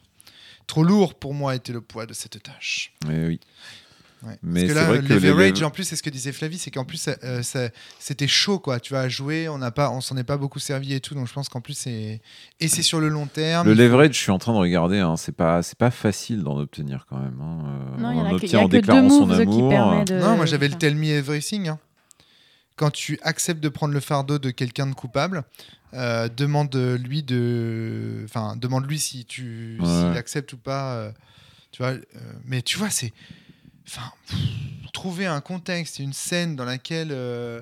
Trop lourd pour moi était le poids de cette tâche. Mais oui. Ouais. Mais Parce que c'est là, vrai que leverage, lev- en plus, c'est ce que disait Flavie, c'est qu'en plus, euh, c'était chaud, quoi. Tu vas jouer, on n'a pas, on s'en est pas beaucoup servi et tout, donc je pense qu'en plus, c'est et c'est sur le long terme. Le leverage, je suis en train de regarder, hein, c'est pas, c'est pas facile d'en obtenir quand même. hein. Non, il y en on a que, y obtient a en que deux moves qui de. Non, moi j'avais le tell me everything. hein. Quand tu acceptes de prendre le fardeau de quelqu'un de coupable, euh, demande lui de, enfin demande lui si tu, Ouais. s'il accepte ou pas. euh, tu vois, euh, mais tu vois, c'est, enfin, pff, trouver un contexte, une scène dans laquelle, euh,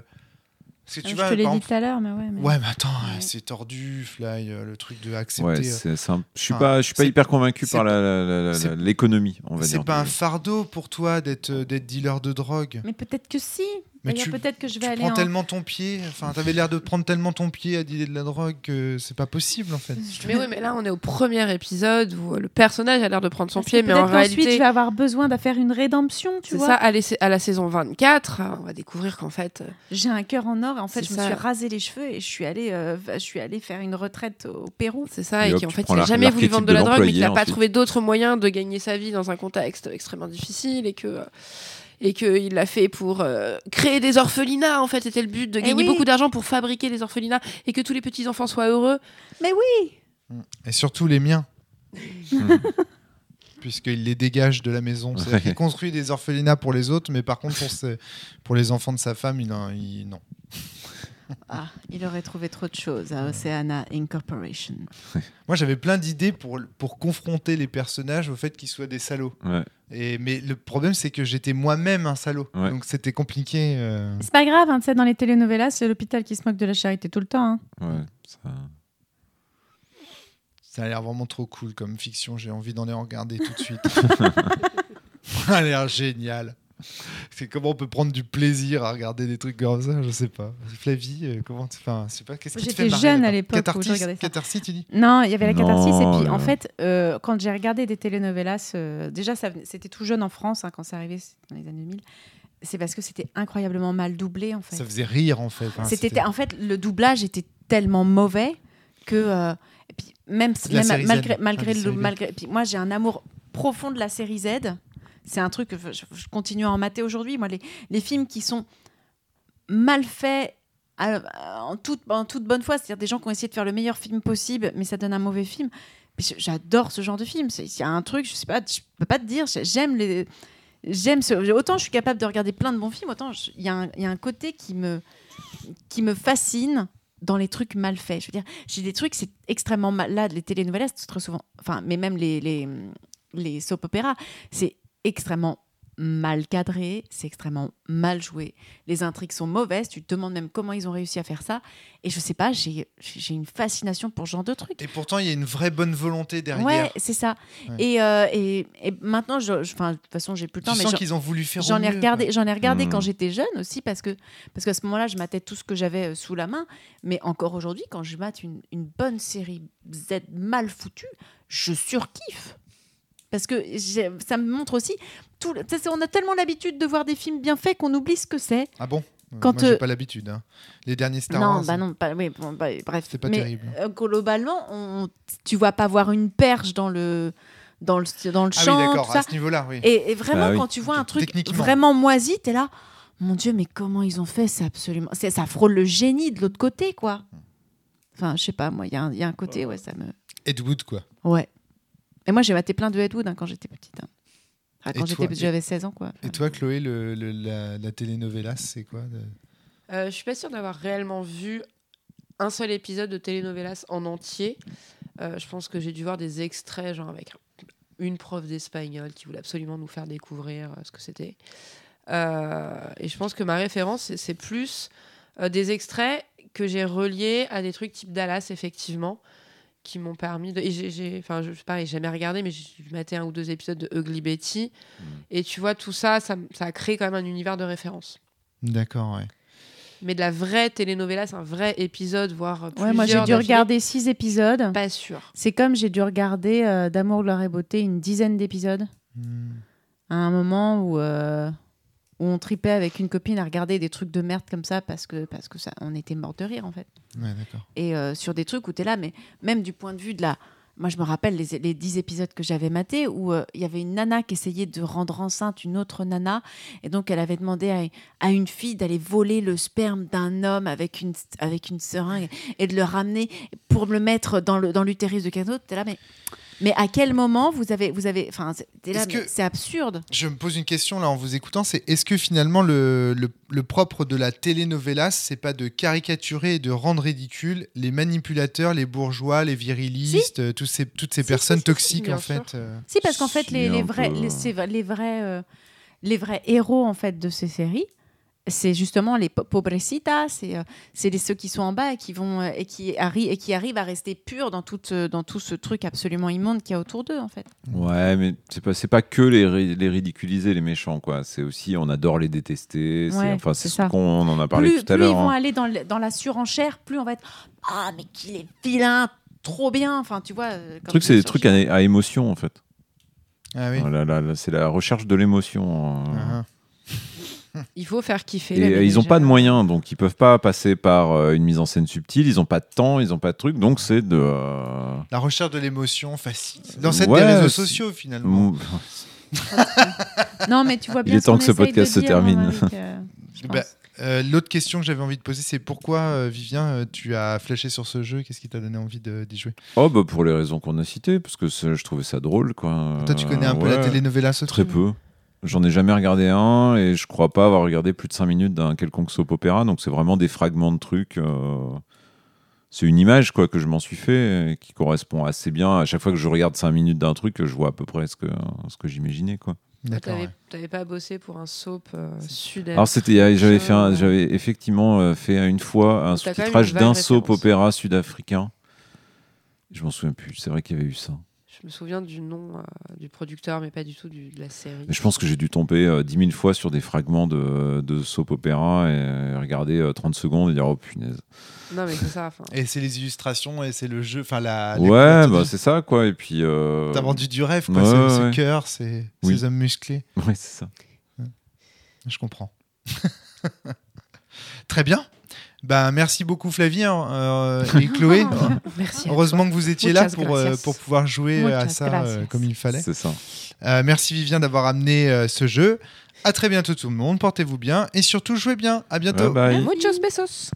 parce que tu Ah, vois, je te l'ai par dit exemple- tout à l'heure, mais ouais. mais- Ouais, mais attends, Ouais. c'est tordu, Fly, euh, le truc de accepter. Ouais, euh, c'est, un- je suis Enfin, pas, je suis pas c'est- hyper convaincu c'est par pas- la- la- la- la- c'est- l'économie, on va dire. c'est pas un fardeau pour toi d'être euh, d'être dealer de drogue. Mais peut-être que si. Mais tu- peut-être que je Tu vais aller prends en. tellement ton pied, enfin, t'avais l'air de prendre tellement ton pied à dealer de la drogue que c'est pas possible en fait. Mais oui, mais là, on est au premier épisode où euh, le personnage a l'air de prendre son Parce pied, mais en peut-être qu'ensuite, réalité, je vais avoir besoin de faire une rédemption, tu c'est vois. ça, à, la- à la saison 24, euh, on va découvrir qu'en fait, euh, J'ai un cœur en or. et En fait, C'est je me suis rasé les cheveux et je suis allée, euh, je suis allée faire une retraite au Pérou. c'est ça, Et et, qu'en tu fait, il a l'ar- jamais voulu vendre de de la drogue, mais qu'il n'a pas ensuite. trouvé d'autres moyens de gagner sa vie dans un contexte extrêmement difficile et que. euh, et qu'il l'a fait pour euh, créer des orphelinats, en fait, c'était le but, de Eh gagner oui. beaucoup d'argent pour fabriquer des orphelinats et que tous les petits-enfants soient heureux. Mais oui. Et surtout les miens. Mhm. Puisqu'il les dégage de la maison. C'est-à-dire qu'il construit des orphelinats pour les autres, mais par contre, pour, ses- pour les enfants de sa femme, il, en- il- non. Ah, il aurait trouvé trop de choses à Oceana Incorporation. Moi, j'avais plein d'idées pour, pour confronter les personnages au fait qu'ils soient des salauds. Ouais. Et, mais le problème, c'est que j'étais moi-même un salaud. Ouais. Donc c'était compliqué. euh. C'est pas grave, hein, tu sais, dans les telenovelas, c'est l'hôpital qui se moque de la charité tout le temps. hein. Ouais, ça- Ça a l'air vraiment trop cool comme fiction. J'ai envie d'en les regarder tout de suite. ça a l'air génial. C'est comment on peut prendre du plaisir à regarder des trucs comme ça, je sais pas. Flavie, euh, comment tu enfin, je sais pas, qu'est-ce qui te J'étais jeune à l'époque où je Catharsis, regardais ça. Catharsis, tu dis Non, il y avait la catharsis. Non, et puis, en fait, euh, quand j'ai regardé des telenovelas, euh, déjà, c'était tout jeune en France, hein, quand c'est arrivé c'était dans les années 2000. C'est parce que c'était incroyablement mal doublé, en fait. Ça faisait rire en fait. Enfin, C'était en fait le doublage était tellement mauvais que euh, et puis même, même malgré hein, le malgré puis moi j'ai un amour profond de la série Z. C'est un truc que je, continue à en mater aujourd'hui. Moi les, films qui sont mal faits à- en toute bonne foi, c'est-à-dire des gens qui ont essayé de faire le meilleur film possible mais ça donne un mauvais film. J'adore ce genre de film. Il y a un truc, je sais pas, je peux pas te dire. J'aime les, j'aime. Autant je suis capable de regarder plein de bons films, autant il y, a un- côté qui me, qui me fascine dans les trucs mal faits. Je veux dire, j'ai des trucs, c'est extrêmement mal. Là, les telenovelas, c'est très souvent. Enfin, mais même les, les, les soap opéras, c'est extrêmement mal cadré, c'est extrêmement mal joué. Les intrigues sont mauvaises. Tu te demandes même comment ils ont réussi à faire ça. Et je sais pas, j'ai j'ai une fascination pour ce genre de trucs. Et pourtant, il y a une vraie bonne volonté derrière. Ouais, c'est ça. Ouais. Et, euh, et, et maintenant, je, de toute façon, j'ai plus le tu temps, mais sens j'en- qu'ils ont voulu faire J'en ai regardé, j'en ai regardé quand j'étais jeune aussi parce que parce qu'à ce moment-là, je matais tout ce que j'avais euh, sous la main. Mais encore aujourd'hui, quand je mate une, une bonne série Z mal foutue, je surkiffe parce que j'ai- ça me montre aussi tout. On a tellement l'habitude de voir des films bien faits qu'on oublie ce que c'est. Ah bon? Quand, Moi, j'ai euh, pas l'habitude. hein. Les derniers Star non, Wars. bah non, pas, oui, bon, bah, bref. C'est pas mais terrible. euh, globalement, on, tu vas pas voir une perche dans le dans le dans le Ah oui, d'accord, ça. à ce niveau-là, oui. Et, et vraiment, Bah oui. quand tu vois un truc vraiment moisi, t'es là, mon Dieu, mais comment ils ont fait C'est absolument. Ça frôle le génie de l'autre côté, quoi. Enfin, je sais pas, moi, il y, a un- il y a un côté, ouais, ça me. Ed Wood, quoi. Ouais. Et moi, j'ai maté plein de Ed Wood hein, quand j'étais petite. hein. Enfin, quand j'étais petite, j'avais 16 ans, quoi. Et toi, Chloé, le, le- la, la telenovela, c'est quoi de- Euh, je suis pas sûre d'avoir réellement vu un seul épisode de telenovelas en entier. Euh, je pense que j'ai dû voir des extraits, genre avec une prof d'espagnol qui voulait absolument nous faire découvrir euh, ce que c'était. Euh, et je pense que ma référence, c'est- plus euh, des extraits que j'ai reliés à des trucs type Dallas, effectivement, qui m'ont permis de. Et j'ai- j'ai, enfin, je, pareil, j'ai jamais regardé, mais j'ai maté un ou deux épisodes de Ugly Betty. Mm. Et tu vois, tout ça, ça, ça a créé quand même un univers de référence. D'accord, ouais. Mais de la vraie telenovela, c'est un vrai épisode, voire plusieurs. Ouais, moi j'ai dû regarder six épisodes. Pas sûr. C'est comme j'ai dû regarder euh, D'amour, gloire et beauté une dizaine d'épisodes. Hmm. À un moment où, euh, où on tripait avec une copine à regarder des trucs de merde comme ça parce que, parce que ça, on était mort de rire en fait. Ouais. Et euh, sur des trucs où tu es là, mais même du point de vue de la. Moi, je me rappelle les, les 10 épisodes que j'avais matés où euh, il y avait une nana qui essayait de rendre enceinte une autre nana. Et donc, elle avait demandé à, à une fille d'aller voler le sperme d'un homme avec une, avec une seringue et de le ramener pour le mettre dans le dans l'utérus de quelqu'un d'autre. T'es là, mais, mais à quel moment vous avez. Vous avez enfin, c'est- absurde. Je me pose une question là en vous écoutant, c'est est-ce que finalement le, le, le propre de la telenovela, c'est pas de caricaturer et de rendre ridicule les manipulateurs, les bourgeois, les virilistes, euh, tous ces, toutes ces Si, personnes si, si, si, toxiques en sûr. fait euh, Si, parce qu'en fait, Si, les, les vrais, les, les vrais, euh, les vrais héros en fait de ces séries, c'est justement les po- pobrecitas, c'est euh, c'est ceux qui sont en bas et qui vont euh, et qui arrivent et qui arrivent à rester purs dans tout euh, dans tout ce truc absolument immonde qu'il y a autour d'eux en fait. Ouais, mais c'est pas, c'est pas que les, ri- les ridiculiser, les méchants, quoi. C'est aussi, on adore les détester. c'est- Ouais, enfin, c'est ce ça. qu'on en a parlé plus tout à plus ils l'heure. vont hein. aller dans, le- dans la surenchère, plus on va être ah mais qu'il est vilain, trop bien. Enfin, tu vois. Le truc, c'est des trucs à, à émotion, en fait. Ah oui. Là, c'est la recherche de l'émotion. euh. Ah, Il faut faire kiffer. Et euh, ils n'ont pas de moyens, donc ils peuvent pas passer par euh, une mise en scène subtile. Ils n'ont pas de temps, ils n'ont pas de truc, donc c'est de. euh, La recherche de l'émotion facile. Dans cette Ouais, des réseaux sociaux finalement. mou- Non, mais tu vois Il bien. est temps que ce podcast se dire, termine. Bah, euh, L'autre question que j'avais envie de poser, c'est pourquoi, euh, Vivien, tu as flashé sur ce jeu? Qu'est-ce qui t'a donné envie de- d'y jouer? Oh, bah pour les raisons qu'on a citées, parce que je trouvais ça drôle, quoi. Toi, tu connais un peu la telenovela Sophie Très peu. J'en ai jamais regardé un et je crois pas avoir regardé plus de 5 minutes d'un quelconque soap opéra. Donc c'est vraiment des fragments de trucs. euh, C'est une image quoi que je m'en suis fait et qui correspond assez bien. À chaque fois que je regarde 5 minutes d'un truc, je vois à peu près ce que, ce que j'imaginais. quoi. D'accord. T'avais ouais. pas bossé pour un soap euh, sud Alors c'était, j'avais fait, un- j'avais effectivement euh, fait une fois un sous-titrage d'un soap opéra sud-africain. Je m'en souviens plus. C'est vrai qu'il y avait eu ça. Je me souviens du nom euh, du producteur, mais pas du tout du- de la série. Mais je pense que j'ai dû tomber euh, 10 000 fois sur des fragments de, de soap opéra et regarder euh, 30 secondes et dire oh punaise. Non, mais c'est ça. Et c'est les illustrations et c'est le jeu. Enfin, la. Ouais, la- bah c'est ça quoi. Et puis. euh, T'as vendu du rêve, quoi. Ouais, ce ouais. cœur, ces, Oui. ces hommes musclés. Ouais, c'est ça. Je comprends. Très bien. Ben, merci beaucoup Flavien euh, et Chloé. Merci. à Heureusement que vous étiez là pour, euh, pour pouvoir jouer à Muchas ça euh, comme il fallait. C'est ça. Euh, merci Vivien d'avoir amené euh, ce jeu. À très bientôt tout le monde. Portez-vous bien et surtout jouez bien. À bientôt. Bye bye. toi. Muchos besos.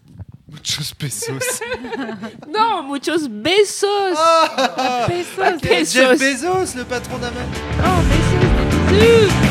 Muchos pesos. Non, muchos besos. Ah Besos. Jeff Bezos, le patron d'Amazon. Oh, bisous.